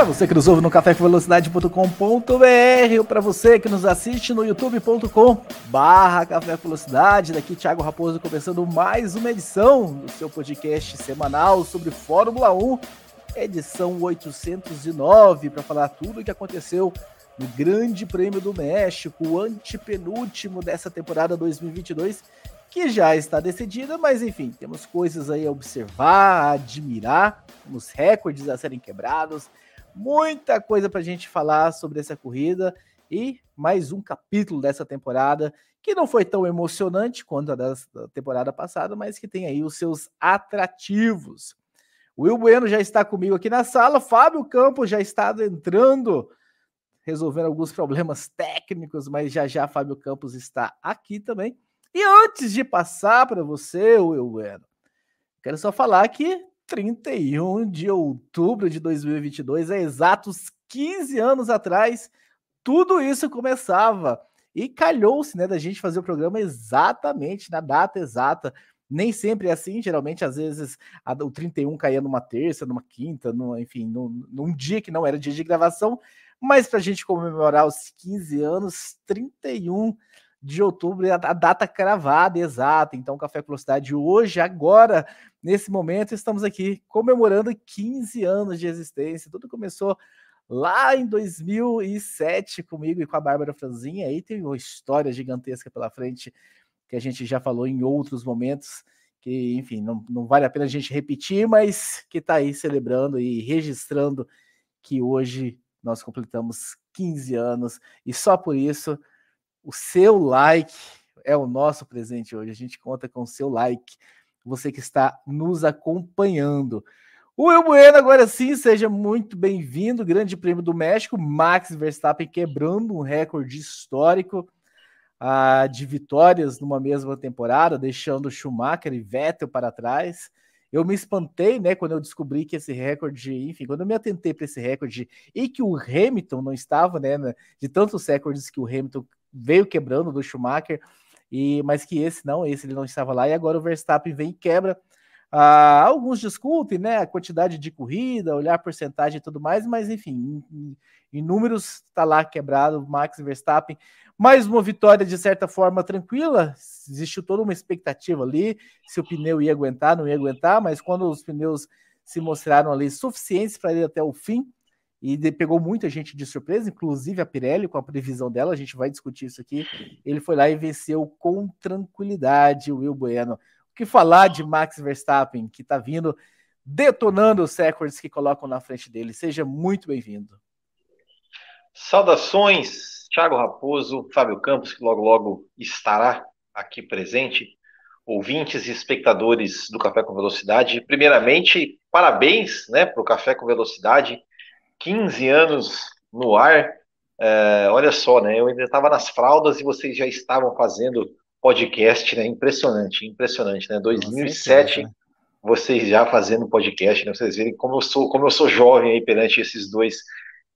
Para você que nos ouve no cafévelocidade.com.br ou para você que nos assiste no youtube.com barra Café Velocidade, daqui Thiago Raposo começando mais uma edição do seu podcast semanal sobre Fórmula 1, edição 809, para falar tudo o que aconteceu no Grande Prêmio do México, o antepenúltimo dessa temporada 2022, que já está decidida, mas enfim, temos coisas aí a observar, a admirar, temos recordes a serem quebrados, muita coisa para a gente falar sobre essa corrida e mais um capítulo dessa temporada que não foi tão emocionante quanto a da temporada passada, mas que tem aí os seus atrativos. O Will Bueno já está comigo aqui na sala, Fábio Campos já está entrando, resolvendo alguns problemas técnicos, mas já já Fábio Campos está aqui também. E antes de passar para você, Will Bueno, quero só falar que 31 de outubro de 2022, é exatos 15 anos atrás, tudo isso começava. E calhou-se, né, da gente fazer o programa exatamente na data exata. Nem sempre é assim, geralmente, às vezes, a, o 31 caía numa terça, numa quinta, enfim, num dia que não era dia de gravação, mas para a gente comemorar os 15 anos, 31 de outubro a, data cravada exata. Então, Café Velocidade hoje, agora, nesse momento, estamos aqui comemorando 15 anos de existência. Tudo começou lá em 2007 comigo e com a Bárbara Franzinha. Aí tem uma história gigantesca pela frente que a gente já falou em outros momentos. Que, enfim, não, não vale a pena a gente repetir, mas que está aí celebrando e registrando que hoje nós completamos 15 anos e só por isso o seu like é o nosso presente hoje. A gente conta com o seu like, você que está nos acompanhando. O Will Bueno, agora sim, seja muito bem-vindo. Grande Prêmio do México, Max Verstappen quebrando um recorde histórico uh, de vitórias numa mesma temporada, deixando Schumacher e Vettel para trás. Eu me espantei, né, quando eu descobri que esse recorde, enfim, quando eu me atentei para esse recorde e que o Hamilton não estava, né, de tantos recordes que o Hamilton veio quebrando do Schumacher, e mas que esse não, esse ele não estava lá, e agora o Verstappen vem e quebra. Ah, alguns discutem né, a quantidade de corrida, olhar a porcentagem e tudo mais, mas enfim, em, em números está lá quebrado Max Verstappen. Mais uma vitória de certa forma tranquila, existiu toda uma expectativa ali se o pneu ia aguentar, não ia aguentar, mas quando os pneus se mostraram ali suficientes para ir até o fim, e pegou muita gente de surpresa, inclusive a Pirelli, com a previsão dela, a gente vai discutir isso aqui. Ele foi lá e venceu com tranquilidade o Will Bueno. O que falar de Max Verstappen, que está vindo detonando os recordes que colocam na frente dele? Seja muito bem-vindo. Saudações, Thiago Raposo, Fábio Campos, que logo logo estará aqui presente, ouvintes e espectadores do Café com Velocidade. Primeiramente, parabéns né, para o Café com Velocidade 15 anos no ar. É, olha só, né? Eu ainda estava nas fraldas e vocês já estavam fazendo podcast, né? Impressionante, impressionante, né? 2007, Nossa, vocês já fazendo podcast, né? Vocês verem como eu sou, como eu sou jovem aí perante esses dois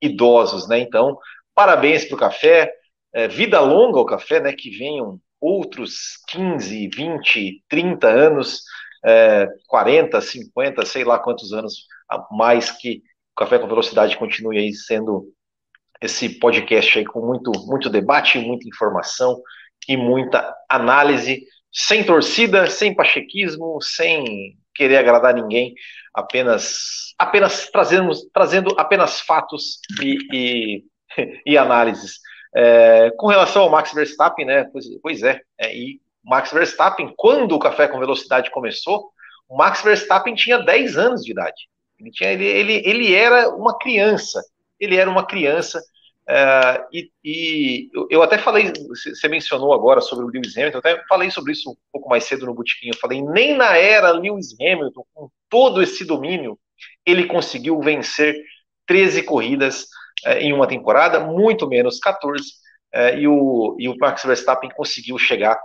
idosos, né? Então, parabéns para o café, é, vida longa ao café, né? Que venham outros 15, 20, 30 anos, é, 40, 50, sei lá quantos anos a mais que o Café com Velocidade continue aí sendo esse podcast aí com muito, muito debate, muita informação e muita análise, sem torcida, sem pachequismo, sem querer agradar ninguém, apenas apenas trazendo, trazendo apenas fatos e, e, e análises. É, com relação ao Max Verstappen, né? Pois, pois é, é, e Max Verstappen, quando o Café com Velocidade começou, o Max Verstappen tinha 10 anos de idade. Ele, tinha, ele, ele, ele era uma criança, ele era uma criança, uh, e, e, eu até falei, você mencionou agora sobre o Lewis Hamilton, eu até falei sobre isso um pouco mais cedo no Botequim, eu falei, nem na era Lewis Hamilton, com todo esse domínio, ele conseguiu vencer 13 corridas uh, em uma temporada, muito menos 14, uh, eh, e, o, e o Max Verstappen conseguiu chegar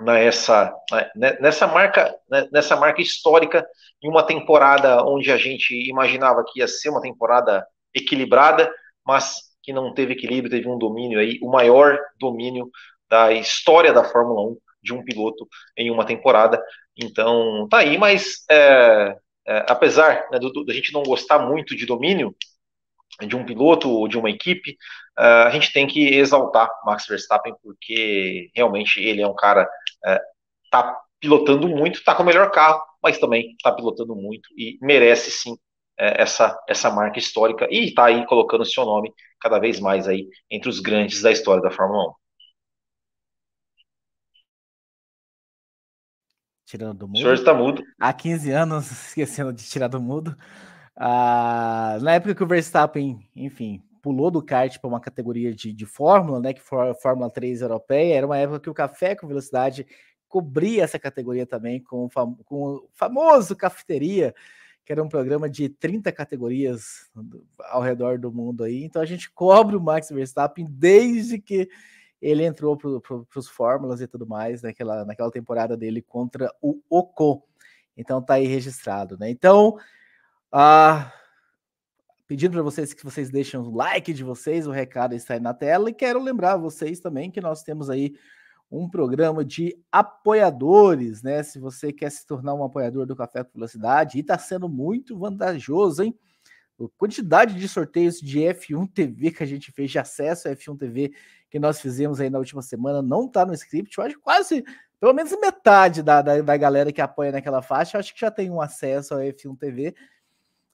nessa, né, nessa marca né, nessa marca histórica em uma temporada onde a gente imaginava que ia ser uma temporada equilibrada, mas que não teve equilíbrio, teve um domínio aí, o maior domínio da história da Fórmula 1 de um piloto em uma temporada. Então, tá aí, mas é, é, apesar né, da gente não gostar muito de domínio de um piloto ou de uma equipe, uh, a gente tem que exaltar Max Verstappen, porque realmente ele é um cara uh, tá pilotando muito, tá com o melhor carro, mas também tá pilotando muito e merece sim uh, essa, essa marca histórica e tá aí colocando seu nome cada vez mais aí entre os grandes da história da Fórmula 1. Tirando do mudo. O senhor está mudo. Há 15 anos, esquecendo de tirar do mudo. Ah, na época que o Verstappen, enfim, pulou do kart para uma categoria de, de Fórmula, né, que foi a Fórmula 3 europeia, era uma época que o Café com Velocidade cobria essa categoria também com, com o famoso Cafeteria, que era um programa de 30 categorias ao redor do mundo aí. Então a gente cobre o Max Verstappen desde que ele entrou para pro, os Fórmulas e tudo mais naquela, naquela temporada dele contra o Ocon. Então tá aí registrado, né? Então, ah, pedindo para vocês que vocês deixem o like de vocês, o recado está aí na tela. E quero lembrar vocês também que nós temos aí um programa de apoiadores, né? Se você quer se tornar um apoiador do Café com Velocidade, e está sendo muito vantajoso, hein? A quantidade de sorteios de F1 TV que a gente fez, de acesso a F1 TV que nós fizemos aí na última semana, não está no script. Eu acho quase, pelo menos metade da, da, da galera que apoia naquela faixa, acho que já tem um acesso a F1 TV.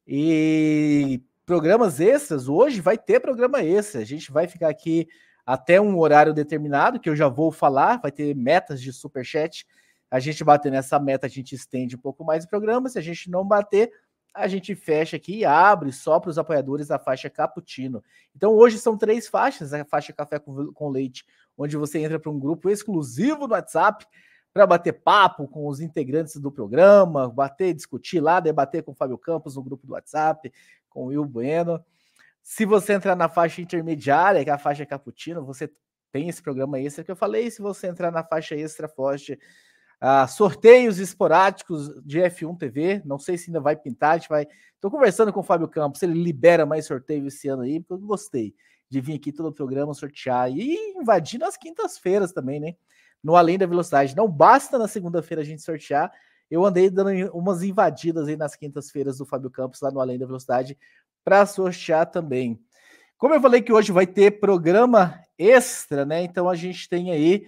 E programas extras, hoje vai ter programa extra. A gente vai ficar aqui até um horário determinado, que eu já vou falar, vai ter metas de superchat. A gente bater nessa meta, a gente estende um pouco mais o programa. Se a gente não bater, a gente fecha aqui e abre só para os apoiadores da faixa Cappuccino. Então hoje são três faixas, a faixa Café com, com Leite, onde você entra para um grupo exclusivo no WhatsApp para bater papo com os integrantes do programa, bater, discutir lá, debater com o Fábio Campos no grupo do WhatsApp, com o Will Bueno. Se você entrar na faixa intermediária, que é a faixa Cappuccino, você tem esse programa extra que eu falei. Se você entrar na faixa extra forte, uh, sorteios esporádicos de F1 TV. Não sei se ainda vai pintar, a gente vai. Estou conversando com o Fábio Campos, ele libera mais sorteio esse ano aí, porque eu gostei de vir aqui todo o programa sortear e invadir nas quintas-feiras também, né? no Além da Velocidade. Não basta na segunda-feira a gente sortear. Eu andei dando umas invadidas aí nas quintas-feiras do Fábio Campos, lá no Além da Velocidade, para sortear também. Como eu falei que hoje vai ter programa extra, né? Então a gente tem aí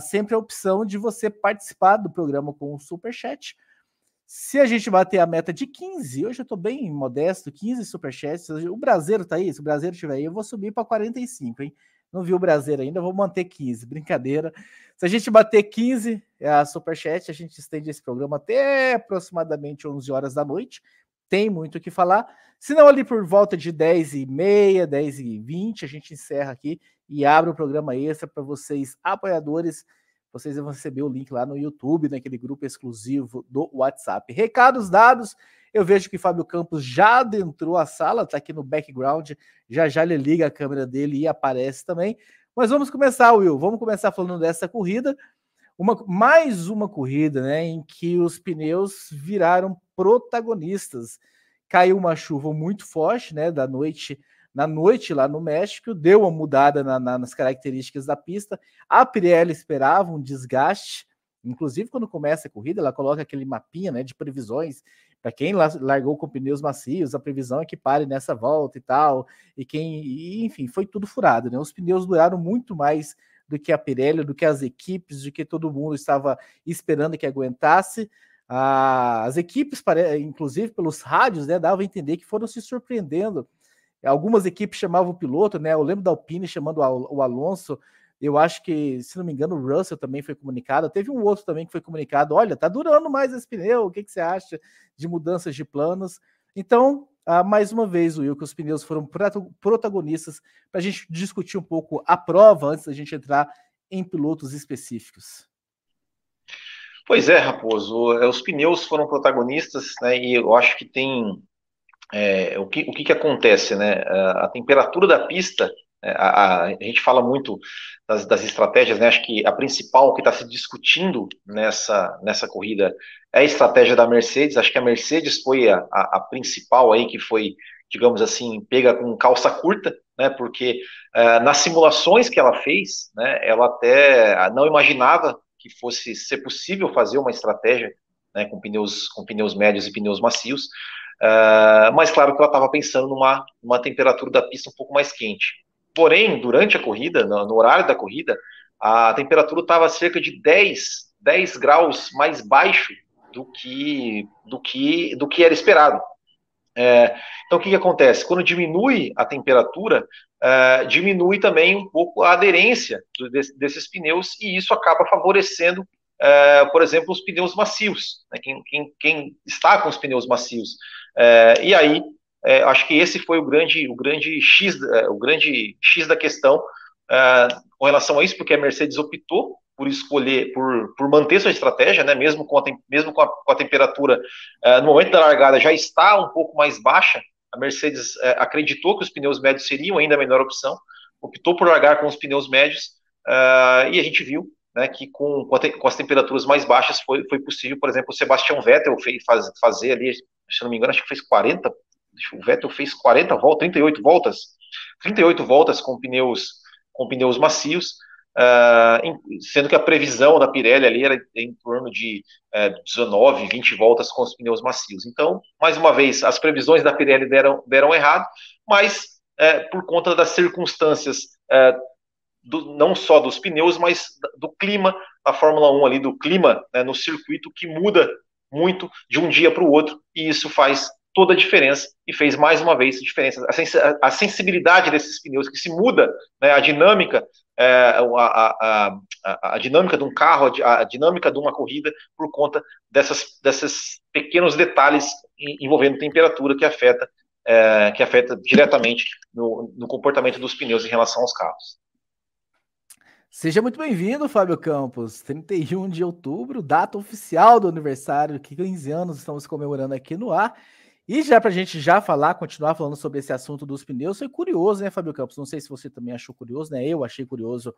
sempre a opção de você participar do programa com o Super Chat. Se a gente bater a meta de 15, hoje eu estou bem modesto, 15 superchats. O Brasileiro tá aí, se o Brasileiro estiver aí, eu vou subir para 45, hein? Não vi o Brasileiro ainda, vou manter 15. Brincadeira. Se a gente bater 15, é a Superchat, a gente estende esse programa até aproximadamente 11 horas da noite. Tem muito o que falar. Se não, ali por volta de 10 e meia, 10 e 20, a gente encerra aqui e abre o programa extra para vocês, apoiadores. Vocês vão receber o link lá no YouTube, naquele grupo exclusivo do WhatsApp. Recados dados. Eu vejo que Fábio Campos já adentrou a sala, está aqui no background. Já já ele liga a câmera dele e aparece também. Mas vamos começar, Will. Vamos começar falando dessa corrida. Uma, mais uma corrida né, em que os pneus viraram protagonistas. Caiu uma chuva muito forte né, da noite na noite lá no México, deu uma mudada na, na, nas características da pista. A Pirelli esperava um desgaste, inclusive quando começa a corrida, ela coloca aquele mapinha né, de previsões para quem largou com pneus macios, a previsão é que pare nessa volta e tal. E quem, e, enfim, foi tudo furado, né? Os pneus duraram muito mais do que a Pirelli, do que as equipes, do que todo mundo estava esperando que aguentasse. Ah, as equipes, inclusive pelos rádios, né, davam a entender que foram se surpreendendo. Algumas equipes chamavam o piloto, né? Eu lembro da Alpine chamando o Alonso eu acho que, se não me engano, o Russell também foi comunicado. Teve um outro também que foi comunicado: olha, tá durando mais esse pneu, o que, que você acha de mudanças de planos? Então, ah, mais uma vez, Will, que os pneus foram protagonistas para a gente discutir um pouco a prova antes da gente entrar em pilotos específicos. Pois é, Raposo, é, os pneus foram protagonistas, né? E eu acho que tem é, o, que, o que, que acontece, né? A temperatura da pista a, a, a gente fala muito das, das, estratégias, né? Acho que a principal que está se discutindo nessa, nessa corrida é a estratégia da Mercedes. Acho que a Mercedes foi a, a, principal aí que foi, digamos assim, pega com calça curta, né? Porque uh, nas simulações que ela fez, né? Ela até não imaginava que fosse ser possível fazer uma estratégia né, com pneus com pneus médios e pneus macios. Uh, mas claro que ela estava pensando numa, numa temperatura da pista um pouco mais quente. Porém, durante a corrida, no, no horário da corrida, a temperatura estava cerca de 10, 10 graus mais baixo do que, do que, do que era esperado. É, então, o que, que, acontece? Quando diminui a temperatura, é, diminui também um pouco a aderência do, desses pneus, e isso acaba favorecendo, é, por exemplo, os pneus macios. Né? Quem, quem, quem, está com os pneus macios. É, e aí, é, acho que esse foi o grande, o grande X, é, o grande X da questão é, com relação a isso, porque a Mercedes optou por escolher, por, por manter sua estratégia, né, mesmo com a, mesmo com a, com a temperatura é, no momento da largada já está um pouco mais baixa, a Mercedes acreditou que os pneus médios seriam ainda a melhor opção, optou por largar com os pneus médios, e a gente viu né, que com, com, as temperaturas mais baixas foi, foi possível, por exemplo, o Sebastian Vettel fez, faz, fazer ali, se não me engano, acho que fez 40, o Vettel fez 40 voltas, 38 voltas, 38 voltas com pneus com pneus macios, uh, sendo que a previsão da Pirelli ali era em torno de uh, 19, 20 voltas com os pneus macios. Então, mais uma vez, as previsões da Pirelli deram, deram errado, mas uh, por conta das circunstâncias uh, do, não só dos pneus, mas do clima da Fórmula 1 ali, do clima né, no circuito que muda muito de um dia para o outro, e isso faz toda a diferença e fez mais uma vez diferença. A, sensibilidade desses pneus que se muda, né, a dinâmica, é, a, a, a, a, dinâmica de um carro, a, dinâmica de uma corrida por conta dessas, desses pequenos detalhes envolvendo temperatura que afeta, é, que afeta diretamente no, no comportamento dos pneus em relação aos carros. Seja muito bem-vindo, Fábio Campos. 31 de outubro, data oficial do aniversário, que 15 anos estamos comemorando aqui no ar. E já para a gente já falar, continuar falando sobre esse assunto dos pneus, foi curioso, né, Fábio Campos? Não sei se você também achou curioso, né? Eu achei curioso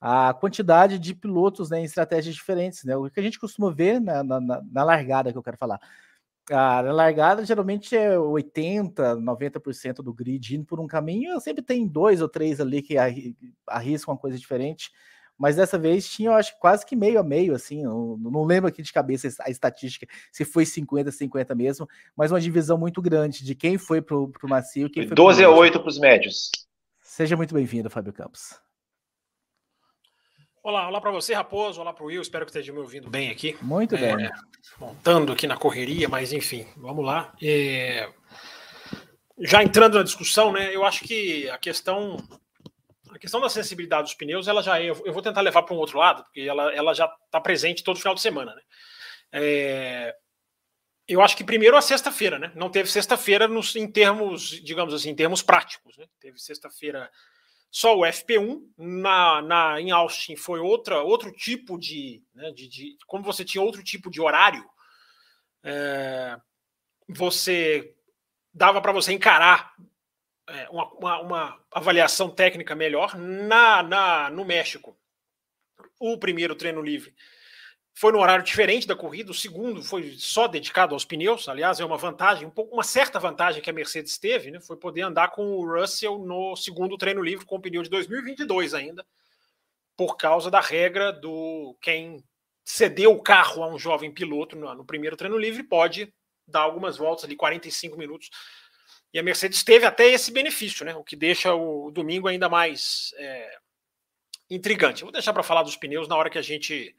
a quantidade de pilotos né, em estratégias diferentes, né? O que a gente costuma ver na, na, na largada que eu quero falar. Ah, na largada, geralmente é 80%, 90% do grid indo por um caminho, sempre tem dois ou três ali que arriscam uma coisa diferente mas dessa vez tinha, eu acho, quase que meio a meio, assim, não, não lembro aqui de cabeça a estatística, se foi 50, 50 mesmo, mas uma divisão muito grande de quem foi para o macio e quem foi 12 a 8 para os médios. Seja muito bem-vindo, Fábio Campos. Olá, olá para você, Raposo, olá para o Will, espero que esteja me ouvindo bem aqui. Muito é, bem. Montando aqui na correria, mas enfim, vamos lá. É, já entrando na discussão, né, eu acho que a questão a questão da sensibilidade dos pneus, ela já é, eu vou tentar levar para um outro lado, porque ela, ela já está presente todo final de semana, né? É, eu acho que primeiro a sexta-feira, né? Não teve sexta-feira em termos, digamos assim, em termos práticos, né? Teve sexta-feira só o FP1, na, na, em Austin foi outra, outro tipo de, né, de, de Como você tinha outro tipo de horário, é, você dava para você encarar uma, uma, uma, avaliação técnica melhor na, na, no México. O primeiro treino livre foi no horário diferente da corrida, o segundo foi só dedicado aos pneus. Aliás, é uma vantagem, um pouco, uma certa vantagem que a Mercedes teve, né, foi poder andar com o Russell no segundo treino livre com o pneu de 2022 ainda, por causa da regra do quem cedeu o carro a um jovem piloto no, no primeiro treino livre pode dar algumas voltas ali, 45 minutos e a Mercedes teve até esse benefício, né? O que deixa o domingo ainda mais é, intrigante. Eu vou deixar para falar dos pneus na hora que a gente.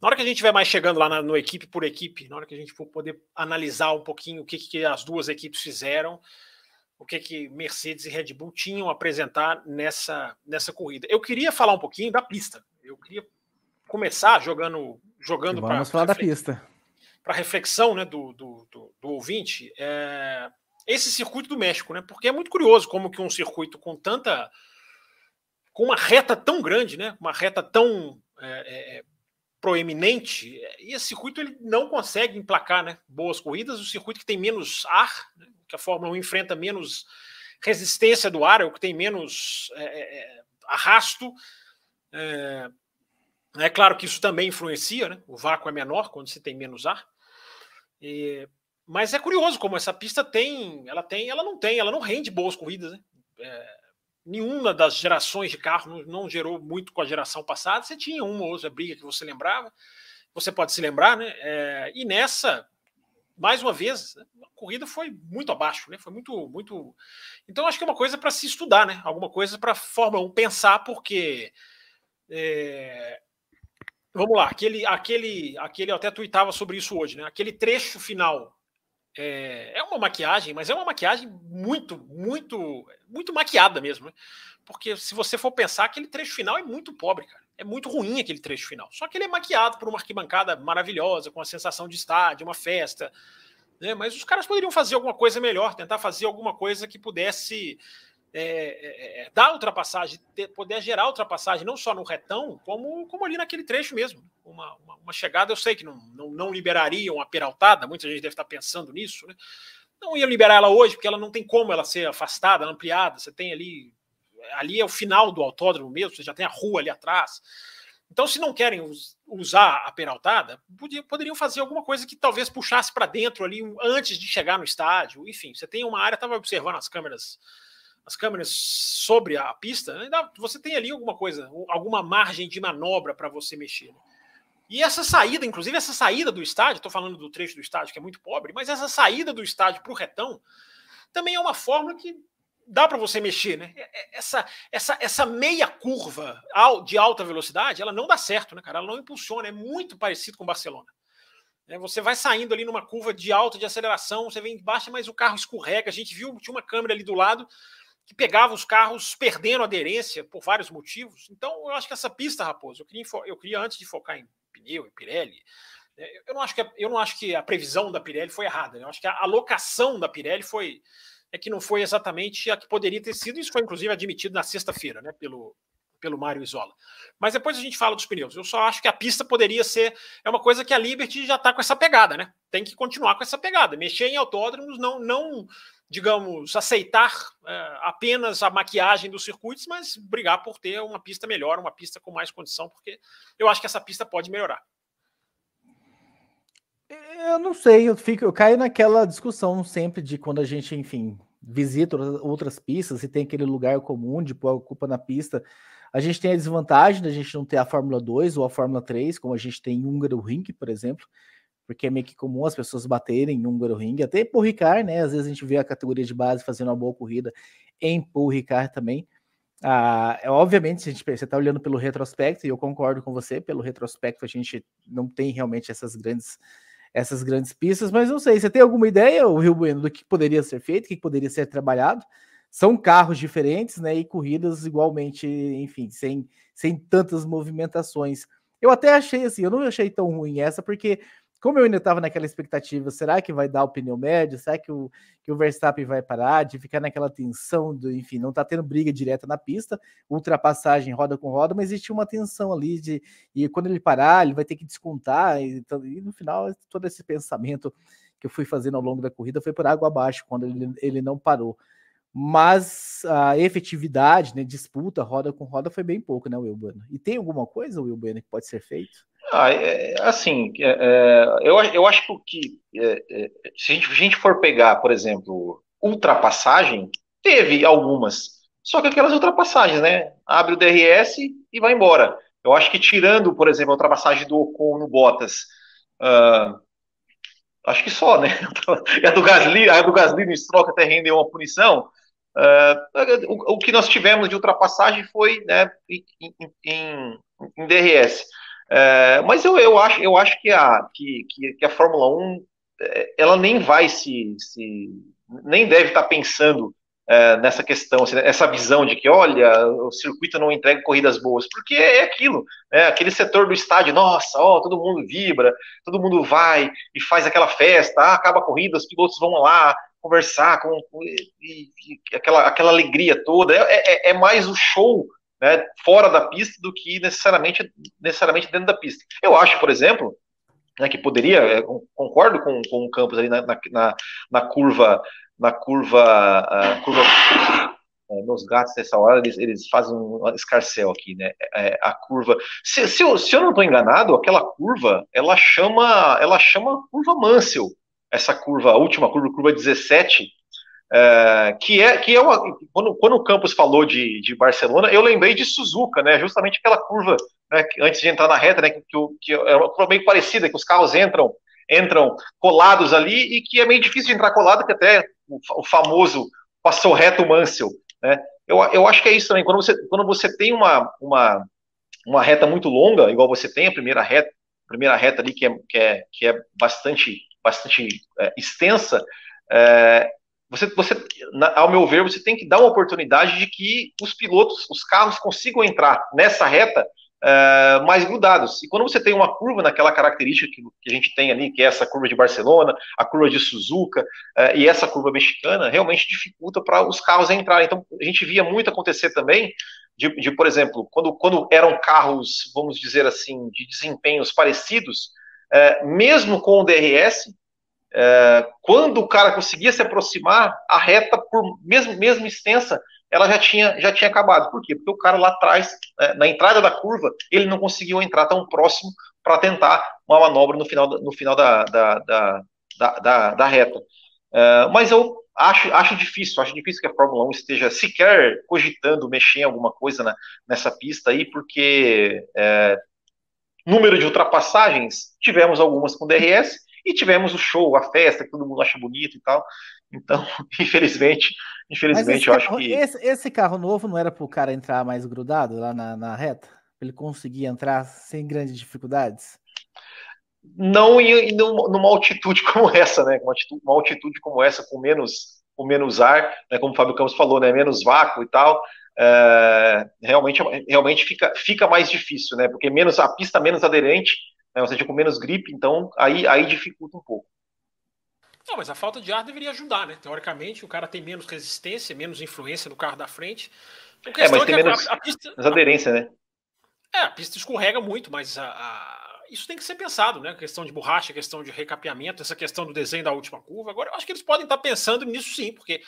Na hora que a gente estiver mais chegando lá na, no equipe por equipe, na hora que a gente for poder analisar um pouquinho o que, que as duas equipes fizeram, o que, que Mercedes e Red Bull tinham a apresentar nessa, nessa corrida. Eu queria falar um pouquinho da pista. Eu queria começar jogando jogando para falar da pista. Para reflexão né, do, do, do, do ouvinte. É, esse circuito do México, né? Porque é muito curioso como que um circuito com tanta. com uma reta tão grande, né? Uma reta tão é, é, é proeminente, e esse circuito ele não consegue emplacar né, boas corridas. O circuito que tem menos ar, né, que a Fórmula 1 enfrenta menos resistência do ar, é o que tem menos é, é, é arrasto. É, claro que isso também influencia, né? O vácuo é menor quando se tem menos ar. E, mas é curioso como essa pista tem, ela tem, ela não tem, ela não rende boas corridas. Né? É, nenhuma das gerações de carro não, não, gerou muito com a geração passada. Você tinha uma ou outra briga que você lembrava, você pode se lembrar, né? É, e nessa, mais uma vez, a corrida foi muito abaixo, né? Foi muito, muito. Então acho que é uma coisa para se estudar, né? Alguma coisa para Fórmula 1 pensar, porque é, Vamos lá, aquele, aquele, aquele, eu até tuitava sobre isso hoje, né? Aquele trecho final é, é uma maquiagem, mas é uma maquiagem muito, muito, muito maquiada mesmo, né? Porque se você for pensar, aquele trecho final é muito pobre, cara. É muito ruim aquele trecho final. Só que ele é maquiado por uma arquibancada maravilhosa, com a sensação de estádio, uma festa. Né? Mas os caras poderiam fazer alguma coisa melhor, tentar fazer alguma coisa que pudesse é, é, é, dar ultrapassagem, ter, poder gerar ultrapassagem não só no retão, como, como ali naquele trecho mesmo. Uma, uma, uma chegada, eu sei que não, não, não liberariam a peraltada, muita gente deve estar pensando nisso, né? Não ia liberar ela hoje, porque ela não tem como ela ser afastada, ampliada. Você tem ali. Ali é o final do autódromo mesmo, você já tem a rua ali atrás. Então, se não querem us, usar a peraltada, poderiam fazer alguma coisa que talvez puxasse para dentro ali antes de chegar no estádio. Enfim, você tem uma área, estava observando as câmeras as câmeras sobre a pista, ainda você tem ali alguma coisa, alguma margem de manobra para você mexer. Né? E essa saída, inclusive essa saída do estádio, estou falando do trecho do estádio que é muito pobre, mas essa saída do estádio para o retão também é uma forma que dá para você mexer, né? É, é, essa, essa, essa meia curva de alta velocidade, ela não dá certo, né, cara? Ela não impulsiona, é muito parecido com Barcelona. É, você vai saindo ali numa curva de alta de aceleração, você vem embaixo, mas o carro escorrega. A gente viu, tinha uma câmera ali do lado, que pegava os carros perdendo aderência por vários motivos. Então, eu acho que essa pista, Raposo, eu queria, eu queria antes de focar em pneu e Pirelli, né, eu não acho que eu não acho que a previsão da Pirelli foi errada. Né? Eu acho que a alocação da Pirelli foi é que não foi exatamente a que poderia ter sido. Isso foi inclusive admitido na sexta-feira, né, pelo pelo Mário Isola. Mas depois a gente fala dos pneus. Eu só acho que a pista poderia ser é uma coisa que a Liberty já está com essa pegada, né? Tem que continuar com essa pegada. Mexer em autódromos não não digamos, aceitar é, apenas a maquiagem dos circuitos, mas brigar por ter uma pista melhor, uma pista com mais condição, porque eu acho que essa pista pode melhorar. Eu não sei, eu fico, eu caio naquela discussão sempre de quando a gente, enfim, visita outras pistas e tem aquele lugar comum de pôr a culpa na pista. A gente tem a desvantagem da gente não ter a Fórmula 2 ou a Fórmula 3, como a gente tem em Húngaro Ring, por exemplo, porque é meio que comum as pessoas baterem em Húngaro Ring, até Paul Ricard, né? Às vezes a gente vê a categoria de base fazendo uma boa corrida em Paul Ricard também. Ah, é, obviamente, a gente, você está olhando pelo retrospecto, e eu concordo com você, pelo retrospecto a gente não tem realmente essas grandes essas grandes pistas, mas não sei, você tem alguma ideia, o Rio Bueno, do que poderia ser feito, o que poderia ser trabalhado? São carros diferentes, né, e corridas igualmente, enfim, sem, sem tantas movimentações. Eu até achei assim, eu não achei tão ruim essa, porque como eu ainda estava naquela expectativa, será que vai dar o pneu médio? Será que o, que o Verstappen vai parar? De ficar naquela tensão, do, enfim, não está tendo briga direta na pista, ultrapassagem roda com roda, mas existe uma tensão ali de. E quando ele parar, ele vai ter que descontar. E, e no final, todo esse pensamento que eu fui fazendo ao longo da corrida foi por água abaixo, quando ele, ele não parou. Mas a efetividade, né, disputa roda com roda foi bem pouco, né, Wilbano? E tem alguma coisa, Wilbano, que pode ser feito? Ah, é, assim, é, é, eu, eu acho que é, é, se a gente, a gente, for pegar, por exemplo, ultrapassagem, teve algumas, só que aquelas ultrapassagens, né? Abre o DRS e vai embora. Eu acho que tirando, por exemplo, a ultrapassagem do Ocon no Bottas, uh, acho que só, né? a do Gasly, a do Gasly no Stroll até rendeu uma punição. Uh, o, o, que nós tivemos de ultrapassagem foi né, em, em, em DRS. É, mas eu, eu, acho, eu acho que a, que, que a Fórmula 1 é, ela nem vai se, se nem deve estar pensando é, nessa questão, assim, essa visão de que, olha, o circuito não entrega corridas boas, porque é aquilo, né, aquele setor do estádio, nossa, todo mundo vibra, todo mundo vai e faz aquela festa, ah, acaba a corrida, os pilotos vão lá conversar, com, e, e, aquela, aquela alegria toda, é, é, é mais o show né, fora da pista do que necessariamente, necessariamente dentro da pista. Eu acho, por exemplo, né, que poderia, é, concordo com, com o Campos ali na, na, na curva na curva, a curva é, meus gatos nessa hora eles, eles fazem um escarcel aqui, né? É, a curva, se, se, eu, se eu não estou enganado, aquela curva ela chama, ela chama curva Mansell, essa curva, a última curva, curva 17, é, que é que é uma, quando, quando o Campos falou de, de Barcelona, eu lembrei de Suzuka, né? Justamente aquela curva, né? antes de entrar na reta, né? Que, que é uma curva meio parecida, que os carros entram entram colados ali e que é meio difícil de entrar colado, que até o, o famoso passou reto Mansell, né? Eu, eu acho que é isso também. Quando você, quando você tem uma, uma, uma reta muito longa, igual você tem a primeira reta, primeira reta ali que é, que é, que é bastante, bastante é, extensa, é, você, você, ao meu ver, você tem que dar uma oportunidade de que os pilotos, os carros consigam entrar nessa reta uh, mais grudados. E quando você tem uma curva naquela característica que, que, a gente tem ali, que é essa curva de Barcelona, a curva de Suzuka uh, e essa curva mexicana, realmente dificulta para os carros entrarem. Então, a gente via muito acontecer também de, de, por exemplo, quando, quando eram carros, vamos dizer assim, de desempenhos parecidos, uh, mesmo com o DRS, quando o cara conseguia se aproximar, a reta, por mesmo, mesmo extensa, ela já tinha, já tinha acabado. Por quê? Porque o cara lá atrás, é, na entrada da curva, ele não conseguiu entrar tão próximo para tentar uma manobra no final, no final da, da, da, da, da reta. É, mas eu acho, acho difícil, acho difícil que a Fórmula 1 esteja sequer cogitando mexer em alguma coisa na, nessa pista aí, porque é, número de ultrapassagens, tivemos algumas com DRS, e tivemos o show, a festa, que todo mundo acha bonito e tal. Então, infelizmente, infelizmente, eu carro, acho que. Esse, esse, carro novo não era para o cara entrar mais grudado lá na, na reta? Ele conseguir entrar sem grandes dificuldades? Não em, numa altitude como essa, né? Uma altitude, uma altitude como essa, com menos, com menos ar, né? como o Fábio Campos falou, né? Menos vácuo e tal. É, realmente, realmente fica, fica mais difícil, né? Porque menos a pista menos aderente né, ou seja, com menos gripe, então aí, aí dificulta um pouco. Não, mas a falta de ar deveria ajudar, né? Teoricamente, o cara tem menos resistência, menos influência no carro da frente. É, mas é tem é menos, a, a pista, menos aderência, né? É, a pista escorrega muito, mas a, a, isso tem que ser pensado, né? A questão de borracha, a questão de recapeamento, essa questão do desenho da última curva. Agora, eu acho que eles podem estar pensando nisso sim, porque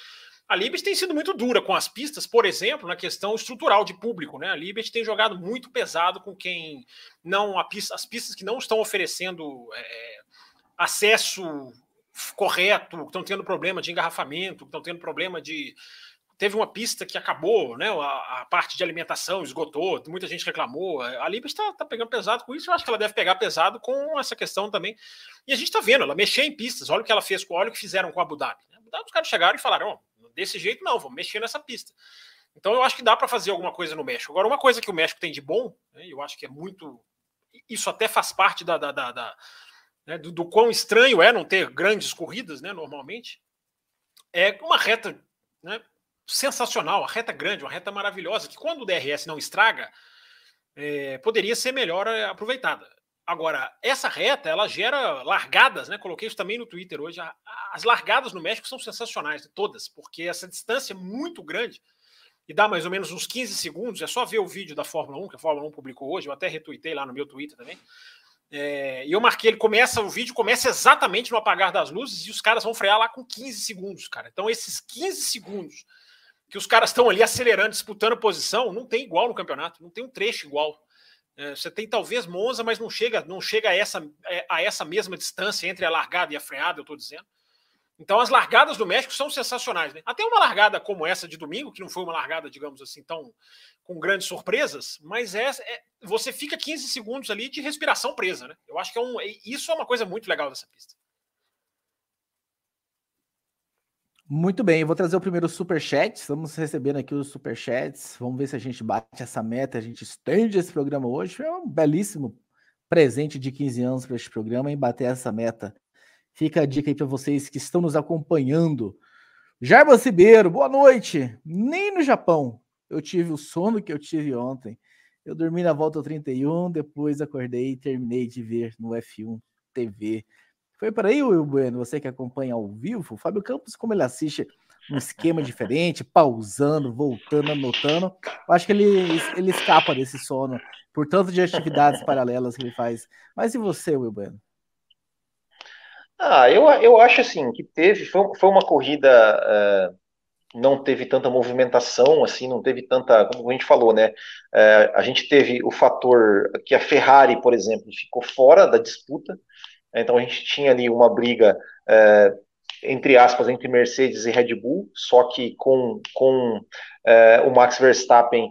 a Liberty tem sido muito dura com as pistas, por exemplo, na questão estrutural de público, né? A Liberty tem jogado muito pesado com quem não pista, as pistas que não estão oferecendo é, acesso correto, que estão tendo problema de engarrafamento, que estão tendo problema de teve uma pista que acabou, né? A, a, parte de alimentação esgotou, muita gente reclamou. A Liberty está tá pegando pesado com isso. Eu acho que ela deve pegar pesado com essa questão também. E a gente está vendo, ela mexer em pistas. Olha o que ela fez olha o que fizeram com a Abu Dhabi. Né? Os caras chegaram e falaram: oh, desse jeito não, vamos mexer nessa pista. Então eu acho que dá para fazer alguma coisa no México. Agora, uma coisa que o México tem de bom, né, eu acho que é muito. Isso até faz parte da, da, da, da né, do, do, quão estranho é não ter grandes corridas, né, normalmente. É uma reta né, sensacional, uma reta grande, uma reta maravilhosa, que quando o DRS não estraga, é, poderia ser melhor é, aproveitada. Agora, essa reta, ela gera largadas, né? Coloquei isso também no Twitter hoje. As largadas no México são sensacionais, todas, porque essa distância é muito grande e dá mais ou menos uns 15 segundos. É só ver o vídeo da Fórmula 1, que a Fórmula 1 publicou hoje, eu até retuitei lá no meu Twitter também. É, e eu marquei, ele começa, o vídeo começa exatamente no apagar das luzes e os caras vão frear lá com 15 segundos, cara. Então, esses 15 segundos que os caras estão ali acelerando, disputando posição, não tem igual no campeonato, não tem um trecho igual. É, você tem talvez Monza, mas não chega, não chega a essa, é, a essa mesma distância entre a largada e a freada, eu estou dizendo. Então as largadas do México são sensacionais, né? Até uma largada como essa de domingo, que não foi uma largada, digamos assim, tão com grandes surpresas, mas é, é você fica 15 segundos ali de respiração presa, né? Eu acho que é um, isso é uma coisa muito legal dessa pista. Muito bem, eu vou trazer o primeiro super chat. Estamos recebendo aqui os super chats. Vamos ver se a gente bate essa meta, a gente estende esse programa hoje. É um belíssimo presente de 15 anos para este programa em bater essa meta. Fica a dica aí para vocês que estão nos acompanhando. Jarbas Ribeiro, boa noite. Nem no Japão eu tive o sono que eu tive ontem. Eu dormi na volta 31, depois acordei e terminei de ver no F1 TV. Foi por aí, Will Bueno, você que acompanha ao vivo, o Fábio Campos, como ele assiste um esquema diferente, pausando, voltando, anotando, eu acho que ele, ele escapa desse sono por tanto de atividades paralelas que ele faz. Mas e você, Will Bueno? Ah, eu, eu acho assim que teve, foi, foi uma corrida, uh, não teve tanta movimentação, assim, não teve tanta, como a gente falou, né? Uh, a gente teve o fator que a Ferrari, por exemplo, ficou fora da disputa, então a gente tinha ali uma briga, uh, entre aspas, entre Mercedes e Red Bull, só que com, com o Max Verstappen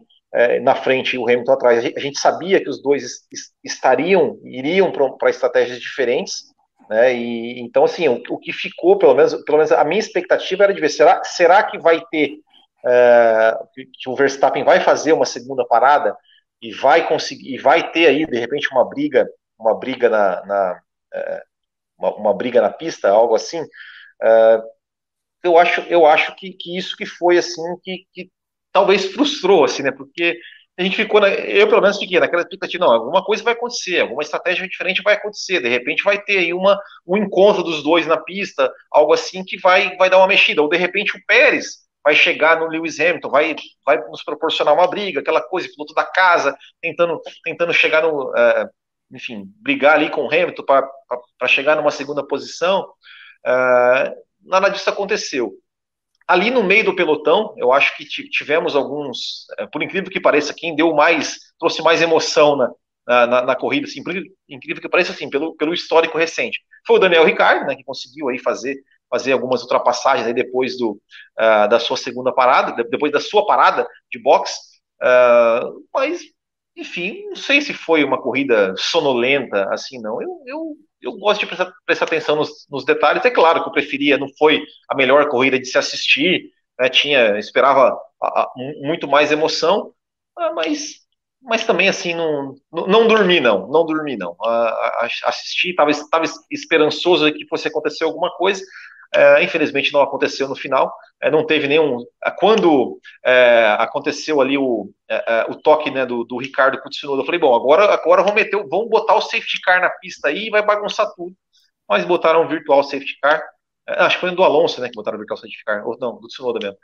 na frente e o Hamilton atrás. A gente sabia que os dois estariam, iriam para estratégias diferentes, né? E, então, assim, o, o, que ficou, pelo menos, pelo menos a minha expectativa era de ver, será, será que vai ter, é, que o Verstappen vai fazer uma segunda parada e vai conseguir, e vai ter aí, de repente, uma briga, uma briga na, na é, uma, uma, briga na pista, algo assim, é, eu acho, eu acho que, que isso que foi, assim, que, que talvez frustrou, assim, né, porque a gente ficou, na, eu pelo menos fiquei naquela expectativa, não, alguma coisa vai acontecer, alguma estratégia diferente vai acontecer, de repente vai ter aí uma, um encontro dos dois na pista, algo assim que vai, vai dar uma mexida, ou de repente o Pérez vai chegar no Lewis Hamilton, vai, vai nos proporcionar uma briga, aquela coisa, piloto da casa, tentando, tentando chegar no, uh, enfim, brigar ali com o Hamilton para chegar numa segunda posição, uh, nada disso aconteceu. Ali no meio do pelotão, eu acho que tivemos alguns, eh, por incrível que pareça, quem deu mais, trouxe mais emoção na, na, na corrida, assim, incrível que pareça, assim, pelo, pelo histórico recente. Foi o Daniel Ricciardo, né, que conseguiu aí fazer, fazer algumas ultrapassagens aí depois do, uh, da sua segunda parada, depois da sua parada de boxe, uh, mas, enfim, não sei se foi uma corrida sonolenta, assim, não. Eu, eu eu gosto de prestar, prestar atenção nos, nos, detalhes. É claro que eu preferia, não foi a melhor corrida de se assistir, né, tinha, esperava a, a, muito mais emoção, ah, mas, mas também assim, não, não, não dormi não, não dormi não. A, assisti, estava esperançoso que fosse acontecer alguma coisa, é, infelizmente não aconteceu no final, é, não teve nenhum. É, quando é, aconteceu ali o, é, é, o toque né, do, do Ricardo Coutinho, eu falei, bom, agora, agora vão, meter, vão botar o safety car na pista aí e vai bagunçar tudo. Mas botaram o virtual safety car. acho que foi do Alonso, né, que botaram o virtual safety car, ou não, do Tsunoda mesmo.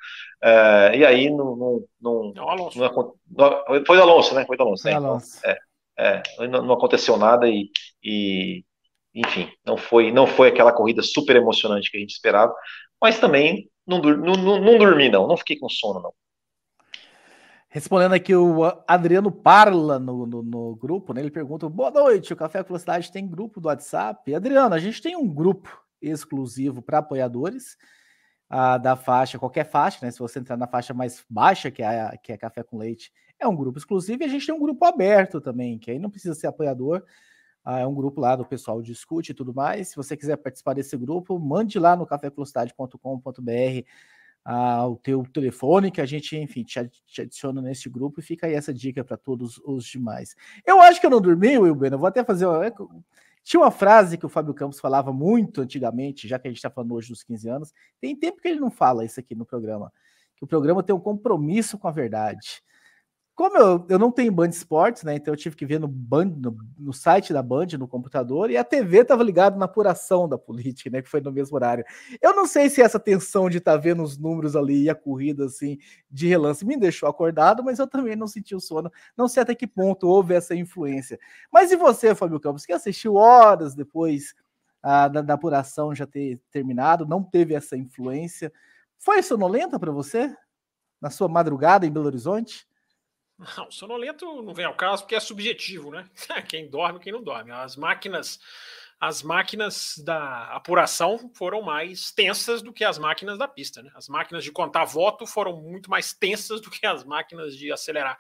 e aí não. não, não, não, não foi do Alonso, né? Foi do Alonso. Né? Alonso. Então, não, não aconteceu nada e, e enfim, não foi, não foi aquela corrida super emocionante que a gente esperava, mas também não, não, não, não dormi, não, não fiquei com sono, não. Respondendo aqui o Adriano Parla no, no, no, grupo, né? Ele pergunta: boa noite, o Café Velocidade tem grupo do WhatsApp? Adriano, a gente tem um grupo exclusivo para apoiadores uh, da faixa, qualquer faixa, né? Se você entrar na faixa mais baixa, que é, que é Café com Leite, é um grupo exclusivo, e a gente tem um grupo aberto também, que aí não precisa ser apoiador, ah, é um grupo lá do pessoal discute e tudo mais. Se você quiser participar desse grupo, mande lá no cafévelocidade.com.br ah, o teu telefone, que a gente, enfim, te, adiciona nesse grupo e fica aí essa dica para todos os demais. Eu acho que eu não dormi, Will Bueno, vou até fazer. Uma... Tinha uma frase que o Fábio Campos falava muito antigamente, já que a gente está falando hoje dos 15 anos. Tem tempo que ele não fala isso aqui no programa. Que o programa tem um compromisso com a verdade. Como eu, eu não tenho Band Esportes, né? Então eu tive que ver no, Band, no, no site da Band, no computador, e a TV estava ligada na apuração da política, né? Que foi no mesmo horário. Eu não sei se essa tensão de estar tá vendo os números ali e a corrida assim de relance me deixou acordado, mas eu também não senti o sono. Não sei até que ponto houve essa influência. Mas e você, Fábio Campos, que assistiu horas depois ah, da, da apuração já ter terminado, não teve essa influência? Foi sonolenta para você? Na sua madrugada em Belo Horizonte? Não, sonolento não vem ao caso porque é subjetivo, né? Quem dorme, quem não dorme. As máquinas, as máquinas da apuração foram mais tensas do que as máquinas da pista, né? As máquinas de contar voto foram muito mais tensas do que as máquinas de acelerar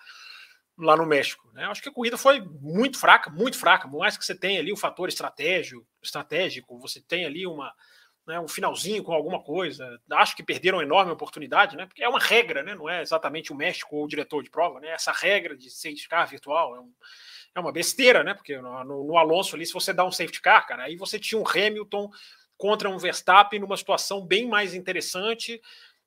lá no México, né? Acho que a corrida foi muito fraca, muito fraca. Mais que você tem ali o fator estratégico, estratégico, você tem ali uma né, um finalzinho com alguma coisa. Acho que perderam uma enorme oportunidade, né? Porque é uma regra, né? Não é exatamente o México ou o diretor de prova, né? Essa regra de safety car virtual é, um, é uma besteira, né? Porque no, no, Alonso ali, se você dá um safety car, cara, aí você tinha um Hamilton contra um Verstappen numa situação bem mais interessante.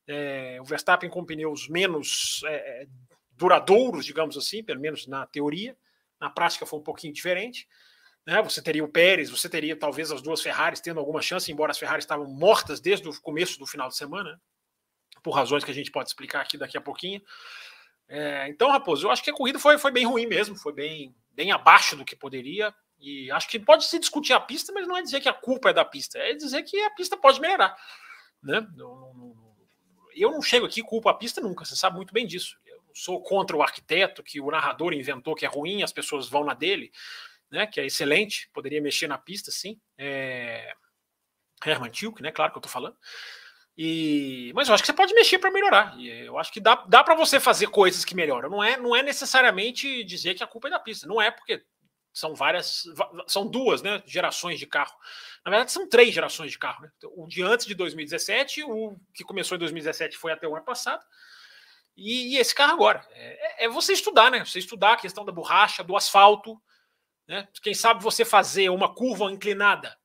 É, o Verstappen com pneus menos é, duradouros, digamos assim, pelo menos na teoria. Na prática foi um pouquinho diferente. Né? Você teria o Pérez, você teria talvez as duas Ferraris tendo alguma chance, embora as Ferraris estavam mortas desde o começo do final de semana, por razões que a gente pode explicar aqui daqui a pouquinho. É, então, Raposo, eu acho que a corrida foi, foi bem ruim mesmo, foi bem, bem abaixo do que poderia. E acho que pode se discutir a pista, mas não é dizer que a culpa é da pista, é dizer que a pista pode melhorar. Né? Eu não chego aqui culpa a pista nunca, você sabe muito bem disso. Eu sou contra o arquiteto que o narrador inventou que é ruim, as pessoas vão na dele, né? Que é excelente, poderia mexer na pista, sim. É... Herman Tilke, né? Claro que eu estou falando. E, mas eu acho que você pode mexer para melhorar. E eu acho que dá, dá para você fazer coisas que melhoram. Não é, não é necessariamente dizer que a culpa é da pista. Não é porque são várias, são duas, né, gerações de carro. Na verdade, são três gerações de carro. Né? O de antes de 2017, o que começou em 2017 foi até o ano passado. E, e esse carro agora. É, é, você estudar, né? Você estudar a questão da borracha, do asfalto. Né? Quem sabe você fazer uma curva inclinada,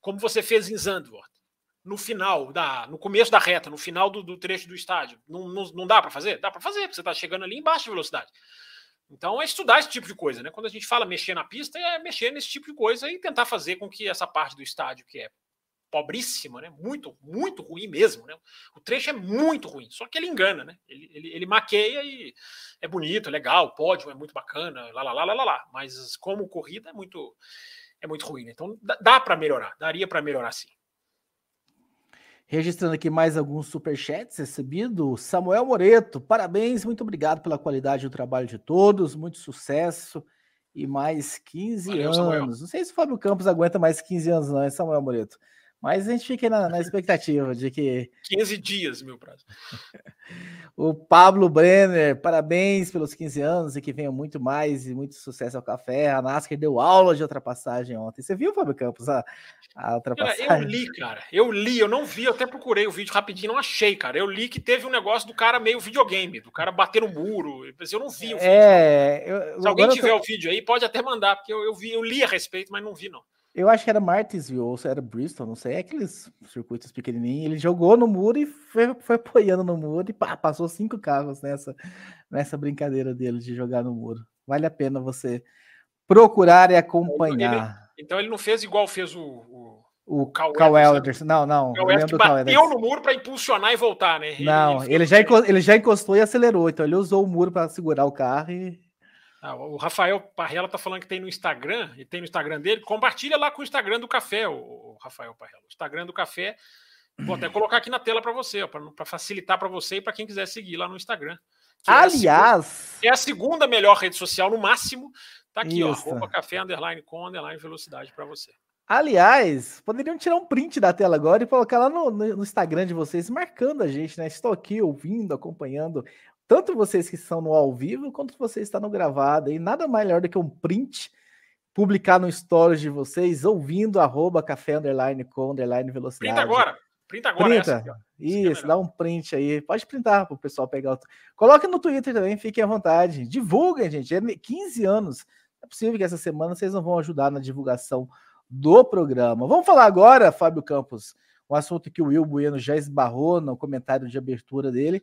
como você fez em Zandvoort no final, da, no começo da reta, no final do, do trecho do estádio. Não, não, não dá para fazer? Dá para fazer, porque você está chegando ali em baixa velocidade. Então é estudar esse tipo de coisa, né? Quando a gente fala mexer na pista, é mexer nesse tipo de coisa e tentar fazer com que essa parte do estádio, que é pobríssima, né? Muito, muito ruim mesmo, né? O trecho é muito ruim, só que ele engana, né? Ele, ele, ele maqueia e é bonito, é legal, o pódio é muito bacana, lá, lá, lá, lá, lá, lá. Mas como corrida é muito, é muito ruim, né? Então dá, dá para melhorar, daria para melhorar sim. Registrando aqui mais alguns superchats recebidos. Samuel Moreto, parabéns, muito obrigado pela qualidade do trabalho de todos, muito sucesso e mais 15 Valeu, anos. Samuel. Não sei se o Fábio Campos aguenta mais 15 anos, não, é Samuel Moreto. Mas a gente fica na, na expectativa de que. 15 dias, meu prazo. o Pablo Brenner, parabéns pelos 15 anos e que venham muito mais e muito sucesso ao café. A NASCAR deu aula de ultrapassagem ontem. Você viu, Fábio Campos, a, a ultrapassagem? eu li, cara. Eu li, eu não vi, eu até procurei o vídeo rapidinho, não achei, cara. Eu li que teve um negócio do cara meio videogame, do cara bater no muro. Eu não vi o vídeo. É, eu, Se alguém tiver tô... o vídeo aí, pode até mandar, porque eu, eu, vi, eu li a respeito, mas não vi, não. Eu acho que era Martinsville, ou se era Bristol, não sei. É aqueles circuitos pequenininhos. Ele jogou no muro e foi, foi apoiando no muro e pá, passou cinco carros nessa, nessa brincadeira dele de jogar no muro. Vale a pena você procurar e acompanhar. Ele, então ele não fez igual fez o, o... O Cal, Cal Elderson. Não, não. O Cal bateu no muro para impulsionar e voltar, né? Ele, não, ele, ele já, encostou, ele já encostou e acelerou. Então ele usou o muro para segurar o carro e ah, o Rafael Parrella tá falando que tem no Instagram, e tem no Instagram dele. Compartilha lá com o Instagram do café, o Rafael Parrella. O Instagram do café. Vou até colocar aqui na tela para você, para facilitar para você e para quem quiser seguir lá no Instagram. Aliás. É a, segunda, é a, segunda, melhor rede social, no máximo. Tá aqui, Isso. ó. Arroba café underline com underline velocidade para você. Aliás, poderiam tirar um print da tela agora e colocar lá no, no, Instagram de vocês, marcando a gente, né? Estou aqui ouvindo, acompanhando tanto vocês que estão no ao vivo, quanto você está no gravado. E nada melhor do que um print publicar no stories de vocês, ouvindo arroba café underline com underline velocidade. Printa agora. Printa agora. Printa. Essa, Isso, é dá um print aí. Pode printar para o pessoal pegar. O... Coloque no Twitter também, fiquem à vontade. Divulguem, gente. É 15 anos. É possível que essa semana vocês não vão ajudar na divulgação do programa. Vamos falar agora, Fábio Campos, um assunto que o Will Bueno já esbarrou no comentário de abertura dele,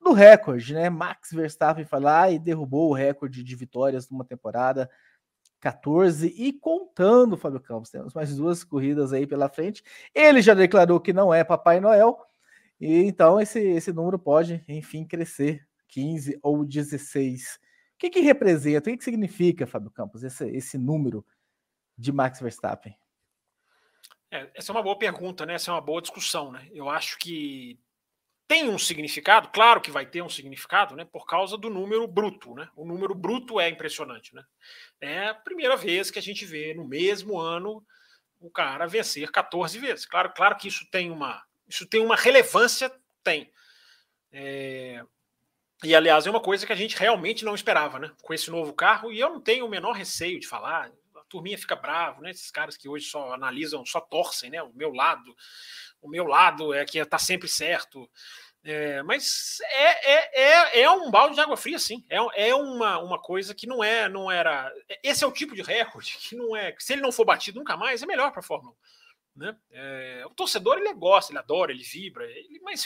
do recorde, né? Max Verstappen foi lá e derrubou o recorde de vitórias numa temporada 14 e contando, Fábio Campos. Temos mais duas corridas aí pela frente. Ele já declarou que não é Papai Noel, e então esse, esse número pode, enfim, crescer 15 ou 16. O que, que representa, o que, que significa, Fábio Campos, esse, esse número de Max Verstappen? É, essa é uma boa pergunta, né? Essa é uma boa discussão, né? Eu acho que tem um significado, claro que vai ter um significado, né, por causa do número bruto, né? O número bruto é impressionante, né? É a primeira vez que a gente vê no mesmo ano o cara vencer 14 vezes. Claro, claro que isso tem uma, isso tem uma relevância, tem. É, e aliás é uma coisa que a gente realmente não esperava, né? Com esse novo carro e eu não tenho o menor receio de falar. Turminha fica bravo, né? Esses caras que hoje só analisam, só torcem, né? O meu lado o meu lado é que está sempre certo. É, mas é, é, é, é, um balde de água fria, sim. É, é uma, uma coisa que não é, não era. Esse é o tipo de recorde que não é. Se ele não for batido nunca mais, é melhor para a Fórmula 1. Né? É, o torcedor ele gosta, ele adora, ele vibra, ele, mas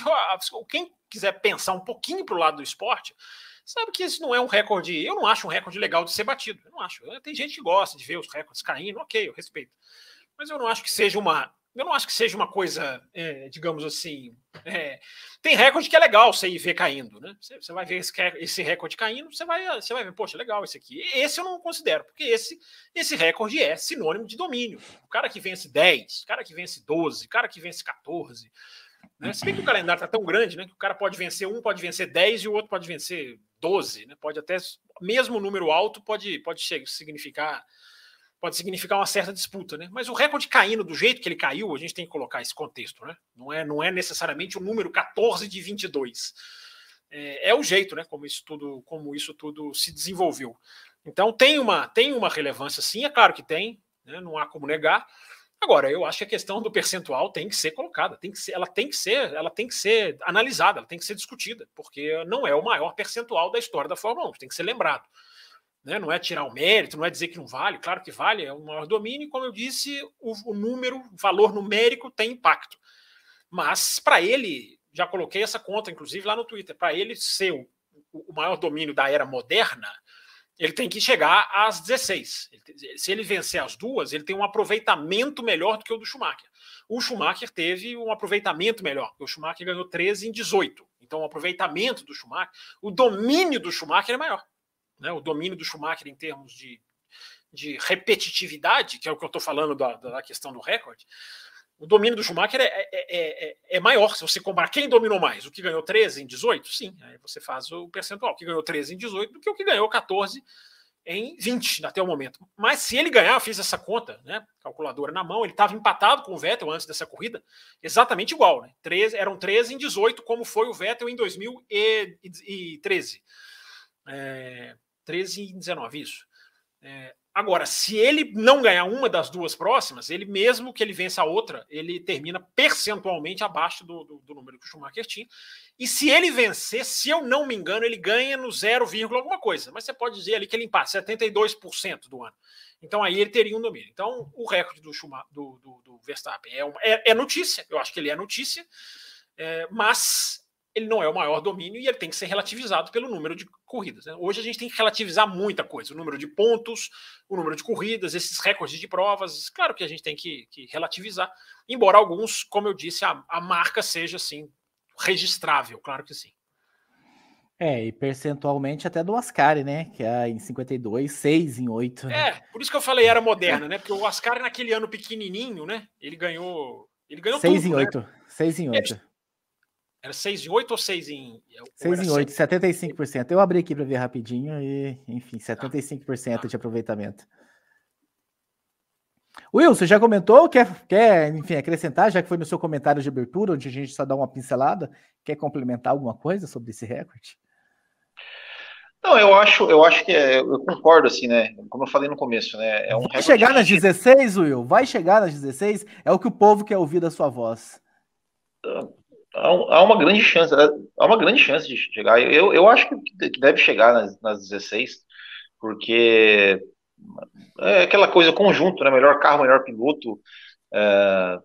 quem quiser pensar um pouquinho para o lado do esporte, sabe que esse não é um recorde. Eu não acho um recorde legal de ser batido. Eu não acho. Tem gente que gosta de ver os recordes caindo, ok, eu respeito. Mas eu não acho que seja uma eu não acho que seja uma coisa, é, digamos assim. É, tem recorde que é legal você ir ver caindo, né? Você, você vai ver esse, esse, recorde caindo, você vai, você vai ver, poxa, legal esse aqui. Esse eu não considero, porque esse, esse recorde é sinônimo de domínio. O cara que vence 10, o cara que vence 12, o cara que vence 14. Né? Se bem que o calendário está tão grande, né? Que o cara pode vencer um, pode vencer 10 e o outro pode vencer 12, né? Pode até, mesmo número alto, pode, pode significar pode significar uma certa disputa, né? Mas o recorde caindo do jeito que ele caiu, a gente tem que colocar esse contexto, né? Não é, não é necessariamente o número 14 de 22. É, é o jeito, né? Como isso tudo, como isso tudo se desenvolveu. Então tem uma, tem uma relevância, sim, é claro que tem, né? não há como negar. Agora, eu acho que a questão do percentual tem que ser colocada, tem que ser, ela tem que ser, ela tem que ser analisada, ela tem que ser discutida, porque não é o maior percentual da história da Fórmula 1, tem que ser lembrado. Né? Não é tirar o mérito, não é dizer que não vale, claro que vale, é o maior domínio, e como eu disse, o, o número, o valor numérico tem impacto. Mas para ele, já coloquei essa conta, inclusive, lá no Twitter, para ele ser o, o maior domínio da era moderna, ele tem que chegar às 16. Se ele vencer as duas, ele tem um aproveitamento melhor do que o do Schumacher. O Schumacher teve um aproveitamento melhor, o Schumacher ganhou 13 em 18. Então, o aproveitamento do Schumacher, o domínio do Schumacher é maior né, o domínio do Schumacher em termos de, de repetitividade, que é o que eu estou falando da, da questão do recorde, o domínio do Schumacher é, é, é, é, maior. Se você comparar quem dominou mais, o que ganhou 13 em 18, sim, aí você faz o percentual. O que ganhou 13 em 18 do que o que ganhou 14 em 20 até o momento. Mas se ele ganhar, eu fiz essa conta, né? Calculadora na mão, ele estava empatado com o Vettel antes dessa corrida, exatamente igual, né? 13, eram 13 em 18, como foi o Vettel em 2013. É, 13 e 19, isso. É, agora, se ele não ganhar uma das duas próximas, ele mesmo que ele vença a outra, ele termina percentualmente abaixo do, do, do número que o Schumacher tinha. E se ele vencer, se eu não me engano, ele ganha no 0, alguma coisa. Mas você pode dizer ali que ele empata 72% do ano. Então aí ele teria um domínio. Então o recorde do, Schumacher, do, do, do Verstappen é, uma, é, é, notícia, eu acho que ele é notícia, é, mas ele não é o maior domínio e ele tem que ser relativizado pelo número de corridas. Né? Hoje a gente tem que relativizar muita coisa, o número de pontos, o número de corridas, esses recordes de provas. Claro que a gente tem que, que relativizar, embora alguns, como eu disse, a, a, marca seja assim registrável, claro que sim. É, e percentualmente até do Ascari, né? Que é em 52, 6 em 8. Né? É, por isso que eu falei era moderna, né? Porque o Ascari naquele ano pequenininho, né? Ele ganhou, ele ganhou 6 tudo, em 8, né? 6 em 8. Era 6 em 8 ou 6 em. 6 em 8, 75%. Eu abri aqui para ver rapidinho e, enfim, 75% ah. de aproveitamento. Will, você já comentou? Quer, quer, enfim, acrescentar, já que foi no seu comentário de abertura, onde a gente só dá uma pincelada? Quer complementar alguma coisa sobre esse recorde? Não, eu acho, eu acho que é, eu concordo, assim, né? Como eu falei no começo, né? É um Vai chegar nas 16, Will? Vai chegar nas 16? É o que o povo quer ouvir da sua voz. Há, uma grande chance, é, há uma grande chance de chegar. Eu, eu acho que deve chegar nas, nas 16, porque é aquela coisa conjunto, né? Melhor carro, melhor piloto. É,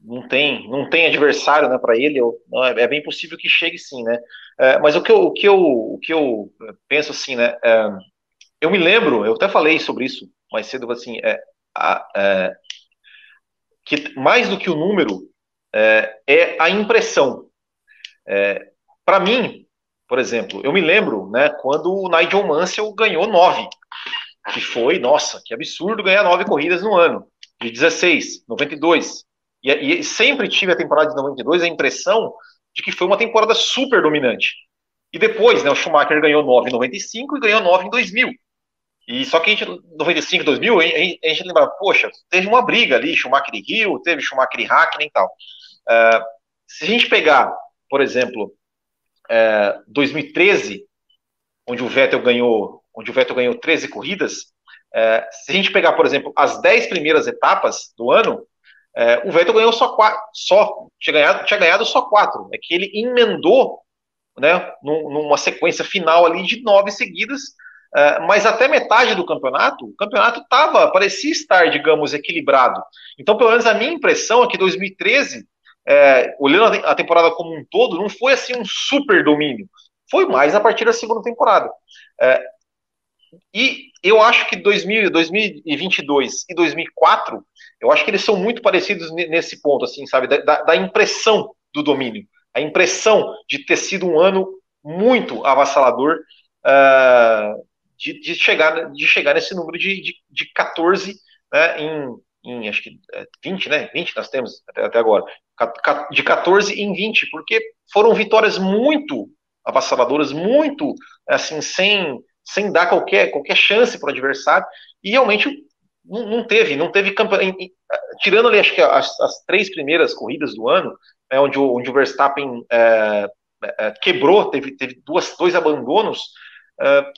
não tem, não tem adversário, né, para ele. Eu, é, é, bem possível que chegue sim, né? É, mas o que eu, o que eu, o que eu penso assim, né? É, eu me lembro, eu até falei sobre isso mais cedo, assim, é, a, é, que mais do que o número é, é a impressão. É, Para mim, por exemplo, eu me lembro né, quando o Nigel Mansell ganhou nove, que foi, nossa, que absurdo ganhar nove corridas no ano, de 16, 92. E, e sempre tive a temporada de 92 a impressão de que foi uma temporada super dominante. E depois, né, o Schumacher ganhou 9 em 95 e ganhou 9 em 2000. E só que a gente, 95, 2000, a gente, a gente lembra, poxa, teve uma briga ali, Schumacher e Rio, teve Schumacher e Hackney e tal. Uh, se a gente pegar, por exemplo, uh, 2013, onde o Vettel ganhou, onde o Vettel ganhou 13 corridas, uh, se a gente pegar, por exemplo, as 10 primeiras etapas do ano, o Vettel ganhou só quatro, só tinha ganhado, tinha ganhado só quatro. É que ele emendou, né, numa sequência final ali de nove seguidas, é, mas até metade do campeonato, o campeonato tava, parecia estar, digamos, equilibrado. Então, pelo menos a minha impressão é que 2013, é, olhando a temporada como um todo, não foi assim um super domínio. Foi mais a partir da segunda temporada. É, e eu acho que 2000, 2022 e 2004, eu acho que eles são muito parecidos nesse ponto, assim, sabe, da, da impressão do domínio, a impressão de ter sido um ano muito avassalador, uh, de, de, chegar, de chegar nesse número de, de, de 14 né, em, em, acho que 20, é, né? 20 nós temos até, até agora. De 14 em 20, porque foram vitórias muito avassaladoras, muito assim, sem, sem dar qualquer, qualquer chance para o adversário, e realmente não, não teve, não teve. Tirando ali, acho que as, as três primeiras corridas do ano, né, onde, o, onde o Verstappen é, é, quebrou, teve, teve duas, dois abandonos. É,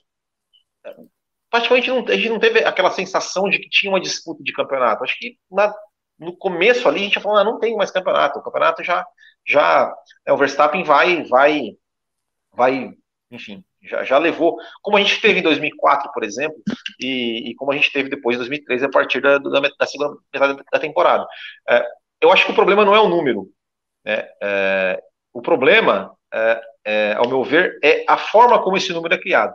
praticamente não, a gente não teve aquela sensação de que tinha uma disputa de campeonato. Acho que na, no começo ali a gente falou, ah, não tem mais campeonato, o campeonato já, já é, o Verstappen vai, vai, vai, enfim, já, já levou, como a gente teve em 2004, por exemplo, e, e como a gente teve depois em 2013, a partir da, da, da segunda metade da temporada. É, eu acho que o problema não é o número, né? É, o problema, é, é, ao meu ver, é a forma como esse número é criado.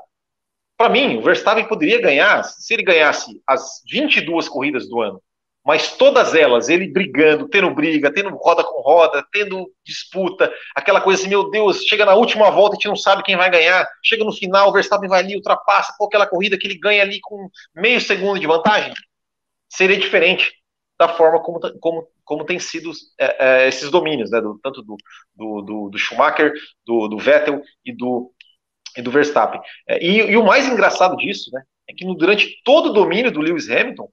Para mim, o Verstappen poderia ganhar se ele ganhasse as 22 corridas do ano, mas todas elas, ele brigando, tendo briga, tendo roda com roda, tendo disputa, aquela coisa assim, meu Deus, chega na última volta, a gente não sabe quem vai ganhar, chega no final, o Verstappen vai ali, ultrapassa, pô, aquela corrida que ele ganha ali com meio segundo de vantagem, seria diferente da forma como, como, como tem sido é, é, esses domínios, né, do, tanto do, do, do, do Schumacher, do, do Vettel e do, e do Verstappen. É, e, e, o mais engraçado disso, né, é que no, durante todo o domínio do Lewis Hamilton,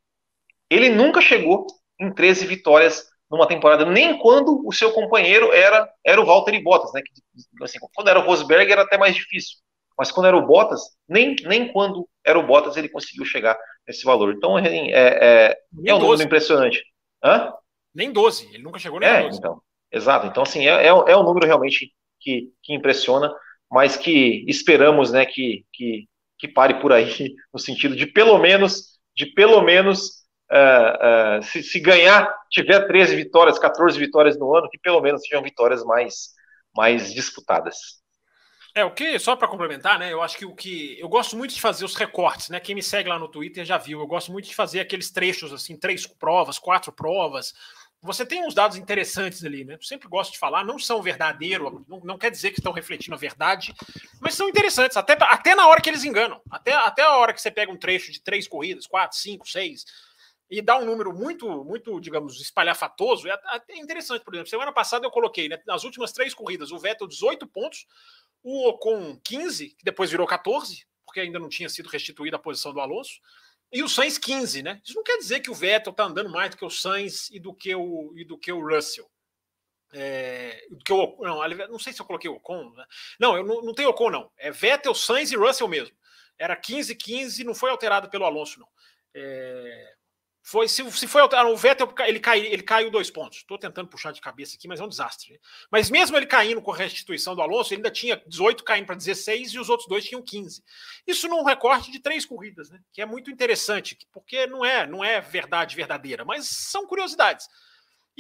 ele nunca chegou em 13 vitórias numa temporada, nem quando o seu companheiro era, era o Valtteri Bottas, né, que, assim, quando era o Rosberg era até mais difícil, mas quando era o Bottas, nem, nem quando era o Bottas ele conseguiu chegar nesse valor. Então é, é, é um número impressionante. Hã? Nem 12, ele nunca chegou nem é, 12. Então, exato, então assim, é, é, é um número realmente que, que impressiona, mas que esperamos né, que, que, que pare por aí, no sentido de pelo menos, de pelo menos, uh, uh, se, se, ganhar, tiver 13 vitórias, 14 vitórias no ano, que pelo menos sejam vitórias mais, mais disputadas. É, o que, só para complementar, né? Eu acho que o que. Eu gosto muito de fazer os recortes, né? Quem me segue lá no Twitter já viu. Eu gosto muito de fazer aqueles trechos, assim, três provas, quatro provas, você tem uns dados interessantes ali, né? Eu sempre gosto de falar, não são verdadeiro, não, não, quer dizer que estão refletindo a verdade, mas são interessantes, até, até na hora que eles enganam. Até, até a hora que você pega um trecho de três corridas, quatro, cinco, seis, e dá um número muito, muito, digamos, espalhafatoso, é, é interessante, por exemplo. Semana passada eu coloquei, né, nas últimas três corridas, o Vettel 18 pontos, o Ocon 15, que depois virou 14, porque ainda não tinha sido restituída a posição do Alonso. E o Sainz 15, né? Isso não quer dizer que o Vettel está andando mais do que o Sainz e do que o, e do que o Russell. É, do que o, não, não sei se eu coloquei o Ocon. Né? Não, eu não, não tenho Ocon, não. É Vettel, Sainz e Russell mesmo. Era 15, 15, não foi alterado pelo Alonso, não. É, foi, se, se foi o Vettel, ele, cai, ele caiu dois pontos. Estou tentando puxar de cabeça aqui, mas é um desastre. Mas mesmo ele caindo com a restituição do Alonso, ele ainda tinha 18 caindo para 16 e os outros dois tinham 15. Isso num recorte de três corridas, né? Que é muito interessante, porque não é, não é verdade verdadeira, mas são curiosidades.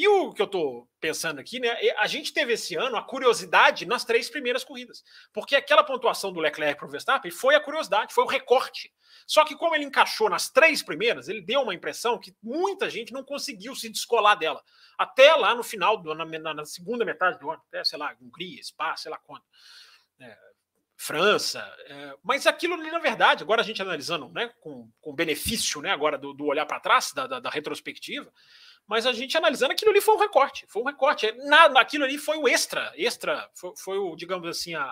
E o que eu estou pensando aqui, né? A gente teve esse ano a curiosidade nas três primeiras corridas. Porque aquela pontuação do Leclerc para o Verstappen foi a curiosidade, foi o recorte. Só que, como ele encaixou nas três primeiras, ele deu uma impressão que muita gente não conseguiu se descolar dela. Até lá no final, do, na, na segunda metade do ano, até, sei lá, Hungria, Spa, sei lá quando. É, França. É, mas aquilo ali, na verdade, agora a gente analisando né, com, com benefício né, agora do, do olhar para trás, da, da, da retrospectiva, mas a gente analisando aquilo ali foi um recorte, foi um recorte. Nada, aquilo ali foi o extra, extra, foi, foi o, digamos assim, a,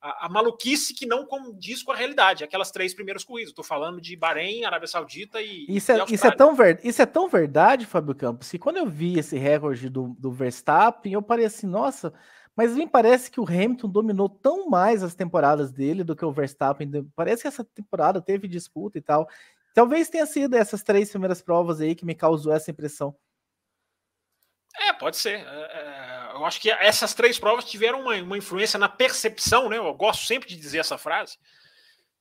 a, a, maluquice que não condiz com a realidade, aquelas três primeiras corridas. Estou falando de Bahrein, Arábia Saudita e. Isso é, e isso é, tão, ver, isso é tão verdade, Fábio Campos, que quando eu vi esse recorde do, do Verstappen, eu parei assim, nossa. Mas me parece que o Hamilton dominou tão mais as temporadas dele do que o Verstappen. Parece que essa temporada teve disputa e tal. Talvez tenha sido essas três primeiras provas aí que me causou essa impressão. É, pode ser. É, é, eu acho que essas três provas tiveram uma, uma, influência na percepção, né? Eu gosto sempre de dizer essa frase,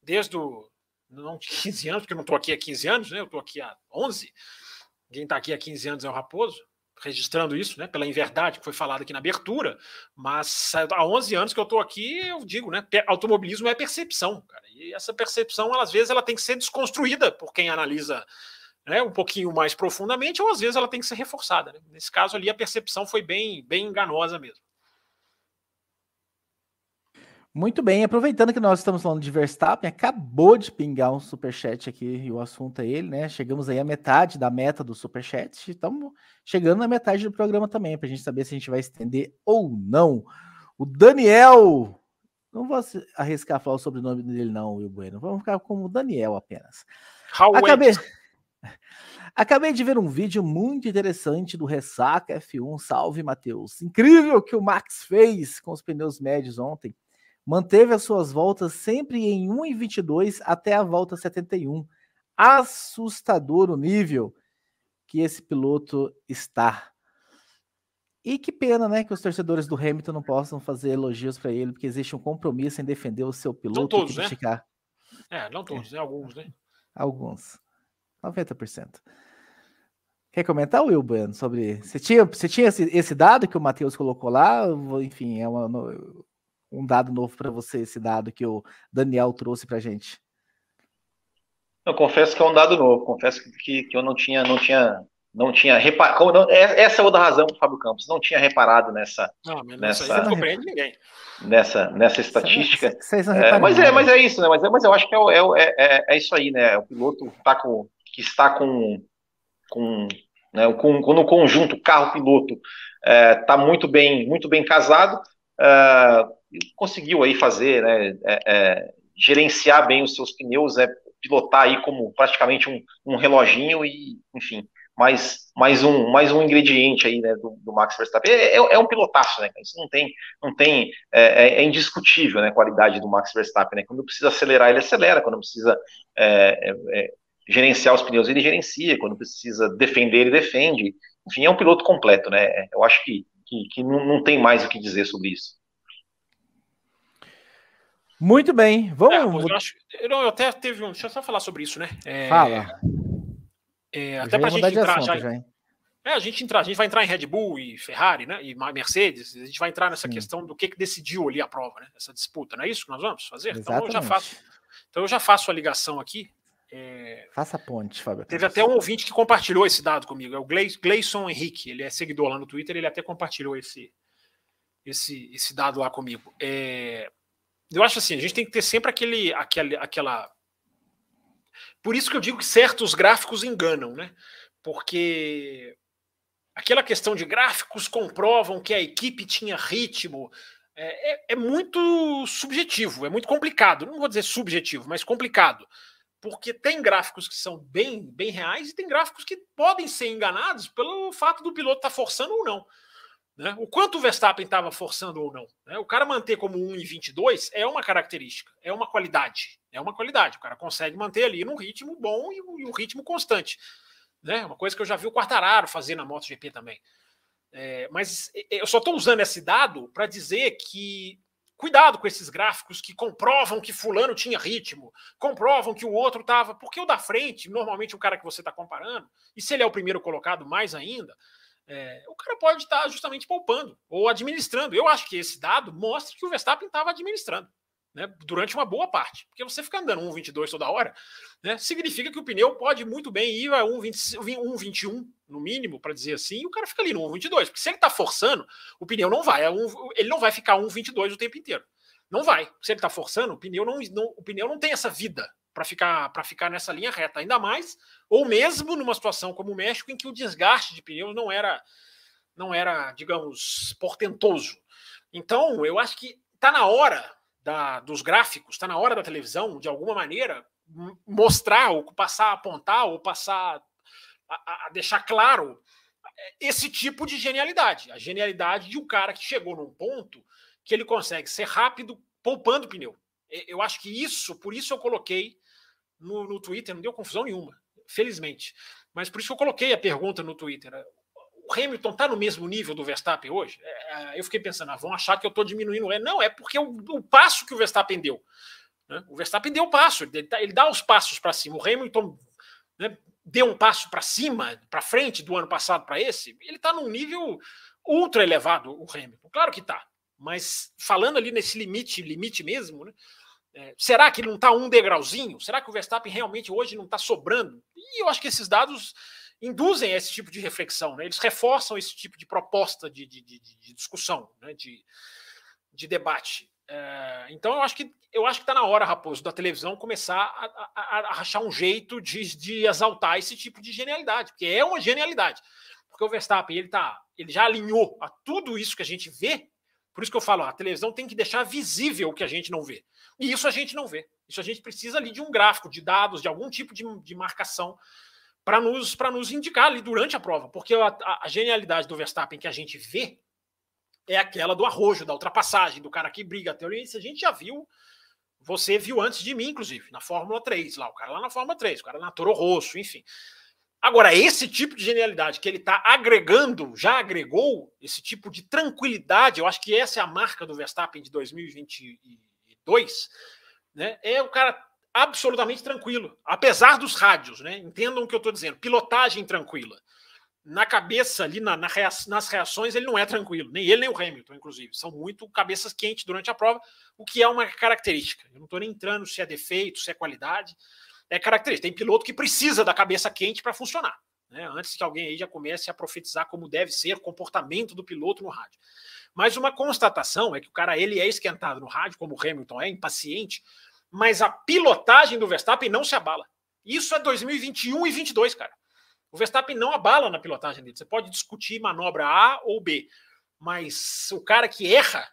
desde o, não de 15 anos, porque eu não estou aqui há 15 anos, né? Eu estou aqui há 11. Quem está aqui há 15 anos é o Raposo. Registrando isso, né, pela inverdade que foi falada aqui na abertura, mas há 11 anos que eu estou aqui, eu digo, né, automobilismo é percepção, cara, e essa percepção, ela, às vezes, ela tem que ser desconstruída por quem analisa né, um pouquinho mais profundamente, ou às vezes ela tem que ser reforçada. Né? Nesse caso ali, a percepção foi bem, bem enganosa mesmo. Muito bem, aproveitando que nós estamos falando de Verstappen, acabou de pingar um superchat aqui e o assunto é ele, né? Chegamos aí à metade da meta do superchat, estamos chegando na metade do programa também, para a gente saber se a gente vai estender ou não. O Daniel, não vou arriscar falar o sobrenome dele, não, Will Bueno, vamos ficar como Daniel apenas. Acabei, acabei de ver um vídeo muito interessante do Ressaca F1, salve Matheus. Incrível que o Max fez com os pneus médios ontem Manteve as suas voltas sempre em 1,22 até a volta 71. Assustador o nível que esse piloto está. E que pena, né, que os torcedores do Hamilton não possam fazer elogios para ele, porque existe um compromisso em defender o seu piloto não todos, e né? criticar. Né? É, não todos, é. né? Alguns, né? Alguns. 90%. Quer comentar, Will Bueno, sobre. Você tinha, você tinha esse, esse dado que o Matheus colocou lá? Enfim, é uma, um dado novo para você, esse dado que o Daniel trouxe para a gente? Eu confesso que é um dado novo, confesso que, que eu não tinha, não tinha, não tinha reparado. É, essa é outra razão para o Fábio Campos, não tinha reparado nessa. Não, nessa, não compreende ninguém. Nessa, nessa estatística. Vocês não é, mas, é, mas é isso, né? Mas, é, mas eu acho que é, é, é, é isso aí, né? O piloto tá com, que está com, com, né, com, no conjunto carro-piloto está é, muito bem, muito bem casado. Uh, conseguiu aí fazer, né, é, é, gerenciar bem os seus pneus, é, pilotar aí como praticamente um, um reloginho e, enfim, mais, mais, um, mais um ingrediente aí, né, do, do Max Verstappen. É, é, é, um pilotaço, né, isso não tem, não tem, é, é, é indiscutível, né, a qualidade do Max Verstappen, né, quando precisa acelerar, ele acelera, quando precisa gerenciar os pneus, ele gerencia, quando precisa defender, ele defende, enfim, é um piloto completo, né, eu acho que, que, que não, não tem mais o que dizer sobre isso. Muito bem, vamos. É, eu, acho, eu, eu, até teve um. Deixa eu só falar sobre isso, né? É, Fala. É, até para a gente entrar já. já é, a gente entrar, a gente vai entrar em Red Bull e Ferrari, né? E Mercedes, a gente vai entrar nessa Sim. questão do que, que decidiu ali a prova, né? Essa disputa, não é isso que nós vamos fazer? Exatamente. Então eu já faço. Então eu já faço a ligação aqui. É... Faça ponte, Fábio. Teve até um ouvinte que compartilhou esse dado comigo, é o Gleison Henrique, ele é seguidor lá no Twitter, ele até compartilhou esse, esse, esse dado lá comigo. É, eu acho assim, a gente tem que ter sempre aquele, aquele, aquela. Por isso que eu digo que certos gráficos enganam, né? Porque aquela questão de gráficos comprovam que a equipe tinha ritmo é, é, é muito subjetivo, é muito complicado. Não vou dizer subjetivo, mas complicado porque tem gráficos que são bem, bem reais e tem gráficos que podem ser enganados pelo fato do piloto estar tá forçando ou não. Né? O quanto o Verstappen estava forçando ou não. Né? O cara manter como 1,22 é uma característica, é uma qualidade. É uma qualidade. O cara consegue manter ali num ritmo bom e um, ritmo constante. Né? Uma coisa que eu já vi o Quartararo fazer na MotoGP também. É, mas eu só estou usando esse dado para dizer que cuidado com esses gráficos que comprovam que fulano tinha ritmo, comprovam que o outro estava. Porque o da frente, normalmente o cara que você está comparando, e se ele é o primeiro colocado, mais ainda, é, o cara pode estar justamente poupando ou administrando. Eu acho que esse dado mostra que o Verstappen estava administrando né, durante uma boa parte. Porque você ficar andando 1,22 toda hora né, significa que o pneu pode muito bem ir a 1,21 no mínimo, para dizer assim, e o cara fica ali no 1,22. Porque se ele está forçando, o pneu não vai, ele não vai ficar 1,22 o tempo inteiro. Não vai. Se ele está forçando, o pneu não, não, o pneu não tem essa vida para ficar para ficar nessa linha reta, ainda mais ou mesmo numa situação como o México em que o desgaste de pneus não era não era, digamos, portentoso. Então, eu acho que está na hora da, dos gráficos, está na hora da televisão, de alguma maneira, mostrar, ou passar a apontar, ou passar a, a deixar claro esse tipo de genialidade. A genialidade de um cara que chegou num ponto que ele consegue ser rápido poupando pneu. Eu acho que isso, por isso eu coloquei no, no Twitter, não deu confusão nenhuma, felizmente. Mas por isso eu coloquei a pergunta no Twitter. O Hamilton está no mesmo nível do Verstappen hoje? É, eu fiquei pensando, ah, vão achar que eu estou diminuindo. Não, é porque o, o, passo que o Verstappen deu. Né? O Verstappen deu o passo, ele, tá, ele dá os passos para cima. O Hamilton né, deu um passo para cima, para frente do ano passado para esse, ele está num nível ultra elevado, o Hamilton. Claro que está. Mas falando ali nesse limite, limite mesmo, né? É, será que não está um degrauzinho? Será que o Verstappen realmente hoje não está sobrando? E eu acho que esses dados induzem esse tipo de reflexão, né? eles reforçam esse tipo de proposta de, de, de, de discussão, né? de, de debate. É, então eu acho que eu acho que está na hora, Raposo, da televisão começar a, a, a achar um jeito de, de exaltar esse tipo de genialidade, porque é uma genialidade. Porque o Verstappen ele tá, ele já alinhou a tudo isso que a gente vê. Por isso que eu falo, a televisão tem que deixar visível o que a gente não vê. E isso a gente não vê. Isso a gente precisa ali de um gráfico, de dados, de algum tipo de, de marcação para nos, nos indicar ali durante a prova. Porque a, a, genialidade do Verstappen que a gente vê é aquela do arrojo, da ultrapassagem, do cara que briga. A teoria, isso a gente já viu. Você viu antes de mim, inclusive, na Fórmula 3, lá, o cara lá na Fórmula 3, o cara na Toro Rosso, enfim. Agora, esse tipo de genialidade que ele está agregando, já agregou, esse tipo de tranquilidade, eu acho que essa é a marca do Verstappen de 2022, né? É o cara absolutamente tranquilo, apesar dos rádios, né? Entendam o que eu estou dizendo, pilotagem tranquila na cabeça ali, na, na rea, nas reações, ele não é tranquilo. Nem ele, nem o Hamilton, inclusive. São muito cabeças quentes durante a prova, o que é uma característica. Eu não estou nem entrando se é defeito, se é qualidade. É característica. Tem piloto que precisa da cabeça quente para funcionar. Né? Antes que alguém aí já comece a profetizar como deve ser o comportamento do piloto no rádio. Mas uma constatação é que o cara ele é esquentado no rádio, como o Hamilton é, impaciente, mas a pilotagem do Verstappen não se abala. Isso é 2021 e 2022, cara. O Verstappen não abala na pilotagem dele. Você pode discutir manobra A ou B, mas o cara que erra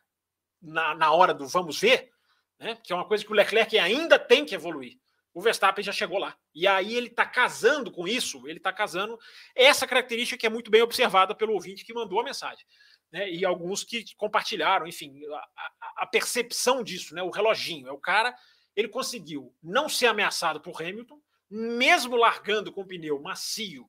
na, na hora do vamos ver, né, que é uma coisa que o Leclerc ainda tem que evoluir. O Verstappen já chegou lá. E aí ele está casando com isso, ele está casando essa característica que é muito bem observada pelo ouvinte que mandou a mensagem. Né, e alguns que compartilharam, enfim, a, a, percepção disso, né, o reloginho. É o cara, ele conseguiu não ser ameaçado por Hamilton, mesmo largando com pneu macio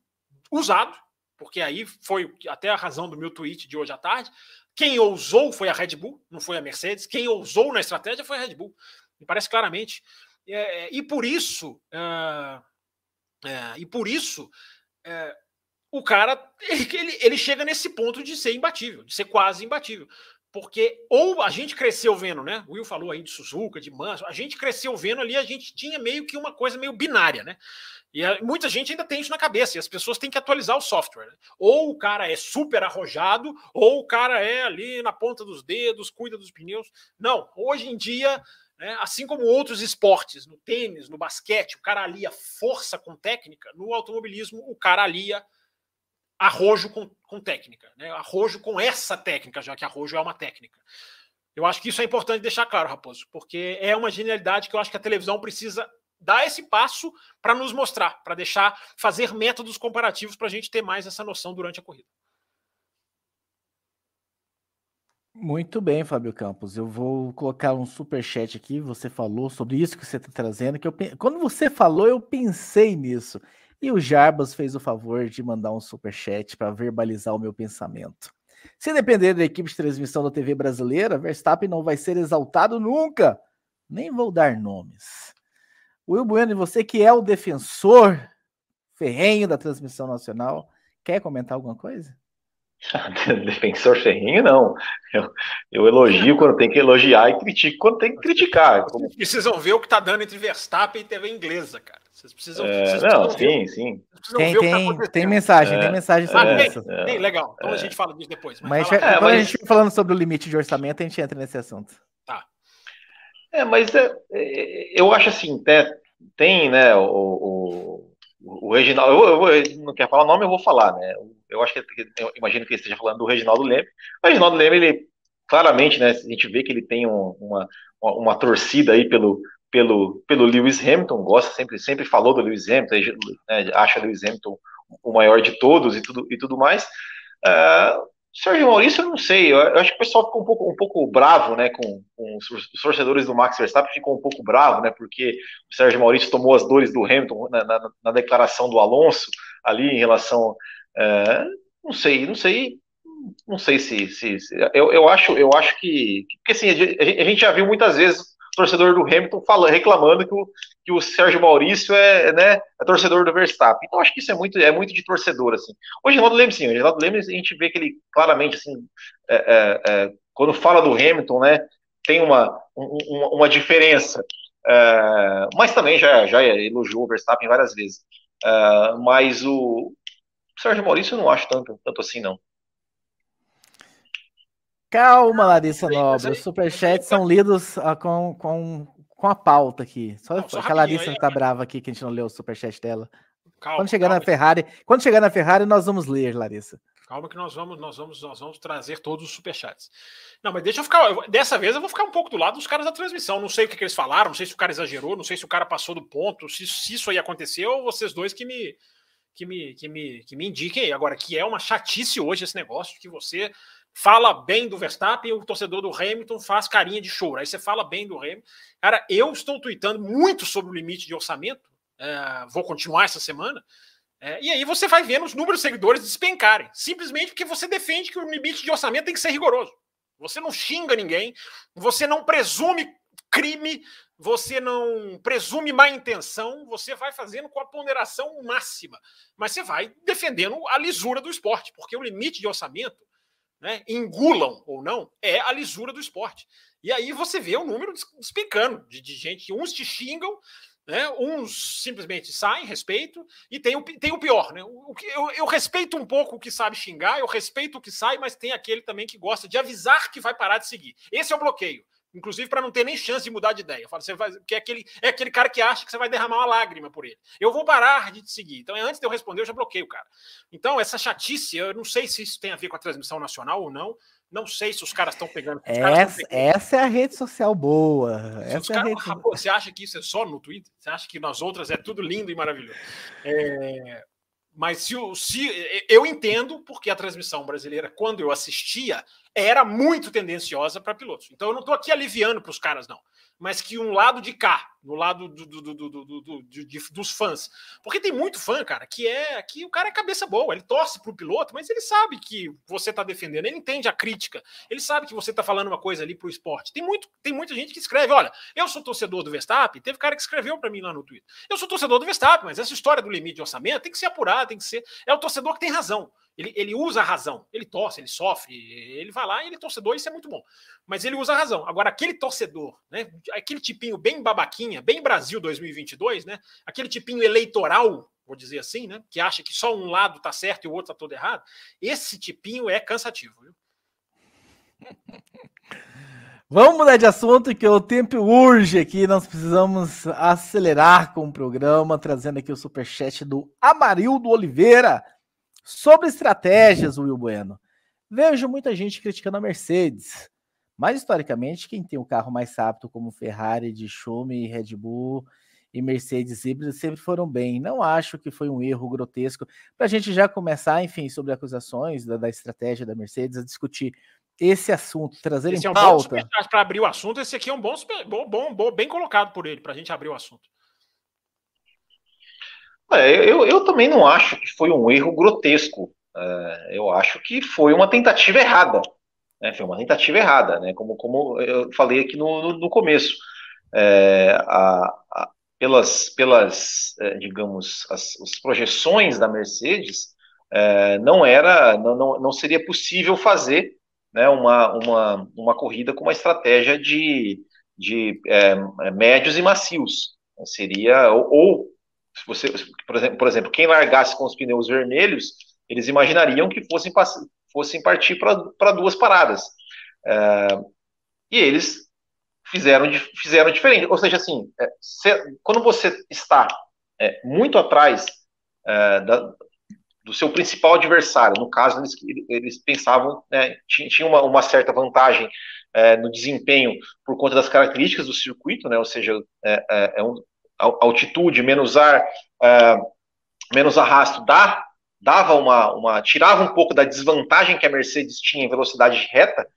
usado, porque aí foi até a razão do meu tweet de hoje à tarde. Quem ousou foi a Red Bull, não foi a Mercedes. Quem ousou na estratégia foi a Red Bull. Me parece claramente. É, e por isso, é, é, e por isso, é, o cara ele, ele chega nesse ponto de ser imbatível, de ser quase imbatível. Porque ou a gente cresceu vendo, né? O Will falou aí de Suzuka, de Manso, a gente cresceu vendo ali, a gente tinha meio que uma coisa meio binária, né? E a, muita gente ainda tem isso na cabeça, e as pessoas têm que atualizar o software. Né? Ou o cara é super arrojado, ou o cara é ali na ponta dos dedos, cuida dos pneus. Não, hoje em dia, né, assim como outros esportes, no tênis, no basquete, o cara alia força com técnica, no automobilismo, o cara alia arrojo com, com técnica, né? arrojo com essa técnica, já que arrojo é uma técnica. Eu acho que isso é importante deixar claro, Raposo, porque é uma genialidade que eu acho que a televisão precisa dar esse passo para nos mostrar, para deixar fazer métodos comparativos para a gente ter mais essa noção durante a corrida. Muito bem, Fábio Campos. Eu vou colocar um super chat aqui. Você falou sobre isso que você está trazendo. Que eu, quando você falou, eu pensei nisso. E o Jarbas fez o favor de mandar um super chat para verbalizar o meu pensamento. Se depender da equipe de transmissão da TV brasileira, Verstappen não vai ser exaltado nunca. Nem vou dar nomes. Will Bueno, você que é o defensor ferrenho da transmissão nacional, quer comentar alguma coisa? defensor ferrenho, não. Eu, eu, elogio quando tem que elogiar e critico quando tem que criticar. Vocês precisam ver o que está dando entre Verstappen e TV inglesa, cara. Vocês precisam. É, vocês não, sim, ver, sim. Tem, tem, tá tem mensagem, é, tem mensagem sobre ah, isso. Tem, tem, legal. Então a é. gente fala disso depois. Mas, mas é, quando mas... a gente falando sobre o limite de orçamento, a gente entra nesse assunto. É, mas é, é, eu acho assim, tem, né, o, o, o Reginaldo, eu, eu, eu, não quer falar o nome, eu vou falar, né, eu acho que, eu imagino que ele esteja falando do Reginaldo Leme, o Reginaldo Leme, ele, claramente, né, a gente vê que ele tem um, uma, uma torcida aí pelo, pelo, pelo Lewis Hamilton, gosta sempre, sempre falou do Lewis Hamilton, né, acha Lewis Hamilton o maior de todos e tudo, e tudo mais, uh, Sérgio Maurício, eu não sei, eu acho que o pessoal ficou um pouco, um pouco bravo, né, com, com, os torcedores do Max Verstappen ficou um pouco bravo, né, porque o Sérgio Maurício tomou as dores do Hamilton na, na, na declaração do Alonso ali em relação, é, não sei, não sei, não sei se, se, se, eu, eu acho, eu acho que, porque assim, a gente já viu muitas vezes torcedor do Hamilton falando, reclamando que o, que o Sérgio Maurício é, né, é torcedor do Verstappen. Então acho que isso é muito, é muito de torcedor, assim. O Reginaldo Leme, sim, o Reginaldo Leme, a gente vê que ele claramente, assim, é, é, é quando fala do Hamilton, né, tem uma, uma, uma diferença. É, mas também já, já elogiou o Verstappen várias vezes. É, mas o Sérgio Maurício eu não acho tanto, tanto assim, não. Calma, Larissa Nobre. Os superchats são lidos uh, com, com, com a pauta aqui. Só, não, só que a Larissa aí, tá brava aqui que a gente não leu o superchat dela. Calma, quando chegar calma. na Ferrari, quando chegar na Ferrari, nós vamos ler, Larissa. Calma que nós vamos, nós vamos, nós vamos trazer todos os superchats. Não, mas deixa eu ficar. Dessa vez eu vou ficar um pouco do lado dos caras da transmissão. Não sei o que, que eles falaram, não sei se o cara exagerou, não sei se o cara passou do ponto, se, se isso aí aconteceu, ou vocês dois que me, que me, que me, que me indiquem aí. Agora, que é uma chatice hoje esse negócio, que você fala bem do Verstappen e o torcedor do Hamilton faz carinha de choro. Aí você fala bem do Hamilton. Cara, eu estou tweetando muito sobre o limite de orçamento. É, vou continuar essa semana. É, e aí você vai vendo os números de seguidores despencarem. Simplesmente porque você defende que o limite de orçamento tem que ser rigoroso. Você não xinga ninguém, você não presume crime, você não presume má intenção, você vai fazendo com a ponderação máxima. Mas você vai defendendo a lisura do esporte, porque o limite de orçamento né, engulam ou não, é a lisura do esporte. E aí você vê o número despencando de, de gente, uns te xingam, né, uns simplesmente saem, respeito, e tem o, tem o pior, né? O que, eu, eu, respeito um pouco o que sabe xingar, eu respeito o que sai, mas tem aquele também que gosta de avisar que vai parar de seguir. Esse é o bloqueio inclusive para não ter nem chance de mudar de ideia. Falo, você vai, que é aquele, é aquele cara que acha que você vai derramar uma lágrima por ele. Eu vou parar de te seguir. Então, antes de eu responder, eu já bloqueio o cara. Então, essa chatice, eu não sei se isso tem a ver com a transmissão nacional ou não. Não sei se os caras estão pegando. Essa, pegando. essa, é a rede social boa. Essa é cara, rede... você acha que isso é só no Twitter? Você acha que nas outras é tudo lindo e maravilhoso? É, mas se, se eu entendo porque a transmissão brasileira, quando eu assistia, era muito tendenciosa para pilotos. Então eu não estou aqui aliviando para os caras, não mas que um lado de cá, no lado do, do, do, de, dos fãs. Porque tem muito fã, cara, que é que o cara é cabeça boa, ele torce pro piloto, mas ele sabe que você tá defendendo, ele entende a crítica, ele sabe que você tá falando uma coisa ali pro esporte. Tem, muito, tem muita gente que escreve: olha, eu sou torcedor do Verstappen, teve cara que escreveu para mim lá no Twitter. Eu sou torcedor do Verstappen, mas essa história do limite de orçamento tem que ser apurada, tem que ser. É o torcedor que tem razão. Ele, ele usa a razão, ele torce, ele sofre, ele vai lá e ele é torcedor, isso é muito bom. Mas ele usa a razão. Agora, aquele torcedor, né, aquele tipinho bem babaquinha, bem Brasil 2022, né, aquele tipinho eleitoral, vou dizer assim, né, que acha que só um lado tá certo e o outro tá todo errado, esse tipinho é cansativo. Viu? Vamos mudar de assunto que o tempo urge aqui, nós precisamos acelerar com o programa, trazendo aqui o superchat do Amarildo Oliveira. Sobre estratégias, Will Bueno, vejo muita gente criticando a Mercedes, mas historicamente, quem tem o carro mais rápido, como Ferrari, de Schumi, Red Bull e Mercedes híbridas, sempre foram bem. Não acho que foi um erro grotesco. Para a gente já começar, enfim, sobre acusações da, da estratégia da Mercedes, a discutir esse assunto, trazer esse em é um pauta. Para abrir o assunto, esse aqui é um bom, bom, bom, bom bem colocado por ele, para a gente abrir o assunto. É, eu, eu também não acho que foi um erro grotesco. É, eu acho que foi uma tentativa errada. Né? Foi uma tentativa errada, né? como, como eu falei aqui no, no, no começo. É, a, a, pelas, pelas é, digamos, as, as, projeções da Mercedes, é, não era, não, não, não seria possível fazer né, uma, uma, uma corrida com uma estratégia de, de é, médios e macios. Seria, ou, ou se você, por exemplo, por exemplo, quem largasse com os pneus vermelhos, eles imaginariam que fossem, fossem partir para duas paradas. É, e eles fizeram, fizeram diferente. Ou seja, assim, é, se, quando você está é, muito atrás é, da, do seu principal adversário, no caso, eles, eles pensavam, né, tinha, uma, uma, certa vantagem é, no desempenho por conta das características do circuito, né, ou seja, é, é um, altitude, menos ar, uh, menos arrasto, dá, dava uma, uma, tirava um pouco da desvantagem que a Mercedes tinha em velocidade reta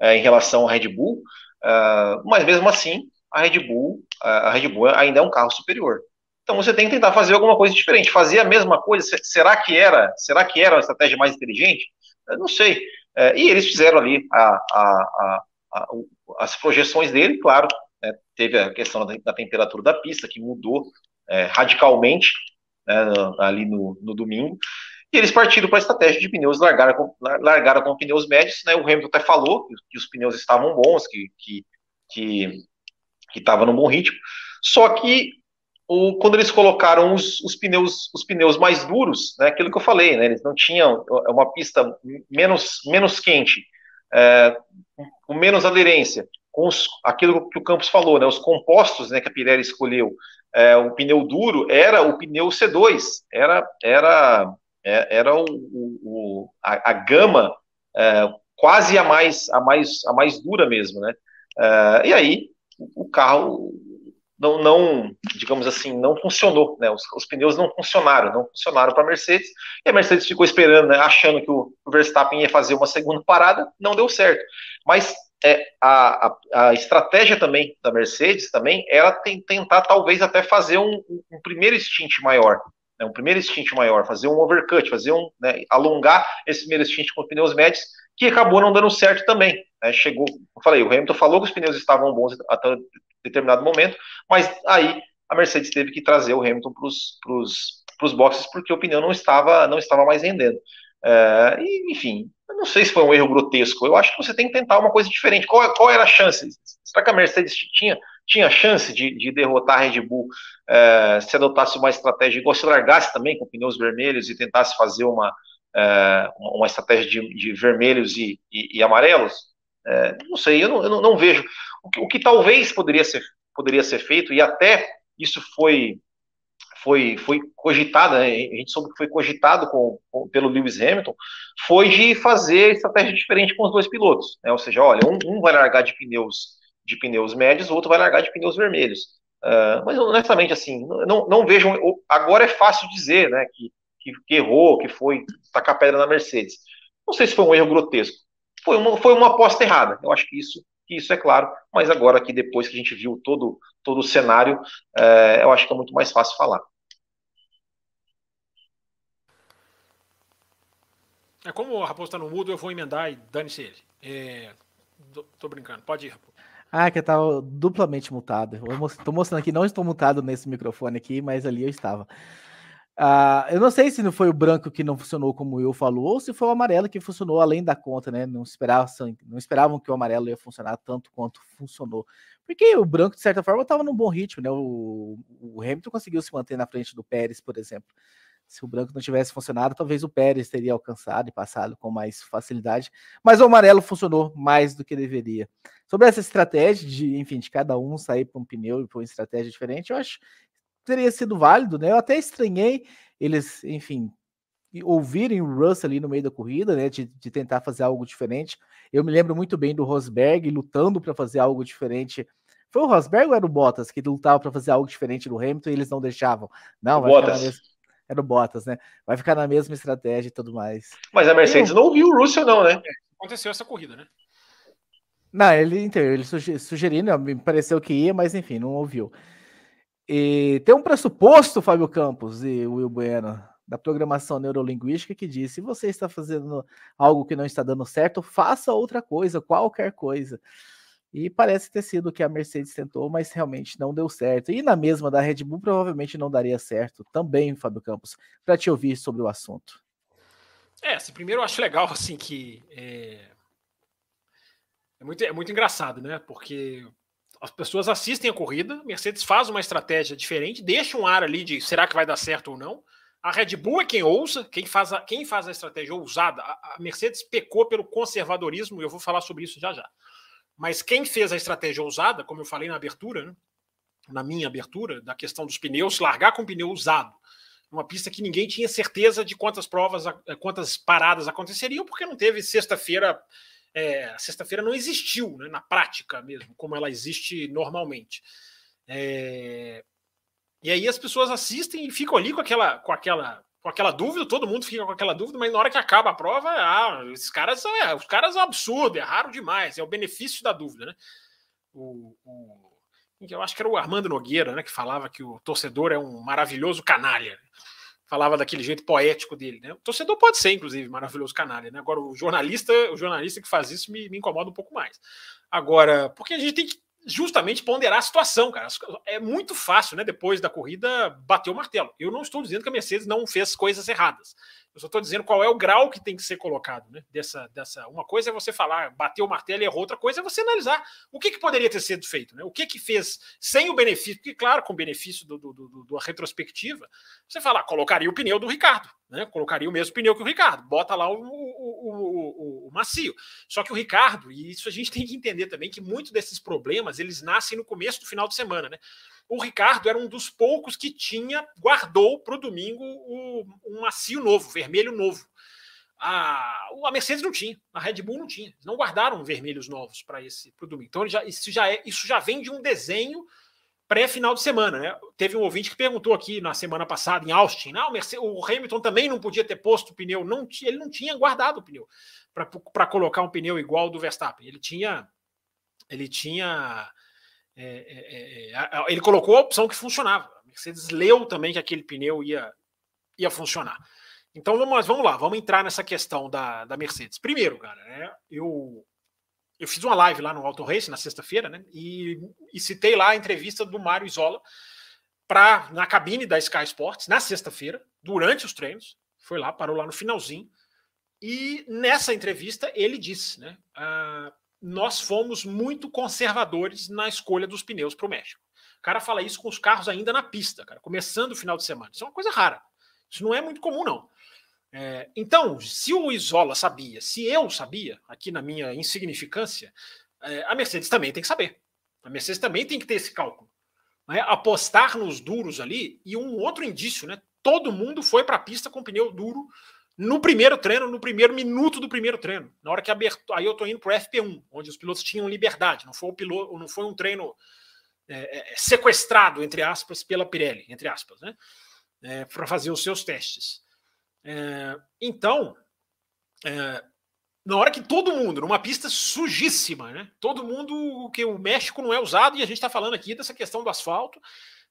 uh, em relação à Red Bull, uh, mas mesmo assim a Red Bull, a Red Bull ainda é um carro superior. Então você tem que tentar fazer alguma coisa diferente, fazer a mesma coisa. Será que era? Será que era uma estratégia mais inteligente? Eu não sei. e eles fizeram ali a, a, a, as projeções dele, claro, né, teve a questão da, da, temperatura da pista, que mudou é, radicalmente né, ali no, no, domingo, e eles partiram para a estratégia de pneus, largaram com, largaram com pneus médios, né, o Hamilton até falou que, que os pneus estavam bons, que que que estava num bom ritmo, só que o, quando eles colocaram os, os, pneus os pneus mais duros, né, aquilo que eu falei, né, eles não tinham é uma pista menos, menos quente, é, com menos aderência, com os, aquilo que o Campos falou, né, os compostos né, que a Pirelli escolheu, é, o pneu duro era o pneu C2, era, era, é, era o, o a, a, gama é, quase a mais, a, mais, a mais dura mesmo, né? É, e aí o carro não, não, digamos assim, não funcionou, né? Os, os pneus não funcionaram, não funcionaram para a Mercedes, e a Mercedes ficou esperando, né, achando que o, o, Verstappen ia fazer uma segunda parada, não deu certo. Mas é, a, a, a estratégia também da Mercedes também era tem, tentar talvez até fazer um, um primeiro stint maior, né, um primeiro stint maior, fazer um overcut, fazer um, né, alongar esse primeiro stint com pneus médios, que acabou não dando certo também. Né, chegou, eu falei, o Hamilton falou que os pneus estavam bons até determinado momento, mas aí a Mercedes teve que trazer o Hamilton para os boxes porque o pneu não estava, não estava mais rendendo. É, e, enfim, eu não sei se foi um erro grotesco. Eu acho que você tem que tentar uma coisa diferente. Qual, qual era a chance? Será que a Mercedes tinha, tinha chance de, de derrotar a Red Bull é, se adotasse uma estratégia igual se largasse também com pneus vermelhos e tentasse fazer uma, é, uma estratégia de, de vermelhos e, e, e amarelos? Não sei, eu não, eu não, não vejo. O que, o que, talvez poderia ser, poderia ser feito, e até isso foi, foi, foi cogitado, né, a gente soube que foi cogitado com, com, pelo Lewis Hamilton, foi de fazer estratégia diferente com os dois pilotos. Né, ou seja, olha, um, um, vai largar de pneus de pneus médios, o outro vai largar de pneus vermelhos. Uh, mas honestamente, assim, não, não vejo. Agora é fácil dizer né, que, que, que errou, que foi tacar pedra na Mercedes. Não sei se foi um erro grotesco foi uma, foi uma aposta errada. Eu acho que isso, isso é claro, mas agora que depois que a gente viu todo, todo o cenário, é, eu acho que é muito mais fácil falar. É como o Raposo está no mudo, eu vou emendar e dane-se ele. É, tô brincando, pode ir, Raposo. Ah, que eu tava duplamente mutado. Eu tô mostrando aqui, não estou mutado nesse microfone aqui, mas ali eu estava. Uh, eu não sei se não foi o branco que não funcionou como Will falou, ou se foi o amarelo que funcionou além da conta, né? Não esperavam, não esperavam que o amarelo ia funcionar tanto quanto funcionou. Porque o branco, de certa forma, estava num bom ritmo, né? O, o, Hamilton conseguiu se manter na frente do Pérez, por exemplo. Se o branco não tivesse funcionado, talvez o Pérez teria alcançado e passado com mais facilidade. Mas o amarelo funcionou mais do que deveria. Sobre essa estratégia de, enfim, de cada um sair para um pneu e para uma estratégia diferente, eu acho teria sido válido, né? Eu até estranhei eles, enfim, ouvirem o Russell ali no meio da corrida, né? De, de tentar fazer algo diferente. Eu me lembro muito bem do Rosberg lutando para fazer algo diferente. Foi o Rosberg ou era o Bottas que lutava para fazer algo diferente no Hamilton e eles não deixavam? Não, vai Bottas. mesma... Era o Bottas, né? Vai ficar na mesma estratégia e tudo mais. Mas a Mercedes Eu... não ouviu o Russell, não, né? Aconteceu essa corrida, né? Não, ele, ele sugeriu, me pareceu que ia, mas enfim, não ouviu. E tem um pressuposto, Fábio Campos e Will Bueno, da programação neurolinguística que diz: se você está fazendo algo que não está dando certo, faça outra coisa, qualquer coisa. E parece ter sido o que a Mercedes tentou, mas realmente não deu certo. E na mesma da Red Bull, provavelmente não daria certo também, Fábio Campos, para te ouvir sobre o assunto. É, assim, primeiro eu acho legal assim que é... É, muito, é muito engraçado, né? Porque as pessoas assistem a corrida, Mercedes faz uma estratégia diferente, deixa um ar ali de será que vai dar certo ou não. A Red Bull é quem ousa, quem faz a, quem faz a estratégia ousada. A, a Mercedes pecou pelo conservadorismo, e eu vou falar sobre isso já já. Mas quem fez a estratégia ousada, como eu falei na abertura, né, na minha abertura, da questão dos pneus, largar com pneu usado. Uma pista que ninguém tinha certeza de quantas provas, quantas paradas aconteceriam, porque não teve sexta-feira é, sexta-feira não existiu né, na prática mesmo, como ela existe normalmente. É, e aí as pessoas assistem e ficam ali com aquela, com aquela, com aquela dúvida, todo mundo fica com aquela dúvida, mas na hora que acaba a prova, ah, esses caras, é, os caras são absurdos, é raro demais, é o benefício da dúvida, né? O, o, eu acho que era o Armando Nogueira, né, que falava que o torcedor é um maravilhoso canalha falava daquele jeito poético dele, né? O torcedor pode ser, inclusive, maravilhoso canalha, né? Agora, o jornalista, o jornalista que faz isso me, me incomoda um pouco mais. Agora, porque a gente tem que justamente ponderar a situação, cara. É muito fácil, né? Depois da corrida, bater o martelo. Eu não estou dizendo que a Mercedes não fez coisas erradas. Eu só estou dizendo qual é o grau que tem que ser colocado, né? Dessa, dessa. Uma coisa é você falar, bateu o martelo e errou, outra coisa é você analisar o que, que poderia ter sido feito, né? O que que fez sem o benefício, porque, claro, com o benefício do, do, do, do retrospectiva, você fala, ah, colocaria o pneu do Ricardo, né? Colocaria o mesmo pneu que o Ricardo, bota lá o, o, o, o, macio. Só que o Ricardo, e isso a gente tem que entender também, que muitos desses problemas eles nascem no começo do final de semana, né? O Ricardo era um dos poucos que tinha, guardou para o domingo um macio novo, vermelho novo. A, a Mercedes não tinha, a Red Bull não tinha. não guardaram vermelhos novos para esse pro domingo. Então já, isso, já é, isso já vem de um desenho pré-final de semana. Né? Teve um ouvinte que perguntou aqui na semana passada em Austin: não, o, Mercedes, o Hamilton também não podia ter posto o pneu. Não, ele não tinha guardado o pneu para colocar um pneu igual ao do Verstappen. Ele tinha. Ele tinha é é, é, é, ele colocou a opção que funcionava. A Mercedes leu também que aquele pneu ia, ia funcionar. Então vamos, vamos lá, vamos entrar nessa questão da, da Mercedes. Primeiro, cara, né, eu, eu fiz uma live lá no Auto Race na sexta-feira, né? E, e, citei lá a entrevista do Mário Isola pra, na cabine da Sky Sports na sexta-feira, durante os treinos. Foi lá, parou lá no finalzinho. E nessa entrevista ele disse, né? Uh, nós fomos muito conservadores na escolha dos pneus para o México. O cara fala isso com os carros ainda na pista, cara, começando o final de semana. Isso é uma coisa rara. Isso não é muito comum, não. É, então, se o Isola sabia, se eu sabia, aqui na minha insignificância, é, a Mercedes também tem que saber. A Mercedes também tem que ter esse cálculo. Né? Apostar nos duros ali, e um outro indício, né? Todo mundo foi para a pista com pneu duro no primeiro treino, no primeiro minuto do primeiro treino, na hora que aberto, aí eu tô indo para o FP1, onde os pilotos tinham liberdade, não foi o piloto, não foi um treino é, é, é, sequestrado entre aspas pela Pirelli, entre aspas, né, é, para fazer os seus testes. É, então, na hora que todo mundo, numa pista sujíssima, né, todo mundo que o México não é usado e a gente está falando aqui dessa questão do asfalto,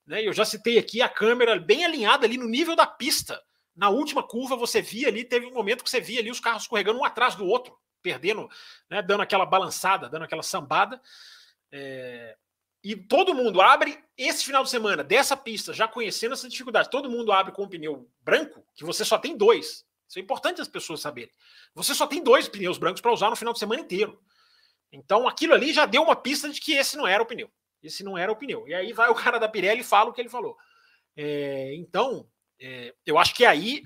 né, eu já citei aqui a câmera bem alinhada ali no nível da pista na última curva, você via ali, teve um momento que você via ali os carros escorregando um atrás do outro, perdendo, né, dando aquela balançada, dando aquela sambada. É... E todo mundo abre esse final de semana dessa pista, já conhecendo essa dificuldade. Todo mundo abre com um pneu branco, que você só tem dois. Isso é importante as pessoas saberem. Você só tem dois pneus brancos para usar no final de semana inteiro. Então aquilo ali já deu uma pista de que esse não era o pneu. Esse não era o pneu. E aí vai o cara da Pirelli e fala o que ele falou. É, então, é, eu acho que aí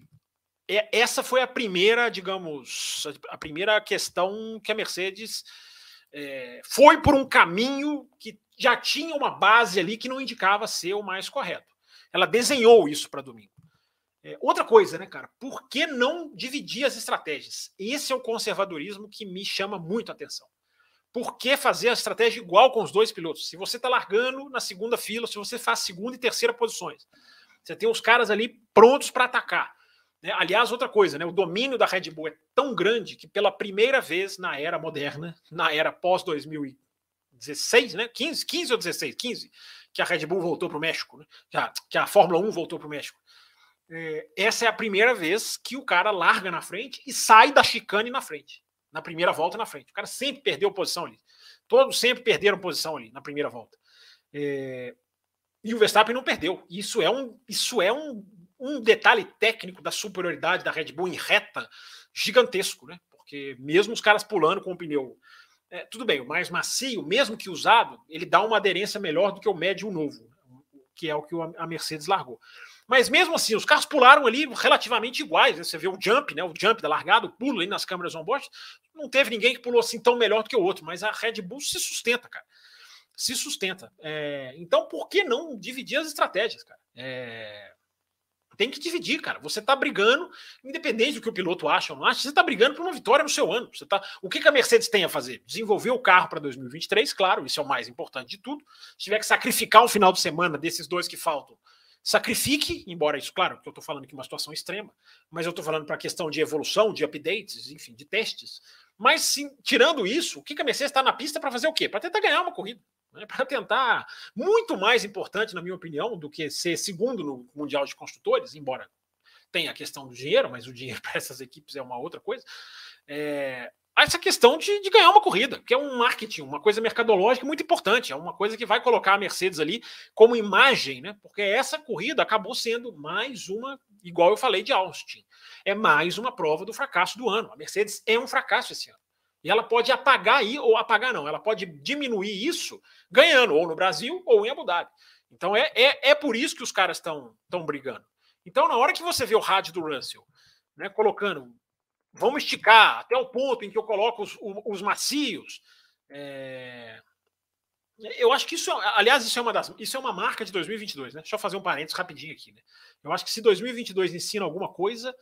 é, essa foi a primeira, digamos, a primeira questão que a Mercedes é, foi por um caminho que já tinha uma base ali que não indicava ser o mais correto. Ela desenhou isso para domingo. É, outra coisa, né, cara? Por que não dividir as estratégias? Esse é o conservadorismo que me chama muito a atenção. Por que fazer a estratégia igual com os dois pilotos? Se você está largando na segunda fila, se você faz segunda e terceira posições, você tem os caras ali prontos para atacar. Né? Aliás, outra coisa, né? o domínio da Red Bull é tão grande que pela primeira vez na era moderna, na era pós 2016, né? 15, 15 ou 16, 15, que a Red Bull voltou para o México, né? que, a, que a Fórmula 1 voltou para o México. É, essa é a primeira vez que o cara larga na frente e sai da chicane na frente, na primeira volta na frente. O cara sempre perdeu posição ali. Todos sempre perderam posição ali na primeira volta. É, e o Verstappen não perdeu. Isso é um, isso é um, um detalhe técnico da superioridade da Red Bull em reta gigantesco, né? Porque mesmo os caras pulando com o pneu. É, tudo bem, o mais macio, mesmo que usado, ele dá uma aderência melhor do que o médio novo, que é o que a Mercedes largou. Mas mesmo assim, os carros pularam ali relativamente iguais. Né? Você vê o jump, né? O jump da largada, o pulo ali nas câmeras on-board. Não teve ninguém que pulou assim tão melhor do que o outro, mas a Red Bull se sustenta, cara se sustenta. É, então, por que não dividir as estratégias, cara? É, tem que dividir, cara. Você está brigando, independente do que o piloto acha ou não acha, você está brigando por uma vitória no seu ano. Você tá, o que, que a Mercedes tem a fazer? Desenvolver o carro para 2023, claro, isso é o mais importante de tudo. Se tiver que sacrificar um final de semana desses dois que faltam, sacrifique, embora isso, claro, que eu estou falando aqui uma situação extrema, mas eu estou falando para a questão de evolução, de updates, enfim, de testes. Mas, sim, tirando isso, o que, que a Mercedes está na pista para fazer o quê? Para tentar ganhar uma corrida né, para tentar, muito mais importante, na minha opinião, do que ser segundo no Mundial de Construtores, embora tenha a questão do dinheiro, mas o dinheiro para essas equipes é uma outra coisa. É, essa questão de, de, ganhar uma corrida, que é um marketing, uma coisa mercadológica muito importante, é uma coisa que vai colocar a Mercedes ali como imagem, né? Porque essa corrida acabou sendo mais uma, igual eu falei de Austin, é mais uma prova do fracasso do ano. A Mercedes é um fracasso esse ano. E ela pode apagar aí, ou apagar não, ela pode diminuir isso ganhando, ou no Brasil, ou em Abu Dhabi. Então é, é, é por isso que os caras estão brigando. Então, na hora que você vê o rádio do Russell, né, colocando vamos esticar até o ponto em que eu coloco os, os macios. É... Eu acho que isso, aliás, isso é uma das, isso é uma marca de 2022, né? Deixa eu fazer um parênteses rapidinho aqui, né? Eu acho que se 2022 ensina alguma coisa,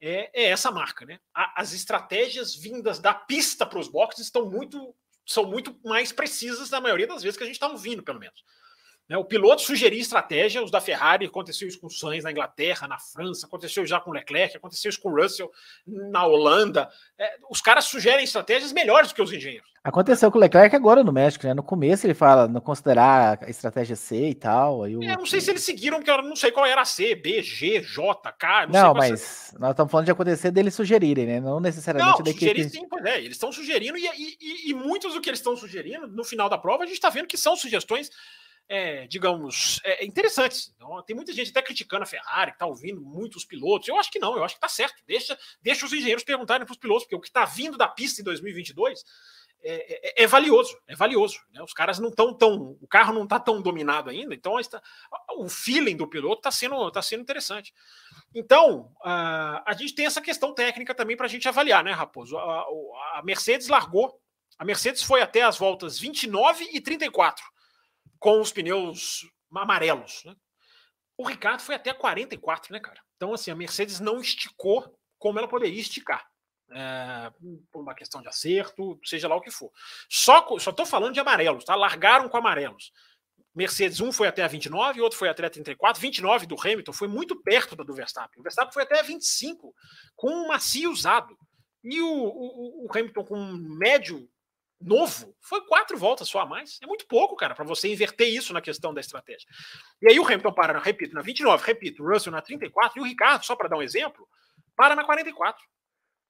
é, é essa marca, né? as estratégias vindas da pista para os boxes estão muito, são muito mais precisas na maioria das vezes que a gente está ouvindo, pelo menos. Né? O piloto sugeria estratégia, os da Ferrari, aconteceu isso com o Sainz na Inglaterra, na França, aconteceu já com o Leclerc, aconteceu isso com o Russell na Holanda. É, os caras sugerem estratégias melhores do que os engenheiros. Aconteceu com o Leclerc agora no México, né? No começo ele fala não considerar a estratégia C e tal. Aí o... é, não sei se eles seguiram, porque eu não sei qual era a C, B, G, J, K. Não, não mas nós estamos falando de acontecer deles sugerirem, né? Não necessariamente não, da equipe. Sim, pois é, eles estão sugerindo, e, e, e, muitos do que eles estão sugerindo, no final da prova, a gente está vendo que são sugestões é, digamos, é, interessantes. Então, tem muita gente até criticando a Ferrari, que está ouvindo muitos pilotos. Eu acho que não, eu acho que está certo. Deixa, deixa os engenheiros perguntarem para os pilotos, porque o que está vindo da pista em 2022 é, é, é, valioso, é valioso. Né? Os caras não estão tão. O carro não está tão dominado ainda, então está, o feeling do piloto está sendo, tá sendo interessante. Então, a, a gente tem essa questão técnica também para a gente avaliar, né, Raposo? A, a Mercedes largou. A Mercedes foi até as voltas 29 e 34 com os pneus amarelos. Né? O Ricardo foi até 44, né, cara? Então, assim, a Mercedes não esticou como ela poderia esticar. É, por uma questão de acerto, seja lá o que for. Só só falando de amarelos, tá? Largaram com amarelos. Mercedes, um foi até a 29, outro foi até a 34. 29 do Hamilton foi muito perto do Verstappen. O Verstappen foi até a 25, com um macio usado. E o, o, o Hamilton com um médio novo, foi quatro voltas só a mais. É muito pouco, cara, para você inverter isso na questão da estratégia. E aí o Hamilton para, repito, na 29, repito, Russell na 34 e o Ricardo, só para dar um exemplo, para na 44.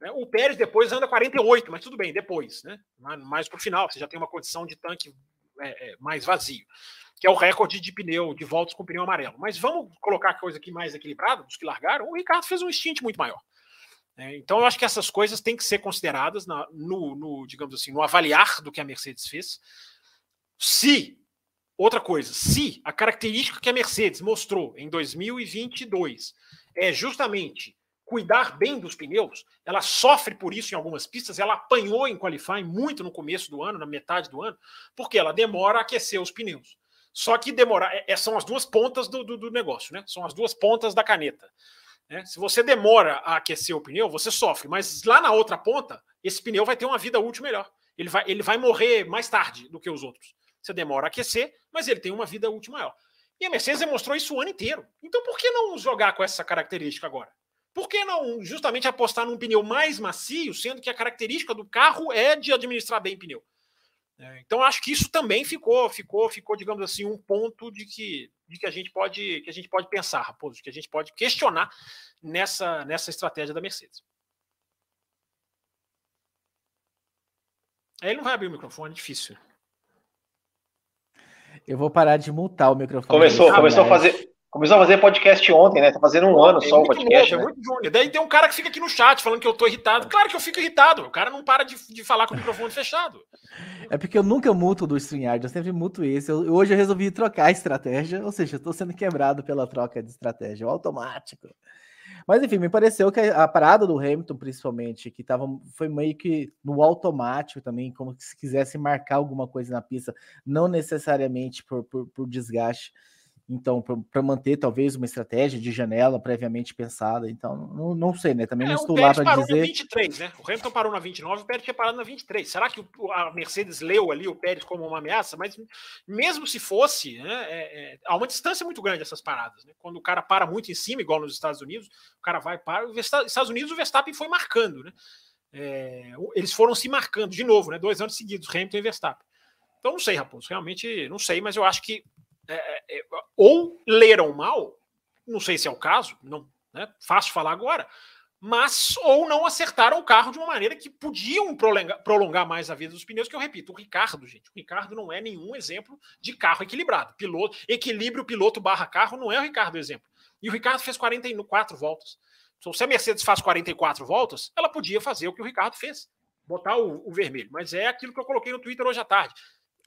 Né? O Pérez depois anda 48, mas tudo bem, depois, né? Mais para o final, você já tem uma condição de tanque é, é, mais vazio, que é o recorde de pneu, de voltas com pneu amarelo. Mas vamos colocar a coisa aqui mais equilibrada, dos que largaram, o Ricardo fez um stint muito maior. É, então, eu acho que essas coisas têm que ser consideradas na, no, no, digamos assim, no avaliar do que a Mercedes fez. Se, outra coisa, se a característica que a Mercedes mostrou em 2022 é justamente cuidar bem dos pneus, ela sofre por isso em algumas pistas, ela apanhou em qualifying muito no começo do ano, na metade do ano, porque ela demora a aquecer os pneus. Só que demorar, é, é são as duas pontas do, do, do negócio, né? São as duas pontas da caneta. Né? Se você demora a aquecer o pneu, você sofre, mas lá na outra ponta, esse pneu vai ter uma vida útil melhor. Ele vai, ele vai morrer mais tarde do que os outros. Você demora a aquecer, mas ele tem uma vida útil maior. E a Mercedes demonstrou isso o ano inteiro. Então por que não jogar com essa característica agora? Por que não justamente apostar num pneu mais macio, sendo que a característica do carro é de administrar bem pneu? É, então acho que isso também ficou, ficou, ficou, digamos assim, um ponto de que, de que a gente pode, que a gente pode pensar, Raposo, que a gente pode questionar nessa, nessa estratégia da Mercedes. Ele não vai abrir o microfone, é difícil. Eu vou parar de multar o microfone. Começou, começou a fazer, Começou a fazer podcast ontem, né? Tá fazendo um ano é só o podcast. Novo, né? É muito júnior. Daí tem um cara que fica aqui no chat falando que eu tô irritado. Claro que eu fico irritado. O cara não para de, de falar com o microfone fechado. É porque eu nunca muto do StreamYard, eu sempre muto esse. Eu, hoje eu resolvi trocar a estratégia, ou seja, eu tô sendo quebrado pela troca de estratégia, o automático. Mas enfim, me pareceu que a parada do Hamilton, principalmente, que tava, foi meio que no automático também, como se quisesse marcar alguma coisa na pista, não necessariamente por, por, por desgaste. Então, para manter talvez uma estratégia de janela previamente pensada. Então, não, não sei, né? Também é, não estou lá para dizer. Na 23, né? O Hamilton parou na 29, o Pérez tinha parado na 23. Será que a Mercedes leu ali o Pérez como uma ameaça? Mas mesmo se fosse, né, é, é, há uma distância muito grande essas paradas. Né? Quando o cara para muito em cima, igual nos Estados Unidos, o cara vai para. Os Estados Unidos, o Verstappen foi marcando, né? É, eles foram se marcando de novo, né? Dois anos seguidos, Hamilton e Verstappen. Então, não sei, Raposo, realmente não sei, mas eu acho que é, é, é, ou leram mal, não sei se é o caso, não né, fácil falar agora, mas ou não acertaram o carro de uma maneira que podiam prolongar, mais a vida dos pneus, que eu repito, o Ricardo, gente, o Ricardo não é nenhum exemplo de carro equilibrado. Piloto, equilíbrio piloto barra carro não é o Ricardo exemplo. E o Ricardo fez 44 voltas. Então, se a Mercedes faz 44 voltas, ela podia fazer o que o Ricardo fez, botar o, o vermelho. Mas é aquilo que eu coloquei no Twitter hoje à tarde.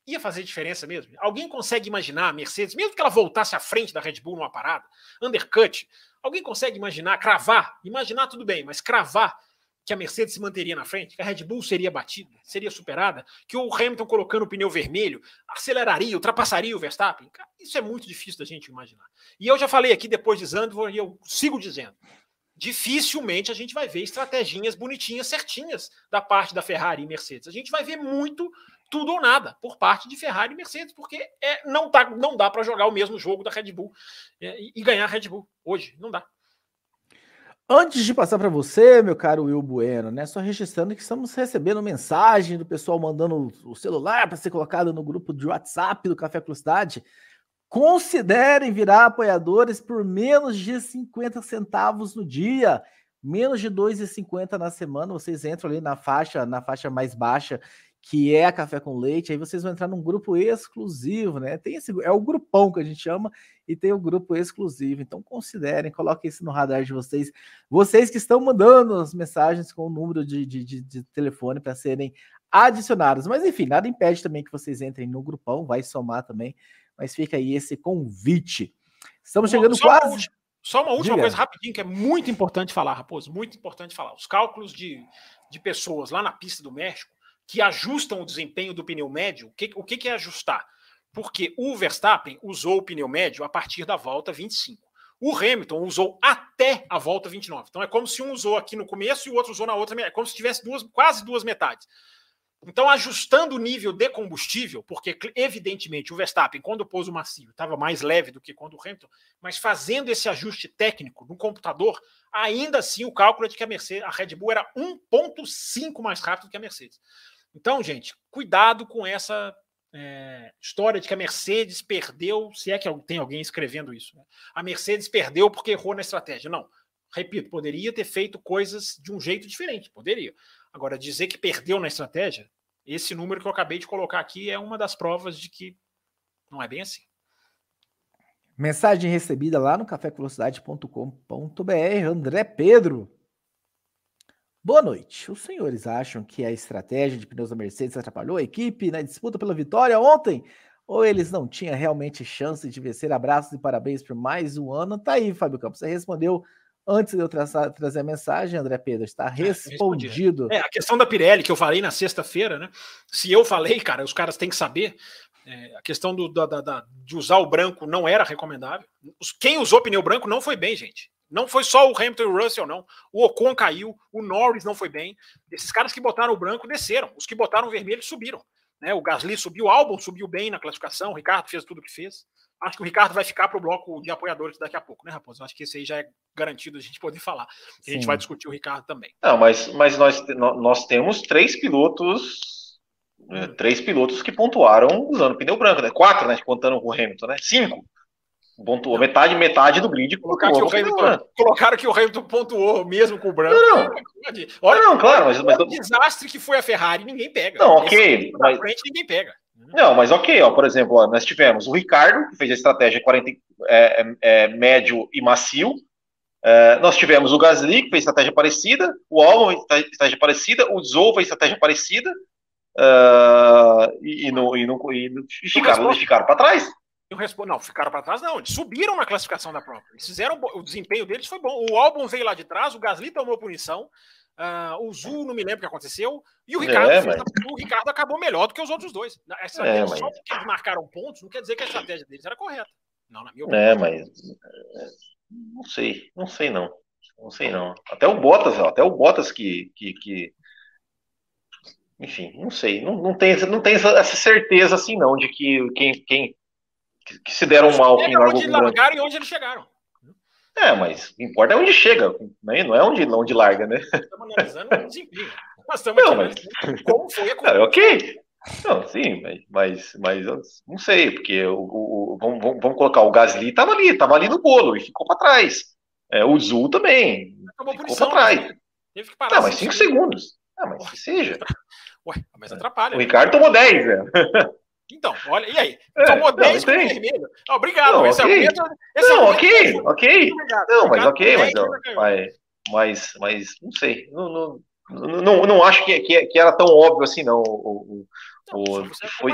Ia fazer diferença mesmo? Alguém consegue imaginar a Mercedes, mesmo que ela voltasse à frente da Red Bull numa parada, undercut, Alguém consegue imaginar, cravar? Imaginar tudo bem, mas cravar que a Mercedes se manteria na frente, que a Red Bull seria batida, seria superada, que o Hamilton colocando o pneu vermelho aceleraria, ultrapassaria o Verstappen. Isso é muito difícil da gente imaginar. E eu já falei aqui depois de Zandvoort e eu sigo dizendo. Dificilmente a gente vai ver estratégias bonitinhas, certinhas da parte da Ferrari e Mercedes. A gente vai ver muito tudo ou nada por parte de Ferrari e Mercedes, porque é, não, tá, não dá para jogar o mesmo jogo da Red Bull é, e ganhar a Red Bull hoje. Não dá. Antes de passar para você, meu caro Will Bueno, né? Só registrando que estamos recebendo mensagem do pessoal mandando o celular para ser colocado no grupo de WhatsApp do Café Cidade. Considerem virar apoiadores por menos de 50 centavos no dia, menos de 2,50 na semana. Vocês entram ali na faixa, na faixa mais baixa que é a Café com Leite, aí vocês vão entrar num grupo exclusivo, né? Tem esse, é o grupão que a gente chama, e tem o grupo exclusivo. Então considerem, coloquem isso no radar de vocês. Vocês que estão mandando as mensagens com o número de, de, de, de telefone para serem adicionados. Mas enfim, nada impede também que vocês entrem no grupão, vai somar também. Mas fica aí esse convite. Estamos chegando só quase. Uma, só uma última Diga. coisa rapidinho que é muito importante falar, Raposo, muito importante falar. Os cálculos de, de pessoas lá na pista do México que ajustam o desempenho do pneu médio, o que, o que é ajustar? Porque o Verstappen usou o pneu médio a partir da volta 25. O Hamilton usou até a volta 29. Então é como se um usou aqui no começo e o outro usou na outra, é como se tivesse duas, quase duas metades. Então, ajustando o nível de combustível, porque evidentemente o Verstappen, quando pôs o macio, estava mais leve do que quando o Hamilton, mas fazendo esse ajuste técnico no computador, ainda assim o cálculo é de que a Mercedes, a Red Bull era 1,5 mais rápido que a Mercedes. Então, gente, cuidado com essa é, história de que a Mercedes perdeu, se é que tem alguém escrevendo isso. Né? A Mercedes perdeu porque errou na estratégia. Não. Repito, poderia ter feito coisas de um jeito diferente, poderia. Agora, dizer que perdeu na estratégia, esse número que eu acabei de colocar aqui é uma das provas de que não é bem assim. Mensagem recebida lá no cafévelocidade.com.br, André Pedro. Boa noite. Os senhores acham que a estratégia de pneus da Mercedes atrapalhou a equipe na disputa pela vitória ontem? Ou eles não tinham realmente chance de vencer? Abraços e parabéns por mais um ano. Tá aí, Fábio Campos. Você respondeu antes de eu traçar, trazer a mensagem, André Pedro. Está é, respondido. É, a questão da Pirelli, que eu falei na sexta-feira, né? Se eu falei, cara, os caras têm que saber. É, a questão do, da, da, de usar o branco não era recomendável. Quem usou pneu branco não foi bem, gente. Não foi só o Hamilton e o Russell, não. O Ocon caiu, o Norris não foi bem. Esses caras que botaram o branco desceram. Os que botaram o vermelho subiram. Né? O Gasly subiu, o Albon subiu bem na classificação, o Ricardo fez tudo o que fez. Acho que o Ricardo vai ficar para o bloco de apoiadores daqui a pouco, né, Raposo? Acho que esse aí já é garantido a gente poder falar. A gente vai discutir o Ricardo também. Não, mas, mas nós, nós temos três pilotos. Né, hum. Três pilotos que pontuaram usando pneu branco, né? Quatro, né? Contando com o Hamilton, né? Cinco. Pontuou metade, metade do grid. Colocar que o Hamilton, colocaram que o Hamilton pontuou mesmo com o branco. Não, Olha, não, claro, mas, mas o desastre que foi a Ferrari, ninguém pega. Não, ok. Mas... frente, ninguém pega. Não, mas ok, ó, por exemplo, ó, nós tivemos o Ricardo, que fez a estratégia 40, é, é, é, médio e macio. É, nós tivemos o Gasly, que fez estratégia parecida, o Albon fez estratégia parecida, o Zou fez estratégia parecida, uh, e, e, no, e, no, e, e ficaram, ficaram para trás. Não, ficaram para trás, não. Eles subiram na classificação da prova. Eles fizeram. O desempenho deles foi bom. O álbum veio lá de trás, o Gasly tomou punição. Uh, o Zul, não me lembro o que aconteceu. E o Ricardo, é, o Ricardo acabou melhor do que os outros dois. Essa é, mas... Só porque eles marcaram pontos, não quer dizer que a estratégia deles era correta. Não, na minha opinião. É, mas. É, não sei, não sei não. Não sei não. Até o Bottas, até o Bottas que, que, que... enfim, não sei, não, não tem, não tem essa certeza assim não de que quem, quem que, que se deram mal quem largou onde largaram e onde eles chegaram. É, mas o que importa é onde chega, né? não é onde, onde larga, né? Estamos analisando o desempenho. Nós estamos não, mas... como foi a coisa. É, ok. Não, sim, mas, mas, mas não sei, porque o, o, o vamos, vamos, colocar, o Gasly estava ali, estava ali no bolo e ficou para trás. É, o Zul também. Punição. Ficou pra trás. Teve que parar. Não, mas 5 segundos. Ah, mas que seja. Ué, mas atrapalha. O né? Ricardo tomou 10, velho. Então, olha, e aí? É, Tomou não, 10 com vermelho. Não, obrigado. Não, esse okay. argumento, esse não, ok, ok. Não, mas ok, mas, mas, mas, mas não sei. Não, não, não, não acho que, que, que era tão óbvio assim, não. O, o, o foi,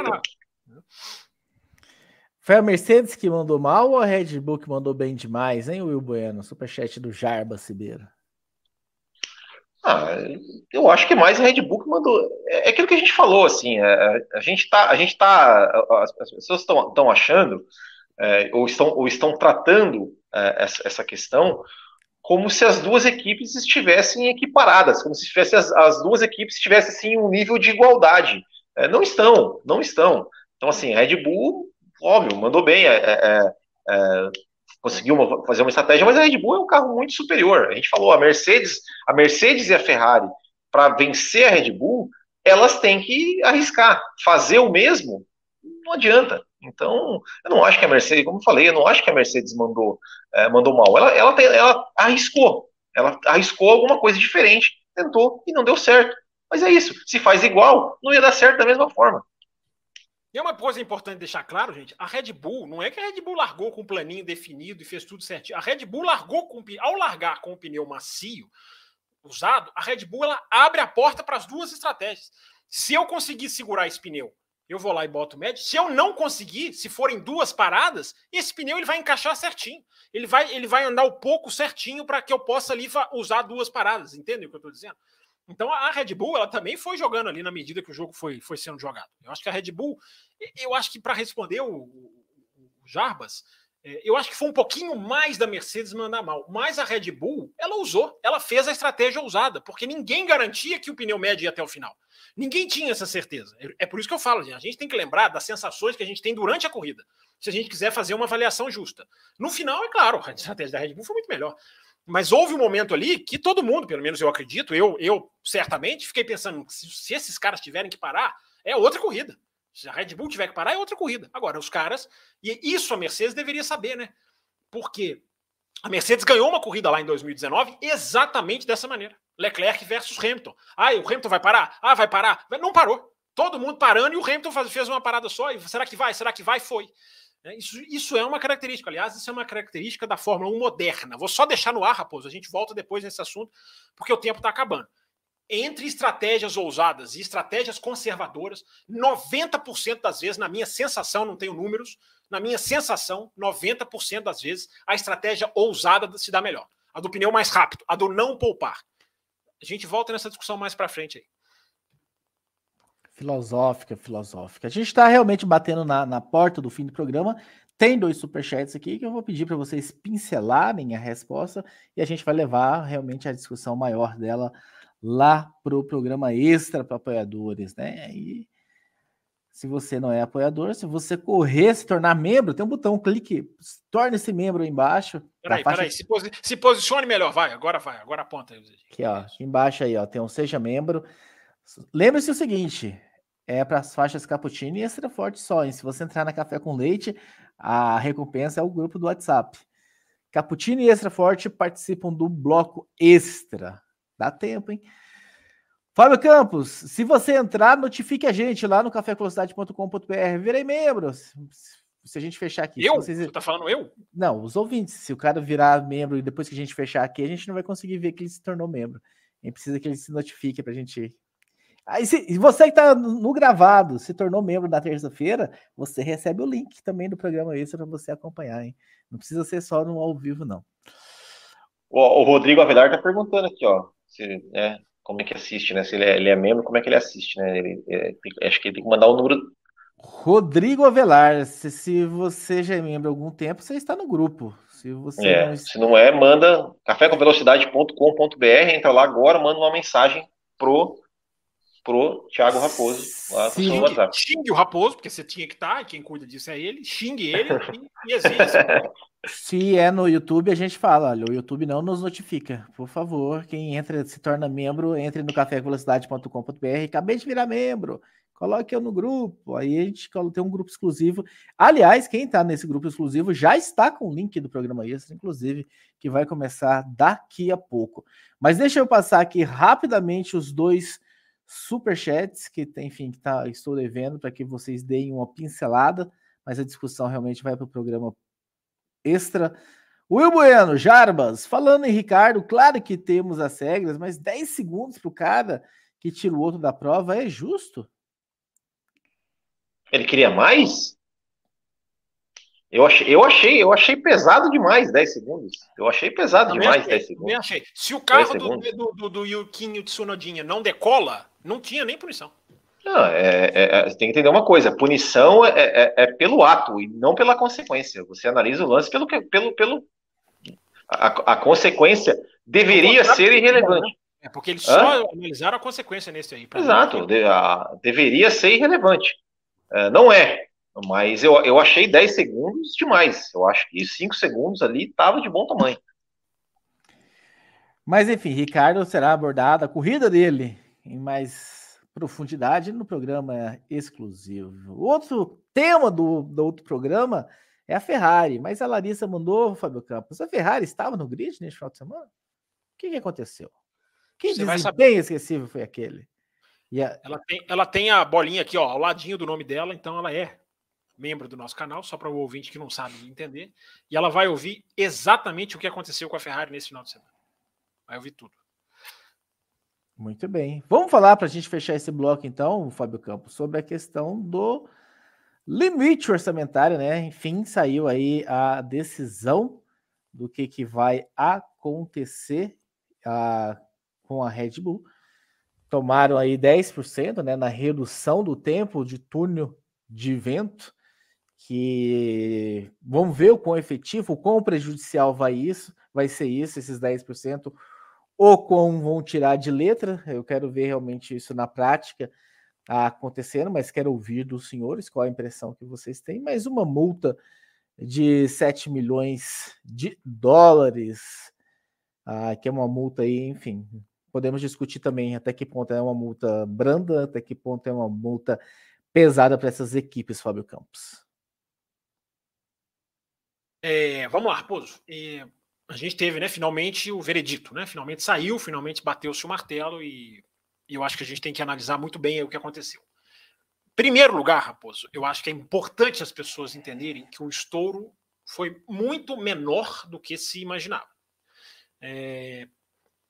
foi a Mercedes que mandou mal ou a Red Bull que mandou bem demais, hein, Will Bueno? Superchat do Jarba Cibeiro. Ah, eu acho que mais a Red Bull que mandou. É, é aquilo que a gente falou, assim. É, a gente tá, a gente tá, as, as pessoas estão achando é, ou estão ou estão tratando é, essa, essa, questão como se as duas equipes estivessem equiparadas, como se tivesse as, as duas equipes tivessem assim um nível de igualdade. É, não estão, não estão. Então assim, a Red Bull, óbvio, mandou bem. É, conseguiu uma, fazer uma estratégia, mas a Red Bull é um carro muito superior. A gente falou, a Mercedes, a Mercedes e a Ferrari, para vencer a Red Bull, elas têm que arriscar. Fazer o mesmo não adianta. Então, eu não acho que a Mercedes, como eu falei, eu não acho que a Mercedes mandou, é, mandou mal. Ela, ela, tem, ela arriscou. Ela arriscou alguma coisa diferente, tentou e não deu certo. Mas é isso. Se faz igual, não ia dar certo da mesma forma. E uma coisa importante deixar claro, gente, a Red Bull, não é que a Red Bull largou com o planinho definido e fez tudo certinho. A Red Bull largou com ao largar com o pneu macio usado, a Red Bull ela abre a porta para as duas estratégias. Se eu conseguir segurar esse pneu, eu vou lá e boto o médio. Se eu não conseguir, se forem duas paradas, esse pneu ele vai encaixar certinho. Ele vai ele vai andar o um pouco certinho para que eu possa ali usar duas paradas. Entende o que eu estou dizendo? Então a Red Bull ela também foi jogando ali na medida que o jogo foi, foi sendo jogado. Eu acho que a Red Bull, eu acho que para responder o, o, o Jarbas, é, eu acho que foi um pouquinho mais da Mercedes mandar mal. Mas a Red Bull, ela usou, ela fez a estratégia usada, porque ninguém garantia que o pneu médio ia até o final. Ninguém tinha essa certeza. É, é por isso que eu falo, a gente tem que lembrar das sensações que a gente tem durante a corrida, se a gente quiser fazer uma avaliação justa. No final, é claro, a estratégia da Red Bull foi muito melhor. Mas houve um momento ali que todo mundo, pelo menos eu acredito, eu, eu certamente fiquei pensando: se, se esses caras tiverem que parar, é outra corrida. Se a Red Bull tiver que parar, é outra corrida. Agora, os caras, e isso a Mercedes deveria saber, né? Porque a Mercedes ganhou uma corrida lá em 2019 exatamente dessa maneira. Leclerc versus Hamilton. Ah, o Hamilton vai parar? Ah, vai parar. Não parou. Todo mundo parando e o Hamilton fez uma parada só. E será que vai? Será que vai? Foi. Né? Isso, isso é uma característica, aliás, isso é uma característica da Fórmula 1 moderna. Vou só deixar no ar, Raposo, a gente volta depois nesse assunto, porque o tempo está acabando. Entre estratégias ousadas e estratégias conservadoras, 90% das vezes, na minha sensação, não tenho números, na minha sensação, 90% das vezes, a estratégia ousada se dá melhor. A do pneu mais rápido, a do não poupar. A gente volta nessa discussão mais para frente aí. Filosófica, filosófica. A gente está realmente batendo na, na porta do fim do programa. Tem dois superchats aqui que eu vou pedir para vocês pincelarem a resposta e a gente vai levar realmente a discussão maior dela lá para o programa extra para apoiadores, né? E se você não é apoiador, se você correr, se tornar membro, tem um botão, clique, torne-se membro aí embaixo. Peraí, faixa... peraí, se, posi se posicione melhor, vai, agora vai, agora aponta aí. Aqui, ó, embaixo aí, ó, tem um Seja Membro. Lembre-se o seguinte, é para as faixas cappuccino e extra forte só. Hein? Se você entrar na Café com Leite, a recompensa é o grupo do WhatsApp. Cappuccino e extra forte participam do bloco extra. Dá tempo, hein? Fábio Campos, se você entrar, notifique a gente lá no cafévelocidade.com.br. Virei membro. Se a gente fechar aqui. Eu? Vocês... Você tá falando eu? Não, os ouvintes. Se o cara virar membro e depois que a gente fechar aqui, a gente não vai conseguir ver que ele se tornou membro. A gente precisa que ele se notifique para a gente Aí, se você que está no gravado, se tornou membro da terça-feira, você recebe o link também do programa extra para você acompanhar, hein? Não precisa ser só no ao vivo, não. O, o Rodrigo Avelar está perguntando aqui, ó, se, né, como é que assiste, né? Se ele é, ele é, membro, como é que ele assiste, né? Ele, é, acho que ele tem que mandar o número. Rodrigo Avelar, se, se você já é membro há algum tempo, você está no grupo. Se você é, não... se não é, manda cafécomvelocidade.com.br, entra lá agora, manda uma mensagem pro pro Thiago Raposo lá Sim, no WhatsApp. Xingue o Raposo, porque você tinha que estar, tá, e quem cuida disso é ele, xingue ele e, e exige. Se é no YouTube, a gente fala, olha, o YouTube não nos notifica. Por favor, quem entra, se torna membro, entre no cafévelocidade.com.br. Acabei de virar membro. Coloque eu no grupo. Aí a gente tem um grupo exclusivo. Aliás, quem está nesse grupo exclusivo já está com o link do programa extra, inclusive, que vai começar daqui a pouco. Mas deixa eu passar aqui rapidamente os dois superchats que tem, enfim, que tá, estou devendo para que vocês deem uma pincelada, mas a discussão realmente vai para o programa extra. Will Bueno, Jarbas, falando em Ricardo, claro que temos as regras, mas 10 segundos para o cara que tira o outro da prova é justo? Ele queria mais? Eu achei, eu achei, eu achei pesado demais 10 segundos. Eu achei pesado demais achei, 10 segundos. Achei. Se o carro do, do, do, do Yukinho Tsunodinha não decola, não tinha nem punição. Não, é, é, é, tem que entender uma coisa: punição é, é, é, pelo ato e não pela consequência. Você analisa o lance pelo. pelo, pelo a, a consequência deveria ser irrelevante. Né? É porque eles só Hã? analisaram a consequência nesse aí. Exato, de, a, deveria ser irrelevante. É, não é, mas eu, eu achei 10 segundos demais. Eu acho que 5 segundos ali estava de bom tamanho. Mas enfim, Ricardo será abordada a corrida dele em mais profundidade no programa exclusivo. Outro tema do, do outro programa é a Ferrari, mas a Larissa mandou, Fábio Campos, a Ferrari estava no grid neste final de semana? O que, que aconteceu? Que Você desempenho esquecível foi aquele? A... Ela, tem, ela tem a bolinha aqui, ó, ao ladinho do nome dela, então ela é membro do nosso canal, só para o ouvinte que não sabe entender. E ela vai ouvir exatamente o que aconteceu com a Ferrari nesse final de semana. Vai ouvir tudo. Muito bem. Vamos falar para a gente fechar esse bloco, então, Fábio Campos, sobre a questão do limite orçamentário, né? Enfim, saiu aí a decisão do que, que vai acontecer a, ah, com a Red Bull tomaram aí 10% né, na redução do tempo de túnel de vento, que vamos ver o quão efetivo, o quão prejudicial vai isso, vai ser isso, esses 10%, ou como vão tirar de letra. Eu quero ver realmente isso na prática acontecendo, mas quero ouvir dos senhores qual a impressão que vocês têm. Mais uma multa de 7 milhões de dólares, ah, que é uma multa aí, enfim, podemos discutir também até que ponto é uma multa branda, até que ponto é uma multa pesada para essas equipes, Fábio Campos. É, vamos lá, Raposo. É, a gente teve, né, finalmente o veredito, né? Finalmente saiu, finalmente bateu-se o martelo e, e eu acho que a gente tem que analisar muito bem o que aconteceu. Primeiro lugar, Raposo, eu acho que é importante as pessoas entenderem que o estouro foi muito menor do que se imaginava. É,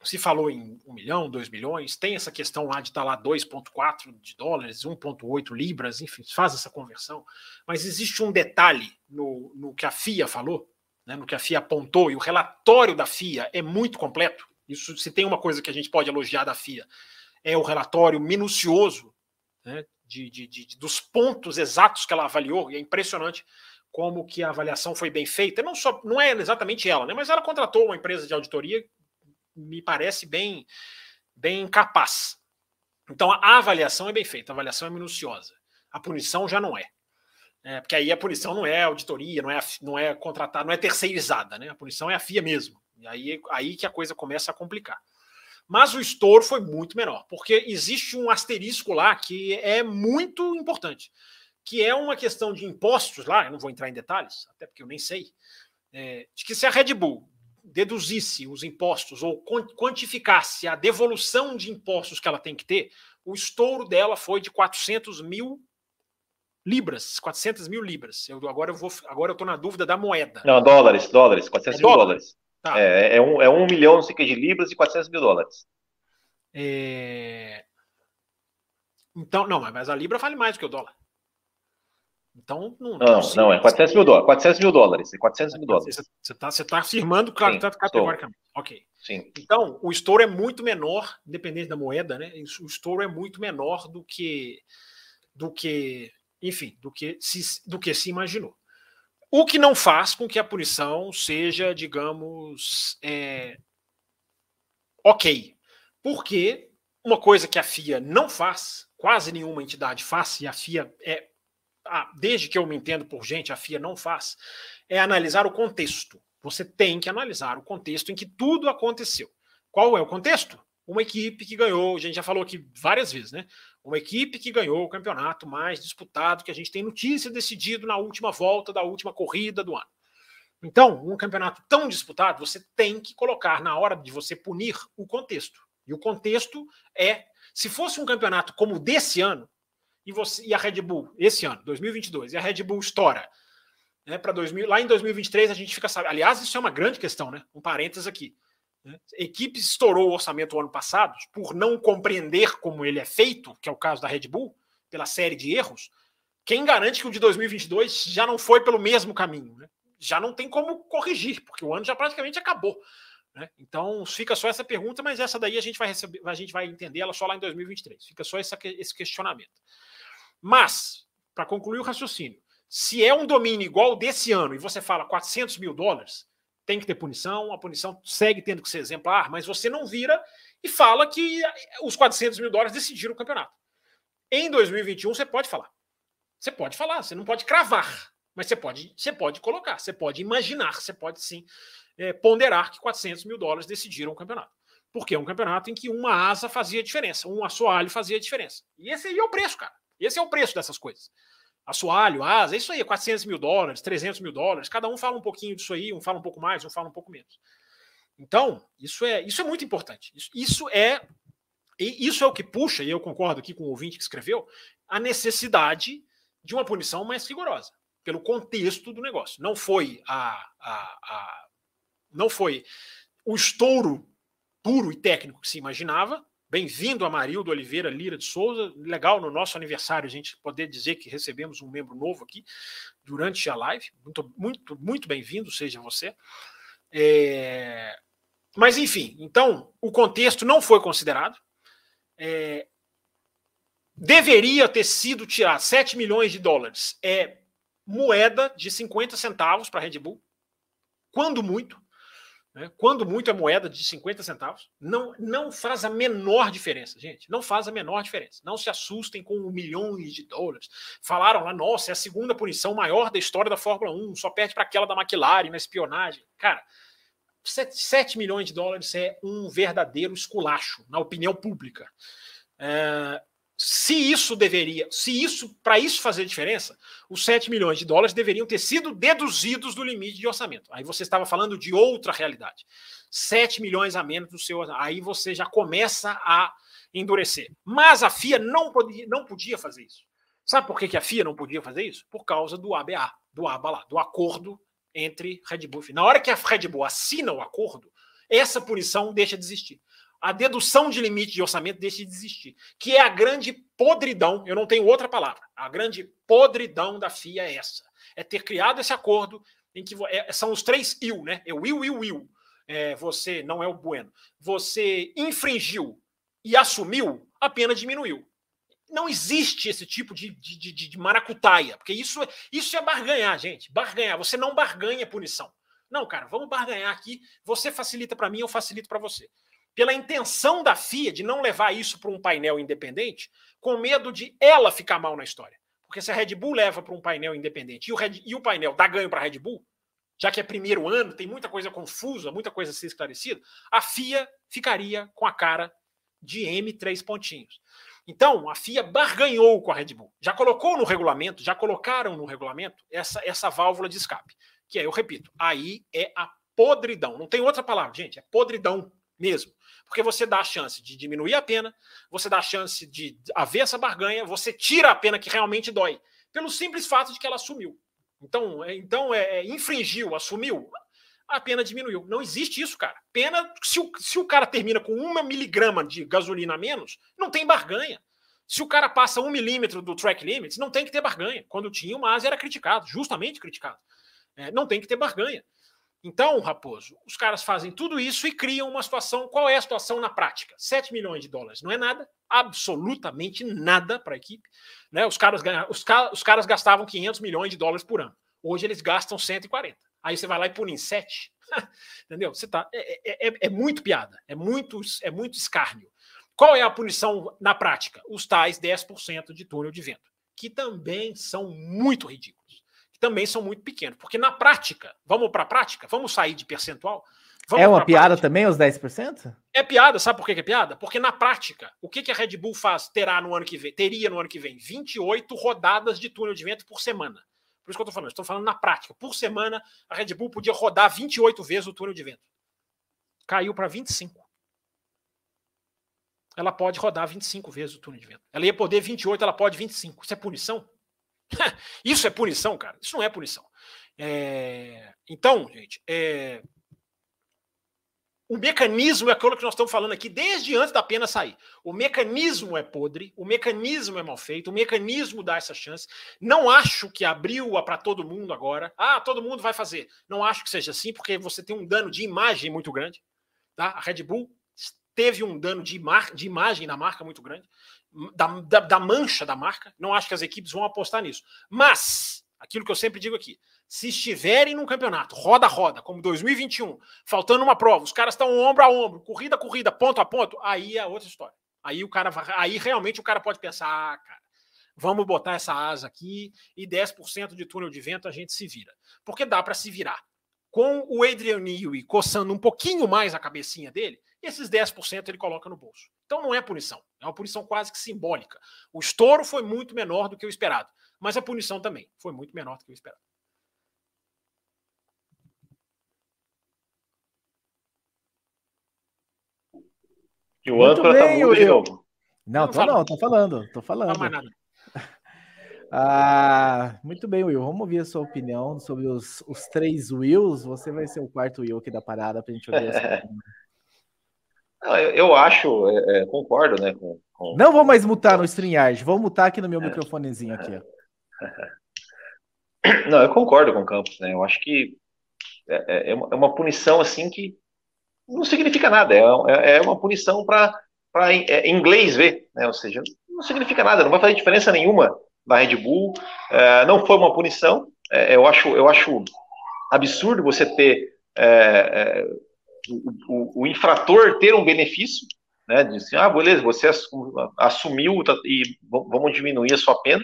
se falou em um milhão, dois milhões, tem essa questão lá de estar tá lá 2,4 de dólares, 1,8 libras, enfim, faz essa conversão. Mas existe um detalhe no, no que a FIA falou, né, no que a FIA apontou, e o relatório da FIA é muito completo. Isso, se tem uma coisa que a gente pode elogiar da FIA, é o relatório minucioso né, de, de, de, dos pontos exatos que ela avaliou, e é impressionante como que a avaliação foi bem feita. Não só não é exatamente ela, né, mas ela contratou uma empresa de auditoria me parece bem, bem capaz. Então a avaliação é bem feita, a avaliação é minuciosa. A punição já não é. é porque aí a punição não é auditoria, não é, não é contratada, não é terceirizada, né? A punição é a FIA mesmo. E aí, aí que a coisa começa a complicar. Mas o estouro foi muito menor, porque existe um asterisco lá que é muito importante, que é uma questão de impostos lá, eu não vou entrar em detalhes, até porque eu nem sei, é, de que se a Red Bull deduzisse os impostos ou quantificasse a devolução de impostos que ela tem que ter, o estouro dela foi de 400 mil libras, 400 mil libras. Eu, agora eu vou, agora eu estou na dúvida da moeda. Não, dólares, dólares, 400 é mil dólares. Tá. É, é, um, é um milhão, não sei que, de libras e 400 mil dólares. É... Então, não, mas a libra vale mais do que o dólar. Então, não. Não, não, não é 400 mil dólares. 400 mil dólares. É 400 mil dólares. Você está você tá afirmando claro, Sim, categoricamente. Estou. Ok. Sim. Então, o estouro é muito menor, independente da moeda, né? O estouro é muito menor do que. do que. Enfim, do que se, do que se imaginou. O que não faz com que a punição seja, digamos, é, ok. Porque uma coisa que a FIA não faz, quase nenhuma entidade faz, e a FIA é ah, desde que eu me entendo por gente, a FIA não faz, é analisar o contexto. Você tem que analisar o contexto em que tudo aconteceu. Qual é o contexto? uma equipe que ganhou, a gente já falou aqui várias vezes, né? Uma equipe que ganhou o campeonato mais disputado que a gente tem notícia decidido na última volta da última corrida do ano. Então, um campeonato tão disputado, você tem que colocar na hora de você punir o contexto. E o contexto é, se fosse um campeonato como o desse ano, e, você, e a Red Bull, esse ano, 2022, e a Red Bull estoura né, para lá em 2023 a gente fica sabendo. Aliás, isso é uma grande questão, né? Um parênteses aqui. Né? Equipe estourou o orçamento o ano passado por não compreender como ele é feito, que é o caso da Red Bull, pela série de erros. Quem garante que o de 2022 já não foi pelo mesmo caminho? Né? Já não tem como corrigir, porque o ano já praticamente acabou. Né? Então fica só essa pergunta, mas essa daí a gente vai receber, a gente vai entender ela só lá em 2023. Fica só essa, esse questionamento. Mas, para concluir o raciocínio, se é um domínio igual desse ano e você fala 400 mil dólares, tem que ter punição, a punição segue tendo que ser exemplar, mas você não vira e fala que os 400 mil dólares decidiram o campeonato. Em 2021 você pode falar. Você pode falar, você não pode cravar, mas você pode, você pode colocar, você pode imaginar, você pode sim é, ponderar que 400 mil dólares decidiram o campeonato. Porque é um campeonato em que uma asa fazia diferença, um assoalho fazia diferença. E esse aí é o preço, cara. Esse é o preço dessas coisas assoalho, asa, isso aí, 400 mil dólares, 300 mil dólares, cada um fala um pouquinho disso aí, um fala um pouco mais, um fala um pouco menos. Então, isso é, isso é muito importante. Isso, isso é isso é o que puxa, e eu concordo aqui com o ouvinte que escreveu, a necessidade de uma punição mais rigorosa, pelo contexto do negócio. Não foi a, a, a não foi o estouro puro e técnico que se imaginava, Bem-vindo a Marildo Oliveira Lira de Souza. Legal no nosso aniversário a gente poder dizer que recebemos um membro novo aqui durante a live. Muito, muito, muito bem-vindo, seja você. É... Mas, enfim, então, o contexto não foi considerado. É... Deveria ter sido tirar 7 milhões de dólares. É moeda de 50 centavos para a Red Bull, quando muito. Né? Quando muito é moeda de 50 centavos, não, não faz a menor diferença, gente. Não faz a menor diferença. Não se assustem com milhões de dólares. Falaram lá, nossa, é a segunda punição maior da história da Fórmula 1, só perde para aquela da McLaren na espionagem. Cara, 7, 7 milhões de dólares é um verdadeiro esculacho na opinião pública. É, se isso deveria, se isso, para isso fazer diferença, os 7 milhões de dólares deveriam ter sido deduzidos do limite de orçamento. Aí você estava falando de outra realidade. 7 milhões a menos do seu. Aí você já começa a endurecer. Mas a FIA não podia, não podia fazer isso. Sabe por que, a FIA não podia fazer isso? Por causa do ABA, do ABA lá, do acordo entre Red Bull. Na hora que a Red Bull assina o acordo, essa punição deixa de existir a dedução de limite de orçamento deixa de existir, que é a grande podridão, eu não tenho outra palavra, a grande podridão da FIA é essa, é ter criado esse acordo em que é, são os três il, né? É o will, will, will. É, você não é o bueno. Você infringiu e assumiu, a pena diminuiu. Não existe esse tipo de, de, de, de maracutaia, porque isso, isso é barganhar, gente. Barganhar. Você não barganha punição. Não, cara, vamos barganhar aqui. Você facilita para mim, eu facilito para você pela intenção da FIA de não levar isso para um painel independente, com medo de ela ficar mal na história. Porque se a Red Bull leva para um painel independente e o, Red, e o painel dá ganho para a Red Bull, já que é primeiro ano, tem muita coisa confusa, muita coisa a ser esclarecida, a FIA ficaria com a cara de M três pontinhos. Então, a FIA barganhou com a Red Bull. Já colocou no regulamento, já colocaram no regulamento essa, essa válvula de escape. Que é, eu repito, aí é a podridão. Não tem outra palavra, gente, é podridão mesmo. Porque você dá a chance de diminuir a pena, você dá a chance de haver essa barganha, você tira a pena que realmente dói, pelo simples fato de que ela assumiu. Então, é, então é, é, infringiu, assumiu, a pena diminuiu. Não existe isso, cara. Pena, se o, se o cara termina com uma miligrama de gasolina a menos, não tem barganha. Se o cara passa um milímetro do track limits, não tem que ter barganha. Quando tinha, o Mas era criticado, justamente criticado. É, não tem que ter barganha. Então, Raposo, os caras fazem tudo isso e criam uma situação. Qual é a situação na prática? 7 milhões de dólares não é nada, absolutamente nada para a equipe. Né? Os, caras ganham, os, os, caras gastavam 500 milhões de dólares por ano. Hoje eles gastam 140. Aí você vai lá e pune em 7. Entendeu? Você tá, é, é, é, é, muito piada, é muito, é muito escárnio. Qual é a punição na prática? Os tais 10% de túnel de vento, que também são muito ridículos também são muito pequenos. Porque na prática, vamos para a prática, vamos sair de percentual, é uma piada parte. também, os 10%? É piada, sabe por que é piada? Porque na prática, o que, que a Red Bull faz, terá no ano que vem, teria no ano que vem? 28 rodadas de túnel de vento por semana. Por isso que eu estou falando, estou falando na prática. Por semana, a Red Bull podia rodar 28 vezes o túnel de vento. Caiu para 25. Ela pode rodar 25 vezes o túnel de vento. Ela ia poder 28, ela pode 25. Isso é punição? Isso é punição, cara? Isso não é punição. É... Então, gente, é o mecanismo é aquilo que nós estamos falando aqui desde antes da pena sair. O mecanismo é podre, o mecanismo é mal feito, o mecanismo dá essa chance. Não acho que abriu para todo mundo agora. Ah, todo mundo vai fazer. Não acho que seja assim, porque você tem um dano de imagem muito grande. Tá? A Red Bull teve um dano de, de imagem na marca muito grande, da, da, da mancha da marca. Não acho que as equipes vão apostar nisso. Mas, aquilo que eu sempre digo aqui, se estiverem num campeonato, roda a roda, como 2021, faltando uma prova, os caras estão ombro a ombro, corrida a corrida, ponto a ponto, aí é outra história. Aí o cara aí realmente o cara pode pensar, ah, cara, vamos botar essa asa aqui e 10% de túnel de vento a gente se vira. Porque dá para se virar. Com o Adrian Newey coçando um pouquinho mais a cabecinha dele, esses 10% ele coloca no bolso. Então não é punição, é uma punição quase que simbólica. O estouro foi muito menor do que o esperado, mas a punição também foi muito menor do que o esperado. E o âncora tá mudo de novo. Não, tô não, tô falando, tô falando. Não mais nada. Ah, muito bem, Will. Vamos ouvir a sua opinião sobre os, os três Wills. Você vai ser o quarto Will aqui da parada pra gente ouvir essa Não, eu, eu, acho, é, é, concordo, né? Com, com... Não vou mais mutar no StreamYard, vou mutar aqui no meu microfonezinho aqui. Ó. Não, eu concordo com o Campos, né? Eu acho que é, é, uma, é uma punição assim que não significa nada, é, é, é uma punição para é, inglês ver, né? ou seja, não significa nada, não vai fazer diferença nenhuma da Red Bull, é, não foi uma punição, é, eu, acho, eu acho absurdo você ter é, é, o, o, infrator ter um benefício, né, assim, ah, beleza, você assumiu tá, e vamos diminuir a sua pena,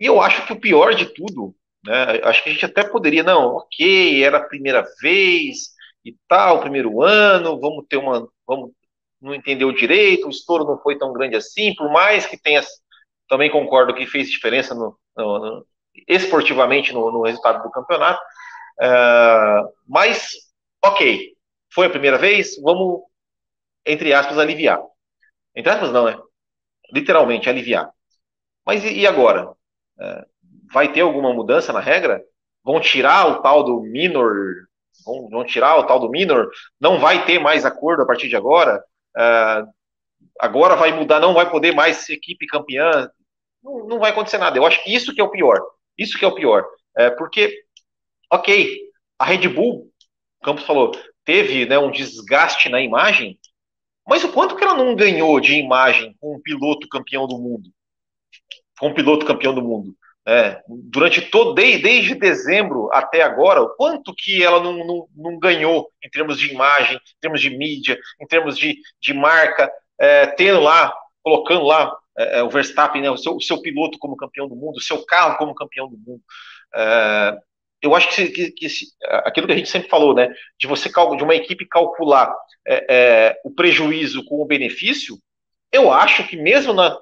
e eu acho que o pior de tudo, né, acho que a gente até poderia, não, ok, era a primeira vez, e tal, primeiro ano, vamos ter uma, vamos não entendeu direito, o estouro não foi tão grande assim, por mais que tenha, também concordo que fez diferença no, no, no esportivamente no, no, resultado do campeonato, uh, mas, ok, foi a primeira vez, vamos, entre aspas, aliviar. Entre aspas não, né? Literalmente, aliviar. Mas e, e agora? Uh, vai ter alguma mudança na regra? Vão tirar o tal do minor vão, vão tirar o tal do minor, não vai ter mais acordo a partir de agora, uh, agora vai mudar, não vai poder mais equipe campeã, não, não, vai acontecer nada. Eu acho que isso que é o pior, isso que é o pior, é, porque, ok, a Red Bull, o Campos falou, teve né, um desgaste na imagem, mas o quanto que ela não ganhou de imagem com um piloto campeão do mundo? Com um piloto campeão do mundo. É, durante todo, desde, desde, dezembro até agora, o quanto que ela não, não, não, ganhou em termos de imagem, em termos de mídia, em termos de, de marca, é, tendo lá, colocando lá é, é o Verstappen, né, o, seu, o seu piloto como campeão do mundo, o seu carro como campeão do mundo. É, eu acho que, que, que, aquilo que a gente sempre falou, né, de você de uma equipe calcular é, é, o prejuízo com o benefício, eu acho que mesmo na,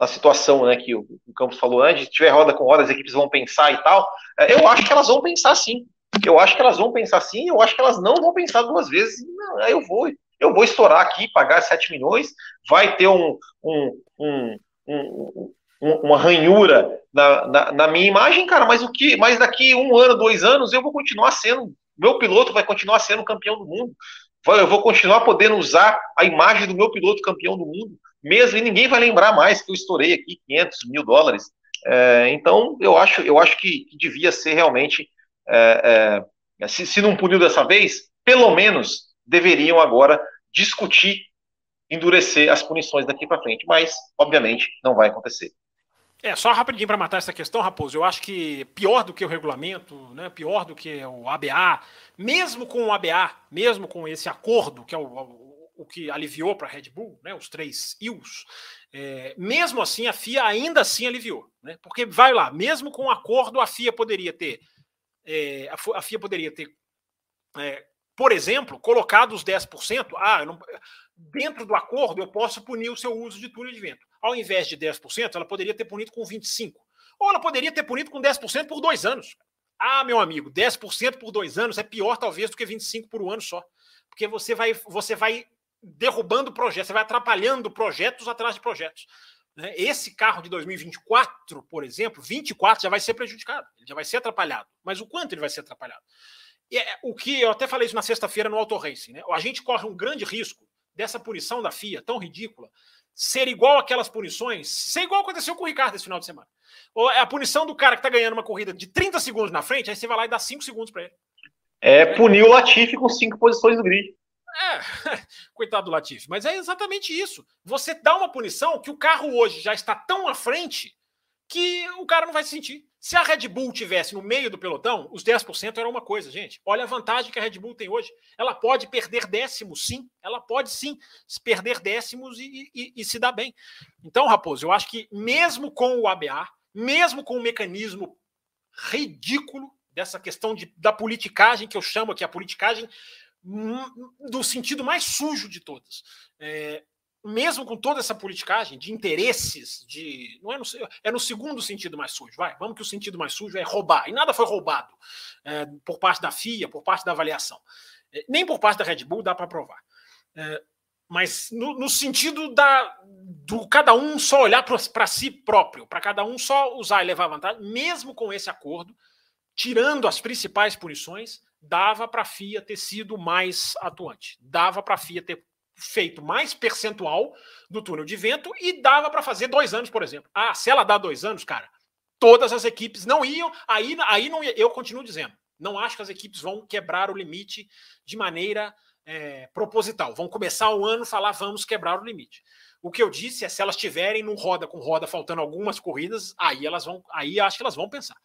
na situação né, que o, o Campos falou antes, se tiver roda com roda, as equipes vão pensar e tal, é, eu acho que elas vão pensar sim. Eu acho que elas vão pensar sim, eu acho que elas não vão pensar duas vezes. Não, eu vou, eu vou estourar aqui, pagar 7 milhões, vai ter um, um, um, um uma ranhura na, na, na, minha imagem, cara, mas o que? Mas daqui um ano, dois anos, eu vou continuar sendo, meu piloto vai continuar sendo campeão do mundo. Eu vou continuar podendo usar a imagem do meu piloto campeão do mundo mesmo, e ninguém vai lembrar mais que eu estourei aqui 500 mil dólares. É, então, eu acho, eu acho que, que devia ser realmente, é, é, se, se não puniu dessa vez, pelo menos deveriam agora discutir, endurecer as punições daqui para frente, mas, obviamente, não vai acontecer. É, só rapidinho para matar essa questão, Raposo, eu acho que pior do que o regulamento, né, pior do que o ABA, mesmo com o ABA, mesmo com esse acordo, que é o, o que aliviou para a Red Bull, né, os três IUs, é, mesmo assim a FIA ainda assim aliviou, né, porque vai lá, mesmo com o acordo a FIA poderia ter, é, a, FIA poderia ter é, por exemplo, colocado os 10%, ah, não, dentro do acordo eu posso punir o seu uso de túnel de vento. Ao invés de 10%, ela poderia ter punido com 25%. Ou ela poderia ter punido com 10% por dois anos. Ah, meu amigo, 10% por dois anos é pior, talvez, do que 25% por um ano só. Porque você vai, você vai derrubando projetos, você vai atrapalhando projetos atrás de projetos. Né? Esse carro de 2024, por exemplo, 24 já vai ser prejudicado, ele já vai ser atrapalhado. Mas o quanto ele vai ser atrapalhado? É, o que eu até falei isso na sexta-feira no Auto Racing, né? A gente corre um grande risco dessa punição da FIA tão ridícula ser igual aquelas punições, ser igual aconteceu com o Ricardo esse final de semana. Ou é a punição do cara que tá ganhando uma corrida de 30 segundos na frente, aí você vai lá e dá 5 segundos para ele. É punir o Latifi com cinco posições do grid. É, coitado do Latifi. Mas é exatamente isso. Você dá uma punição que o carro hoje já está tão à frente que o cara não vai se sentir. Se a Red Bull tivesse no meio do pelotão, os 10% era uma coisa, gente. Olha a vantagem que a Red Bull tem hoje. Ela pode perder décimos, sim. Ela pode sim perder décimos e, e, e se dar bem. Então, Raposo, eu acho que mesmo com o ABA, mesmo com o mecanismo ridículo dessa questão de, da politicagem, que eu chamo aqui a politicagem hum, do sentido mais sujo de todas. É, mesmo com toda essa politicagem de interesses, de não é no, é no segundo sentido mais sujo, vai, vamos que o sentido mais sujo é roubar, e nada foi roubado é, por parte da FIA, por parte da avaliação, é, nem por parte da Red Bull dá para provar. É, mas no, no, sentido da do cada um só olhar para si próprio, para cada um só usar e levar vantagem, mesmo com esse acordo, tirando as principais punições, dava para a FIA ter sido mais atuante, dava para a FIA ter feito mais percentual do túnel de vento e dava para fazer dois anos, por exemplo. Ah, se ela dá dois anos, cara, todas as equipes não iam, aí, aí não ia, eu continuo dizendo, não acho que as equipes vão quebrar o limite de maneira é, proposital. Vão começar o ano falar vamos quebrar o limite. O que eu disse é se elas tiverem num roda com roda faltando algumas corridas, aí elas vão, aí acho que elas vão pensar.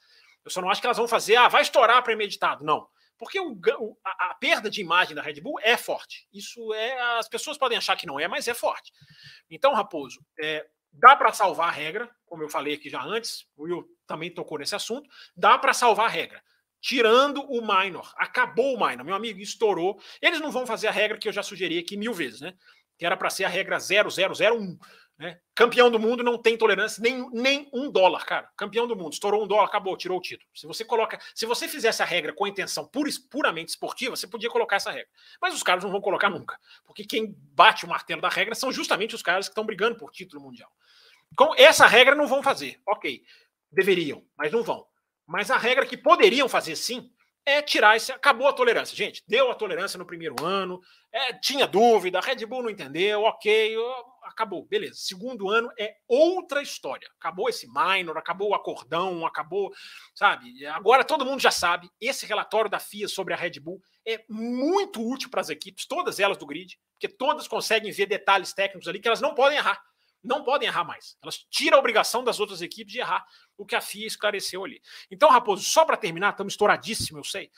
Eu só não acho que elas vão fazer, ah, vai estourar premeditado. Não. Porque o, a, a, perda de imagem da Red Bull é forte. Isso é. As pessoas podem achar que não é, mas é forte. Então, Raposo, é, dá para salvar a regra, como eu falei aqui já antes, o Will também tocou nesse assunto, dá para salvar a regra. Tirando o minor. Acabou o minor, meu amigo, estourou. Eles não vão fazer a regra que eu já sugeri aqui mil vezes, né? Que era para ser a regra 0001. Né? Campeão do mundo não tem tolerância nem, nem um dólar, cara. Campeão do mundo, estourou um dólar, acabou, tirou o título. Se você coloca, se você fizesse a regra com a intenção pura, puramente esportiva, você podia colocar essa regra. Mas os caras não vão colocar nunca, porque quem bate o martelo da regra são justamente os caras que estão brigando por título mundial. Com essa regra não vão fazer, ok? Deveriam, mas não vão. Mas a regra que poderiam fazer sim é tirar esse. Acabou a tolerância. Gente, deu a tolerância no primeiro ano, é, tinha dúvida, a Red Bull não entendeu, ok, acabou, beleza. Segundo ano é outra história. Acabou esse minor, acabou o acordão, acabou, sabe? Agora todo mundo já sabe. Esse relatório da FIA sobre a Red Bull é muito útil para as equipes, todas elas do grid, porque todas conseguem ver detalhes técnicos ali que elas não podem errar não podem errar mais. Elas tiram a obrigação das outras equipes de errar o que a FIA esclareceu ali. Então, Raposo, só para terminar, estamos estouradíssimo, eu sei.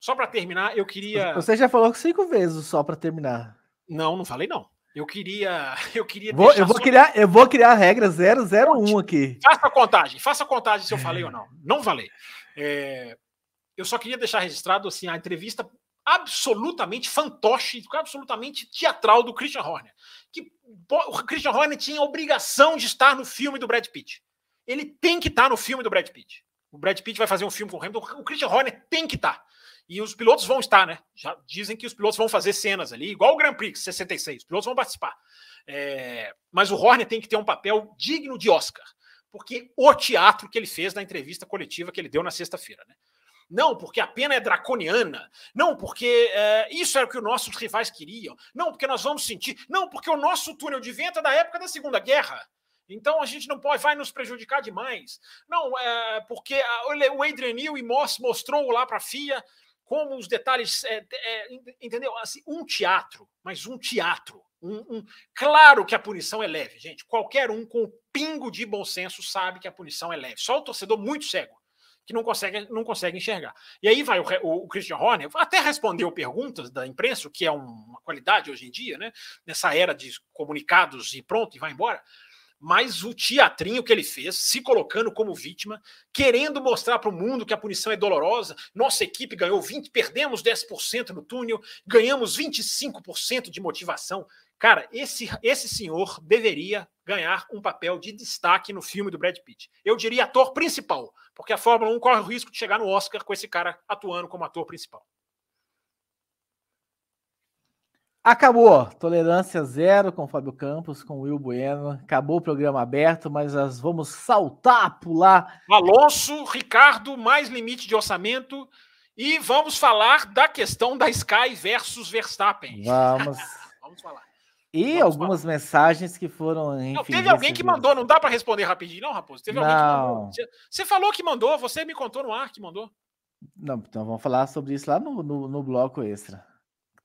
Só para terminar, eu queria. Você já falou cinco vezes só para terminar. Não, não falei não. Eu queria, eu queria. Vou, eu vou só... criar, eu vou criar a regra 001 aqui. Faça a contagem, faça a contagem se eu falei ou não. Não falei. É, eu só queria deixar registrado assim a entrevista absolutamente fantoche, absolutamente teatral do Christian Horner. Que o Christian Horner tinha a obrigação de estar no filme do Brad Pitt. Ele tem que estar no filme do Brad Pitt. O Brad Pitt vai fazer um filme com o Hamilton, o Christian Horner tem que estar. E os pilotos vão estar, né? Já dizem que os pilotos vão fazer cenas ali, igual o Grand Prix 66. Os pilotos vão participar. É... Mas o Horner tem que ter um papel digno de Oscar, porque o teatro que ele fez na entrevista coletiva que ele deu na sexta-feira, né? Não, porque a pena é draconiana. Não, porque é, isso era o que os nossos rivais queriam. Não, porque nós vamos sentir. Não, porque o nosso túnel de vento é da época da Segunda Guerra. Então a gente não pode, vai nos prejudicar demais. Não, é, porque a, o Adrian Newey mostrou lá para a FIA como os detalhes, é, é, entendeu? Assim, um teatro, mas um teatro. Um, um, claro que a punição é leve, gente. Qualquer um com um pingo de bom senso sabe que a punição é leve. Só o torcedor muito cego que não consegue, não consegue enxergar. E aí vai o, o, o Christian Horner, até respondeu perguntas da imprensa, o que é uma qualidade hoje em dia, né? nessa era de comunicados e pronto, e vai embora. Mas o teatrinho que ele fez, se colocando como vítima, querendo mostrar para o mundo que a punição é dolorosa. Nossa equipe ganhou 20, perdemos 10% no túnel, ganhamos 25% de motivação. Cara, esse, esse senhor deveria ganhar um papel de destaque no filme do Brad Pitt. Eu diria ator principal, porque a Fórmula 1 corre o risco de chegar no Oscar com esse cara atuando como ator principal. Acabou. Tolerância zero com Fábio Campos, com o Will Bueno. Acabou o programa aberto, mas nós vamos saltar, pular. Alonso, Ricardo, mais limite de orçamento. E vamos falar da questão da Sky versus Verstappen. Vamos. vamos falar. E vamos algumas falar. mensagens que foram. Enfim, não, teve alguém que mandou, não dá para responder rapidinho, não, Raposo? Teve não. alguém que mandou. Você falou que mandou, você me contou no ar que mandou. Não, então vamos falar sobre isso lá no, no, no bloco extra.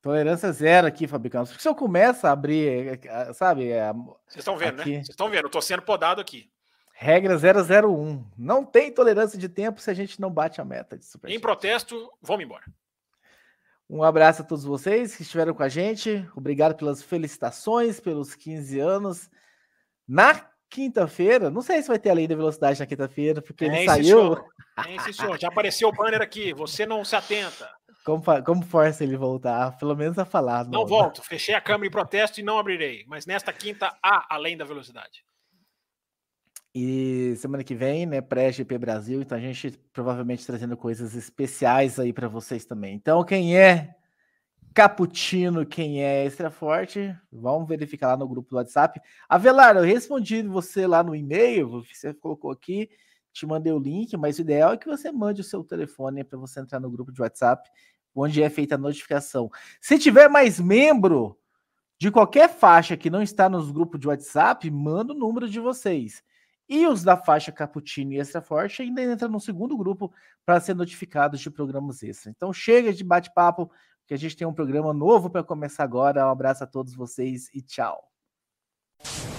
Tolerância zero aqui, Fabricão. Se eu começo a abrir, é, sabe? É, Vocês estão vendo, aqui, né? Vocês estão vendo, eu tô sendo podado aqui. Regra 001. Não tem tolerância de tempo se a gente não bate a meta de super. Em protesto, vamos embora. Um abraço a todos vocês que estiveram com a gente. Obrigado pelas felicitações, pelos 15 anos. Na quinta-feira, não sei se vai ter a lei da velocidade na quinta-feira, porque é, ele saiu. É, senhor. Já apareceu o banner aqui. Você não se atenta. Como, como força ele voltar? Pelo menos a falar. Não, não volto. Fechei a câmera em protesto e não abrirei. Mas nesta quinta há além da velocidade. E semana que vem, né, pré-GP Brasil, então a gente provavelmente trazendo coisas especiais aí para vocês também. Então, quem é Caputino, quem é Extra Forte, vamos verificar lá no grupo do WhatsApp. Avelar, eu respondi você lá no e-mail, você colocou aqui, te mandei o link, mas o ideal é que você mande o seu telefone para você entrar no grupo de WhatsApp onde é feita a notificação. Se tiver mais membro de qualquer faixa que não está nos grupos de WhatsApp, manda o número de vocês. E os da faixa Cappuccino e Extra Forte ainda entra no segundo grupo para ser notificados de programas extra. Então chega de bate-papo, que a gente tem um programa novo para começar agora. Um abraço a todos vocês e tchau.